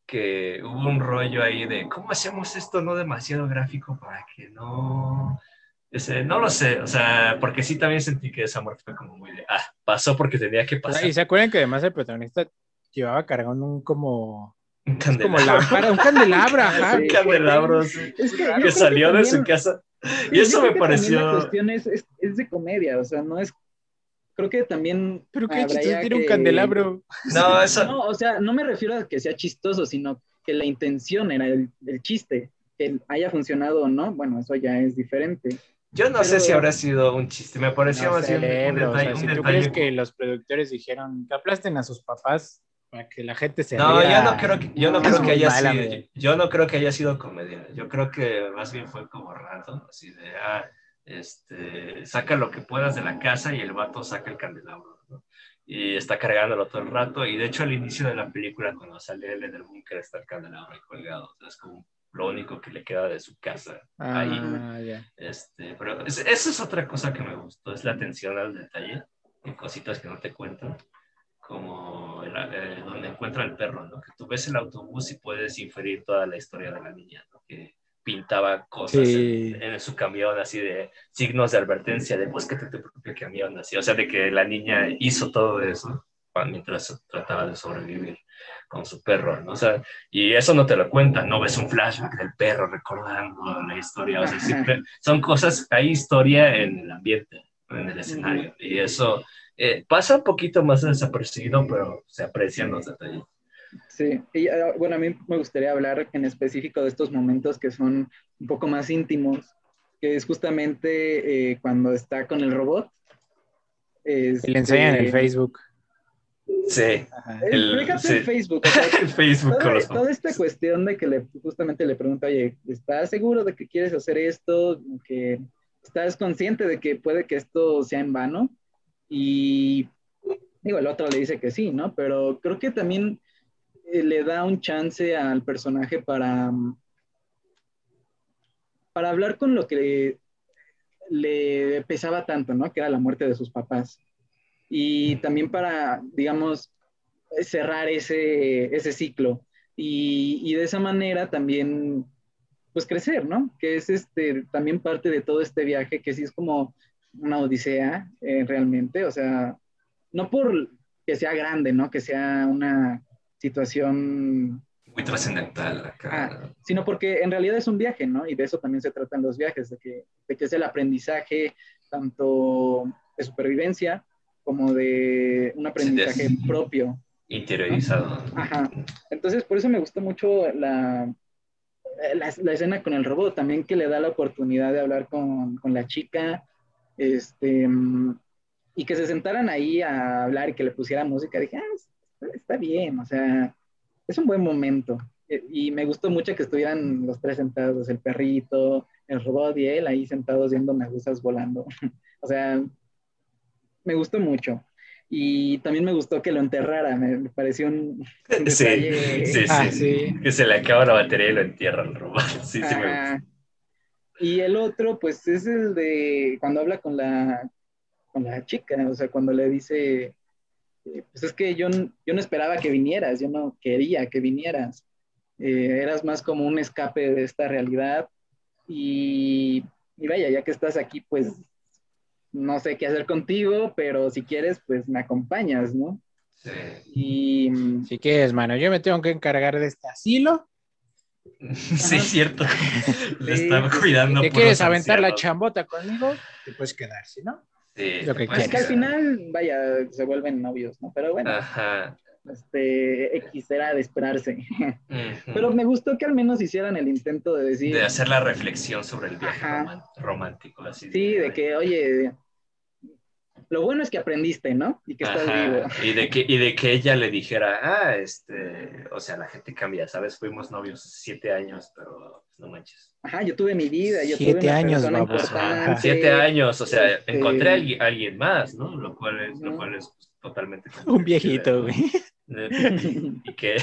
que hubo un rollo ahí de, ¿cómo hacemos esto no demasiado gráfico para que no no lo sé, o sea, porque sí también sentí que esa muerte fue como muy de, ah, pasó porque tenía que pasar. Y se acuerdan que además el protagonista llevaba cargando un como... Un candelabro. un candelabro, ajá. un candelabro, sí. que, salió de su casa. Y eso me pareció... La cuestión es, es, de comedia, o sea, no es creo que también. Pero qué chistoso tiene un candelabro. No, eso. No, o sea, no me refiero a que sea chistoso, sino que la intención era el, el chiste. Que haya funcionado o no, bueno, eso ya es diferente. Yo no sé si habrá sido un chiste, me pareció más bien un detalle. si tú crees que los productores dijeron que aplasten a sus papás para que la gente se No, yo no creo que, yo no, creo que haya sido, yo no creo que haya sido comedia. Yo creo que más bien fue como random, así de, ah, este, saca lo que puedas de la casa y el vato saca el candelabro, ¿no? Y está cargándolo todo el rato. Y de hecho, al inicio de la película, cuando sale él en el búnker, está el candelabro ahí colgado. O sea, es como lo único que le queda de su casa. Ah, ahí. Este, pero es- esa es otra cosa que me gustó, es la atención al detalle, y cositas que no te cuentan, como el- eh, donde encuentra el perro, ¿no? Que tú ves el autobús y puedes inferir toda la historia de la niña, ¿no? Que pintaba cosas Sí. en, en su camión, así de signos de advertencia, de búscate tu propio camión, así, o sea, de que la niña hizo todo eso mientras trataba de sobrevivir con su perro, ¿no? O sea, y eso no te lo cuentan, no ves un flashback del perro recordando la historia, o sea, siempre- son cosas, hay historia en el ambiente, en el escenario, y eso eh, pasa un poquito más desapercibido, pero se aprecian los detalles. Sí, y ah, bueno, a mí me gustaría hablar en específico de estos momentos que son un poco más íntimos, que es justamente eh, cuando está con el robot. Y le enseñan en el Este, Facebook. Sí, Ajá. eh, el- sí. en Facebook. o sea, Facebook con toda, los toda esta cuestión de que le, justamente le pregunta, oye, ¿estás seguro de que quieres hacer esto? Que ¿Estás consciente de que puede que esto sea en vano? Y digo, el otro le dice que sí, ¿no? Pero creo que también eh, le da un chance al personaje para, mm, para hablar con lo que le, le pesaba tanto, ¿no? Que era la muerte de sus papás. Y también para, digamos, cerrar ese, ese ciclo. Y, y de esa manera también, pues crecer, ¿no? Que es este, también parte de todo este viaje, que sí es como una odisea eh, realmente, o sea, no por que sea grande, ¿no? Que sea una situación, muy trascendental acá. Ah, sino porque en realidad es un viaje, ¿no? Y de eso también se tratan los viajes, de que, de que es el aprendizaje tanto de supervivencia como de un aprendizaje Sí, propio. interiorizado. Ajá. Entonces, por eso me gustó mucho la, la, la escena con el robot, también que le da la oportunidad de hablar con, con la chica, este, y que se sentaran ahí a hablar y que le pusiera música. Dije, ah, está, bien, o sea, es un buen momento. Eh, Y me gustó mucho que estuvieran los tres sentados, el perrito, el robot y él ahí sentados viendo medusas volando. o sea, me gustó mucho. Y también me gustó que lo enterrara, me, me pareció un, un Sí, detalle- sí, Ah, sí, sí. Que se le acaba la batería y lo entierra el robot. Sí, sí, me gusta. Y el otro, pues, es el de cuando habla con la, con la chica, o sea, cuando le dice, pues es que yo, yo no esperaba que vinieras, yo no quería que vinieras. Eh, eras más como un escape de esta realidad. Y, y vaya, ya que estás aquí, pues, no sé qué hacer contigo, pero si quieres, pues me acompañas, ¿no? Sí. Y Si quieres, mano, yo me tengo que encargar de este asilo. Sí, cierto. Le Sí. estaba cuidando. ¿Te puros quieres aventar la chambota conmigo? Te puedes quedar, si no? Sí, Lo que es que al final, vaya, se vuelven novios, ¿no? Pero bueno. Ajá. este, X era de esperarse. Pero me gustó que al menos hicieran el intento de decir, de hacer la reflexión sobre el viaje Ajá. romántico. Así sí, de que, oye, lo bueno es que aprendiste, ¿no? Y que estás Ajá, vivo. Y de, que, y de que ella le dijera, ah, este, o sea, la gente cambia, ¿sabes? Fuimos novios siete años, pero no manches. Ajá, yo tuve mi vida, yo Siete tuve una años, persona baboso. importante. Ajá, siete años, o sea, este- encontré a alguien, alguien más, ¿no? Lo cual es, lo cual es pues, totalmente... Un viejito, güey. Y, que...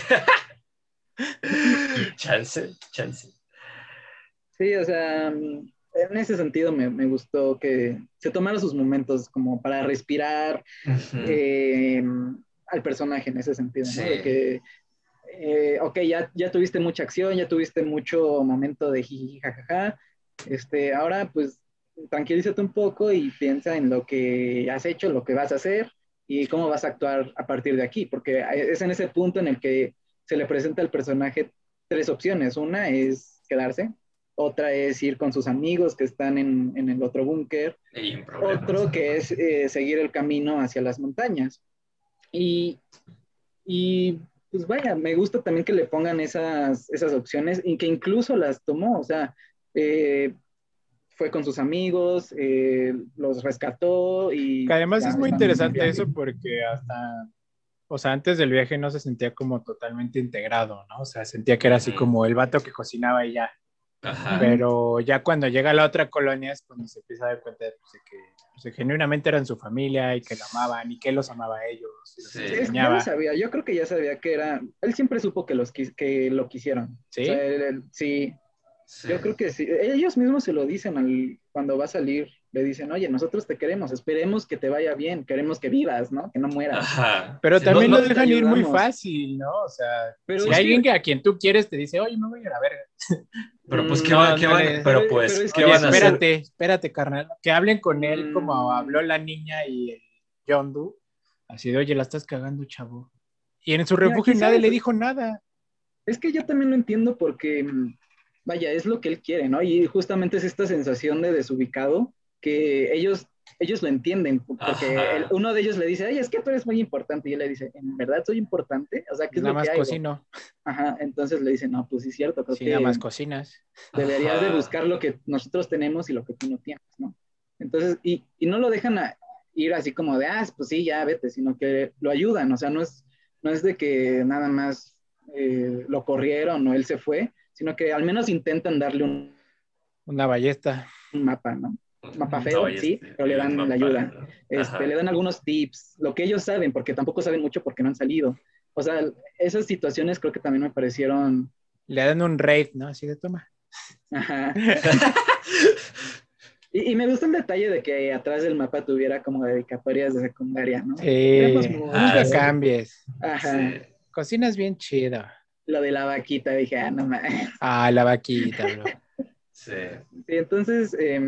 chance, chance. Sí, o sea, en ese sentido me, me gustó que se tomara sus momentos como para respirar eh, al personaje en ese sentido, ¿no? Sí. Que, eh, ok, ya, ya tuviste mucha acción, ya tuviste mucho momento de jiji, jajaja, este, ahora pues tranquilízate un poco y piensa en lo que has hecho, lo que vas a hacer y cómo vas a actuar a partir de aquí, porque es en ese punto en el que se le presenta al personaje tres opciones. Una es quedarse, otra es ir con sus amigos que están en, en el otro búnker, otro que es eh, seguir el camino hacia las montañas. Y, y, pues vaya, me gusta también que le pongan esas, esas opciones y que incluso las tomó, o sea, eh, fue con sus amigos, eh, los rescató y... Que además ya es muy interesante eso porque hasta, o sea, antes del viaje no se sentía como totalmente integrado, ¿no? O sea, sentía que era así como el vato que cocinaba y ya. Ajá. Pero ya cuando llega a la otra colonia es cuando se empieza a dar cuenta de, pues, de que pues, genuinamente eran su familia y que lo amaban y que él los amaba a ellos. Y los Sí. Es- ya extrañaba. lo sabía, yo creo que ya sabía que era, él siempre supo que, los, que lo quisieron. ¿Sí? O sea, él- él- sí, Yo creo que sí. Ellos mismos se lo dicen al, cuando va a salir. Le dicen, oye, nosotros te queremos, esperemos que te vaya bien, queremos que vivas, ¿no? Que no mueras. Pero también lo dejan ir muy fácil, ¿no? O sea, si alguien que... a quien tú quieres te dice, oye, me voy a ir a ver. Pero pues, ¿qué, van, pero pues, ¿qué van a espérate, espérate, carnal. Que hablen con él como mm. habló la niña y el John Doe. Así de, oye, la estás cagando, chavo. Y en su refugio nadie le dijo nada. Es que yo también lo entiendo porque, mm, vaya, es lo que él quiere, ¿no? Y justamente es esta sensación de desubicado que ellos, ellos lo entienden, porque uno de ellos le dice, ay, es que tú eres muy importante, y él le dice, ¿en verdad soy importante? O sea, ¿qué es nada lo más que cocino. Ajá, entonces le dice, no, pues sí es cierto, creo sí, nada más cocinas. Deberías de buscar lo que nosotros tenemos y lo que tú no tienes, ¿no? Entonces, y, y no lo dejan ir así como de, ah, pues sí, ya vete, sino que lo ayudan, o sea, no es, no es de que nada más eh, lo corrieron o él se fue, sino que al menos intentan darle un... Una ballesta. Un mapa, ¿no? Mapa feo, sí, pero le dan la ayuda. Este, le dan algunos tips, lo que ellos saben, porque tampoco saben mucho porque no han salido. O sea, esas situaciones creo que también me parecieron... Le dan un raid, ¿no? Así de toma. Ajá. y, me gusta el detalle de que atrás del mapa tuviera como dedicatorias de secundaria, ¿no? Sí, ah, cambies. Ajá. Cocinas bien chido. Lo de la vaquita, dije, ah, no mames. Ah, la vaquita, bro. sí. sí. entonces, eh,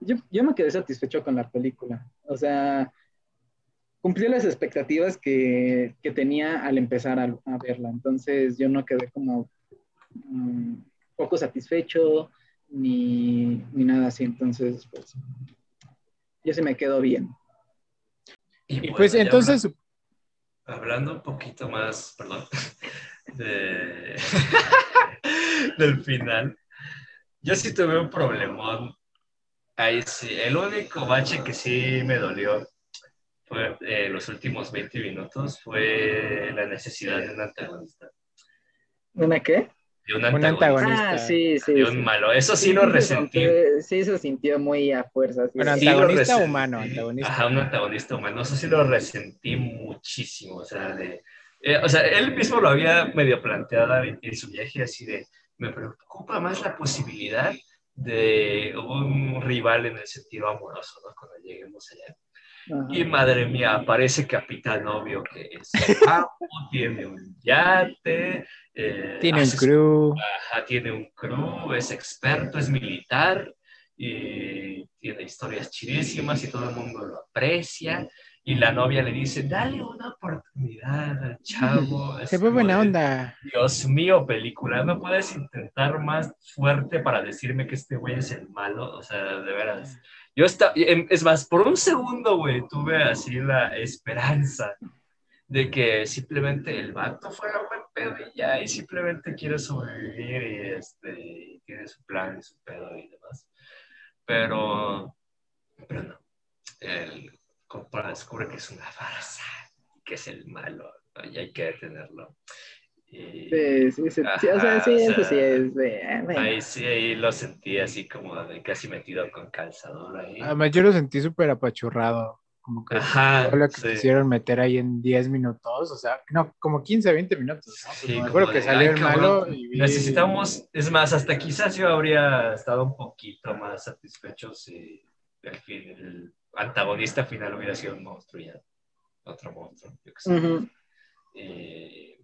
yo, me quedé satisfecho con la película. O sea, cumplió las expectativas que, tenía al empezar a, verla. Entonces yo no quedé como mm, poco satisfecho ni, nada así. Entonces, pues, yo se me quedó bien. Y, pues entonces... Hablando, un poquito más, perdón, del final. Yo sí tuve un problemón Ahí sí, el único bache que sí me dolió fue eh, los últimos 20 minutos fue la necesidad de un antagonista. ¿Una qué? De un antagonista. Ah, sí, sí. De un malo. Eso sí, lo resentí. Sí, se sintió muy a fuerza. Sí. Un antagonista humano. Antagonista. Ajá, un antagonista humano. Eso sí lo resentí muchísimo. O sea, de, eh, o sea, él mismo lo había medio planteado en su viaje así de, me preocupa más la posibilidad de un rival en el sentido amoroso, ¿no? Cuando lleguemos allá. Y madre mía, aparece Capitán Obvio, que es tiene un yate, eh, tiene un crew. tiene un crew, es experto, es militar, y tiene historias chidísimas y todo el mundo lo aprecia. Y la novia le dice, dale una oportunidad al chavo. Se fue buena onda. Dios mío, película, ¿no puedes intentar más fuerte para decirme que este güey es el malo? O sea, de veras. Yo estaba, em, es más, por un segundo, güey, tuve así la esperanza de que simplemente el vato fuera buen pedo y ya, y simplemente quiere sobrevivir y este, y tiene su plan y su pedo y demás. Pero, pero no. El, para descubre que es una farsa, que es el malo, y hay que detenerlo. sí, sí, sí, o sea, sí, eso sí es de... Ahí sí, ahí lo sentí así como de casi metido con calzador ahí. Además, yo lo sentí súper apachurrado, como que Ajá, lo que quisieron meter ahí en 10 minutos, o sea, no, como 15, 20 minutos, ¿no? Sí, me acuerdo que salió el malo y Necesitamos, es más, hasta quizás yo habría estado un poquito más satisfecho si el, fin, el antagonista final hubiera sido un monstruo ya. Otro monstruo, yo que sé. Eh,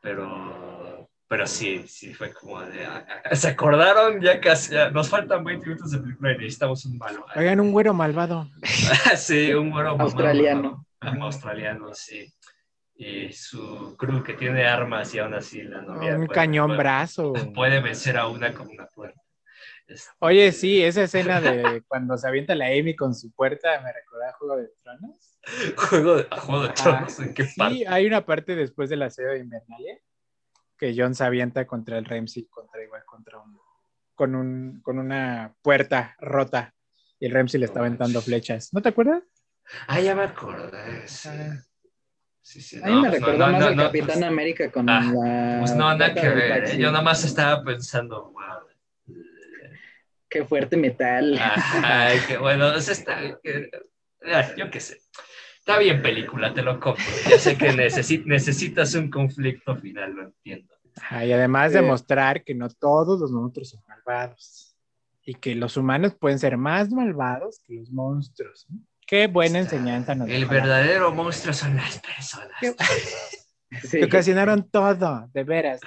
pero, pero sí, sí fue como de. Se acordaron ya casi. nos faltan 20 minutos de película y necesitamos un malo. Oigan, un güero malvado. sí, un güero australiano. Un australiano, sí. Y su crew que tiene armas y aún así la novia. Un cañón brazo. Puede vencer a una con una puerta. Oye, sí, esa escena de cuando se avienta la Amy con su puerta me recuerda a Juego de Tronos. Juego de, Juego de Tronos, ¿en qué parte? Sí, hay una parte después del aseo de Invernalia que John se avienta contra el Ramsey, contra igual, contra un, con, un, con una puerta rota y el Ramsey le está aventando flechas. ¿No te acuerdas? Ah, ya me acordé. Sí. Sí, sí, a mí me pues recordó más al Capitán pues, América con ah, la. Pues no, nada que ver. Yo nada más estaba pensando, wow, Qué fuerte metal. Ay, qué bueno. está, yo qué sé. Está bien película, te lo compro. Ya sé que necesitas un conflicto final, lo entiendo. y además demostrar que no todos los monstruos son malvados y que los humanos pueden ser más malvados que los monstruos. Qué buena enseñanza nos El verdadero monstruo son las personas. Que ocasionaron todo, de veras.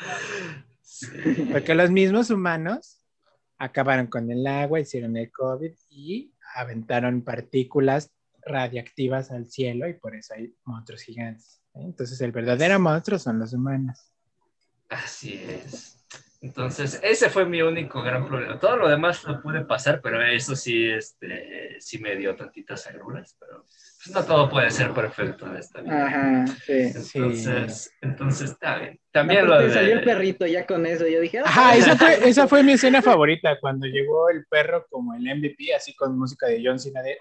Porque los mismos humanos acabaron con el agua, hicieron el COVID y aventaron partículas radiactivas al cielo y por eso hay monstruos gigantes. Entonces el verdadero monstruo son los humanos. Así es. Entonces, ese fue mi único gran problema. Todo lo demás lo pude pasar, pero eso sí, este, sí me dio tantitas agruras, pero pues, no todo puede ser perfecto en esta vida. Ajá, sí. Entonces, entonces está bien. También lo de... salió el perrito ya con eso, yo dije... Ah, Ajá, esa fue, esa fue mi escena favorita, cuando llegó el perro como el MVP, así con música de John Cena de...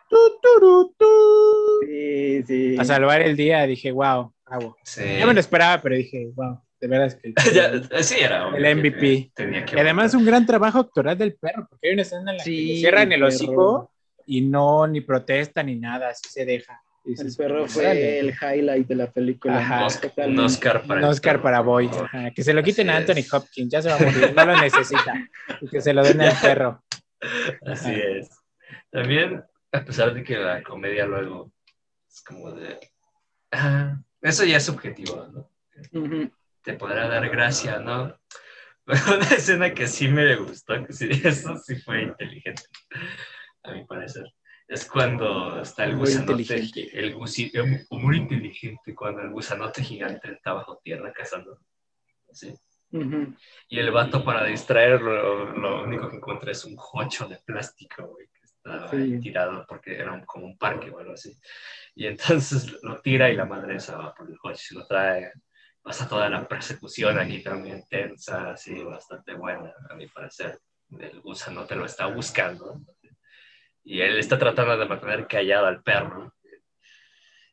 Sí, sí. A salvar el día, dije, wow, bravo. Sí. Yo me lo esperaba, pero dije, wow de veras que sí, era el MVP. y además un gran trabajo actoral del perro, porque hay una escena en la que le cierran el hocico y no ni protesta ni nada, así se deja. el perro fue el highlight de la película. Ajá. Un Oscar para, un Oscar para Boy. Que se lo quiten a Anthony Hopkins, ya se va a morir, no lo necesita. Y que se lo den al perro. Así es. También, a pesar de que la comedia luego es como de. eso ya es subjetivo, ¿no? te podrá dar gracia, ¿no? Pero una escena que sí me gustó, que sí, eso sí fue inteligente, a mi parecer. Es cuando está el gusanote, el eh, muy inteligente, cuando el gusanote gigante está bajo tierra cazando. ¿sí? Y el vato para distraerlo, lo único que encuentra es un jocho de plástico, güey, que estaba tirado porque era como un parque o algo así. Y entonces lo tira y la madre esa va por el jocho y lo trae pasa toda la persecución aquí también tensa, así, bastante buena, a mi parecer. El gusano te lo está buscando. Y él está tratando de mantener callado al perro.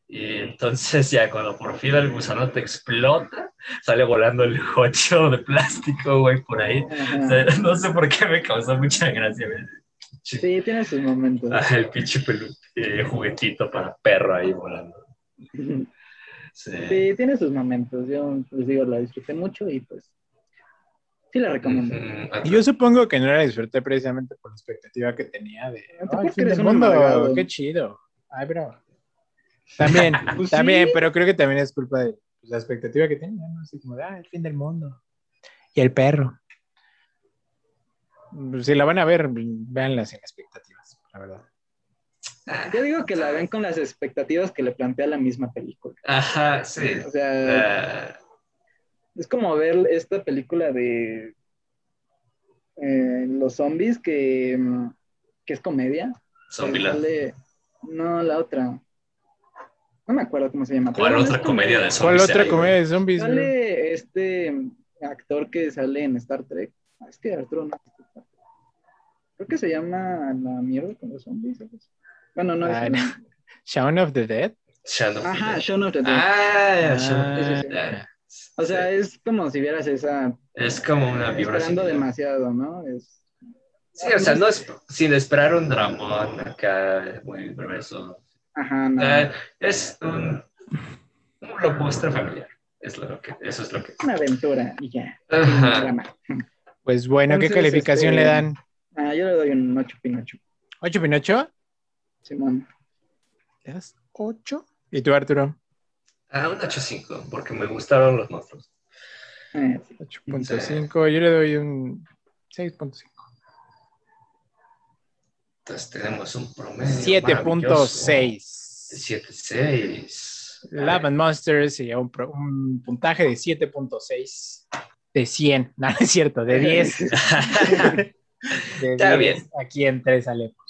Y entonces ya cuando por fin el gusano te explota, sale volando el jocho de plástico, güey, por ahí. no sé por qué me causó mucha gracia. Sí, tiene sus momentos. Ah, el pinche eh, juguetito para perro ahí volando. Sí. tiene sus momentos. Yo les digo, la disfruté mucho y pues sí la recomiendo. Y yo supongo que no la disfruté precisamente por la expectativa que tenía de oh, mundo, qué chido. Ay, bro. También, pues también, pero creo que también es culpa de pues, la expectativa que tenía, ¿no? Así como de, ah, el fin del mundo. Y el perro. Si la van a ver, véanla sin expectativas, la verdad. Yo digo que la ven con las expectativas que le plantea la misma película. Ajá, sí. O sea, ah. Es como ver esta película de eh, los zombies que, que es comedia. Zombieland. No, la otra. No me acuerdo cómo se llama. ¿Cuál otra comedia de zombies? ¿Cuál otra comedia de zombies? Sale este actor que sale en Star Trek. Ah, es que Arturo no. Creo que se llama La mierda con los zombies. Bueno, no es. Shaun of the Dead. Shaun of Ajá, the Shaun of the Dead. Ah, O sea, es como si vieras esa. Es como una vibración. Esperando demasiado, ¿no? Es... Sí, o sea, no es sin esperar un dramón acá muy grueso. Ajá, no. es un, un blockbuster familiar. Es lo que, eso es lo que. Una aventura y ya. Pues bueno, ¿qué calificación le este, dan? Ah, yo le doy un 8 Pinocho. ¿8 Pinocho? Simón. ¿Le das 8? ¿Y tú, Arturo? Ah, un 8.5, porque me gustaron los monstruos. 8.5, yo le doy un 6.5. Entonces tenemos un promedio. 7.6. 7.6. Love and Monsters sería un, un puntaje de 7.6 de 100. No, es cierto, de 10. de Está 10 bien. Aquí en Tres Alepos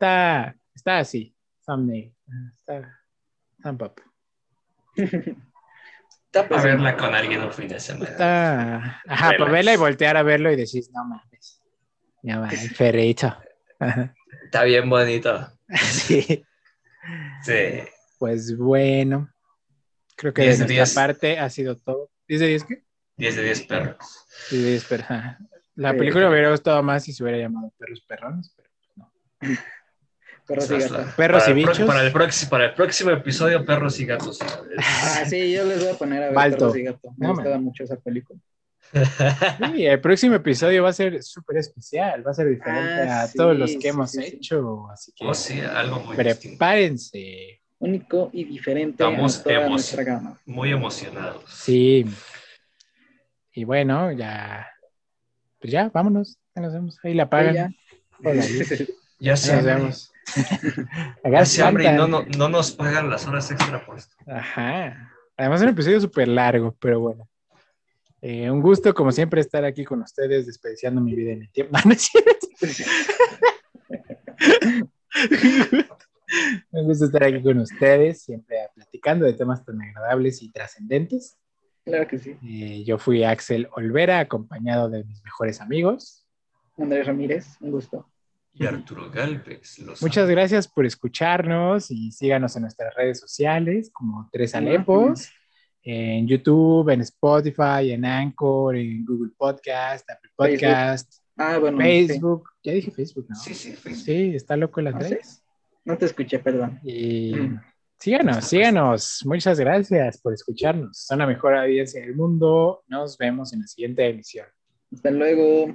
está, está así, thumbnail. Está up. Está para verla con alguien un fin de semana. Está, ajá, para verla y voltear a verlo y decir, no mames. Ya va, el ferrito. Está bien bonito. sí. Sí. Pues bueno. Creo que de nuestra 10. parte ha sido todo. ¿10 de 10 qué? 10 de 10 perros. 10 de 10 perros. La película me hubiera gustado más si se hubiera llamado Perros Perrones, pero no. Perros y gatos. Perros y bichos. Para el, próximo, para el próximo episodio, perros y gatos. Ah, sí, yo les voy a poner a ver Balto. perros y gatos. Me no, gustaba mucho esa película. Sí, el próximo episodio va a ser súper especial, va a ser diferente Ah, a sí, todos los que sí, hemos sí, hecho, así que Oh, sí, algo muy distinto. prepárense. Único y diferente Estamos a toda emo- nuestra gama. Muy emocionados. Sí. Y bueno, ya, pues ya, vámonos, ya nos vemos. Ahí la pagan. ya. Ya se nos vemos. se hambre y no, no, no nos pagan las horas extra por esto. Ajá. Además, un episodio súper largo, pero bueno. Eh, un gusto, como siempre, estar aquí con ustedes, desperdiciando mi vida en el tiempo. No, no es un gusto estar aquí con ustedes, siempre platicando de temas tan agradables y trascendentes. Claro que sí. Eh, yo fui Axel Olvera, acompañado de mis mejores amigos. Andrés Ramírez, un gusto. Y Arturo Galvez. los Muchas gracias por escucharnos y síganos en nuestras redes sociales como Tres Alepos, en YouTube, en Spotify, en Anchor, en Google Podcast, Apple Podcast, Ah, bueno. Facebook. Ya dije Facebook, ¿no? Sí, sí, Facebook. Sí, está loco el ¿Ah, sí? Andrés. sí. No te escuché, perdón. Y Mm. síganos, síganos. Muchas gracias por escucharnos. Son la mejor audiencia del mundo. Nos vemos en la siguiente emisión. Hasta luego.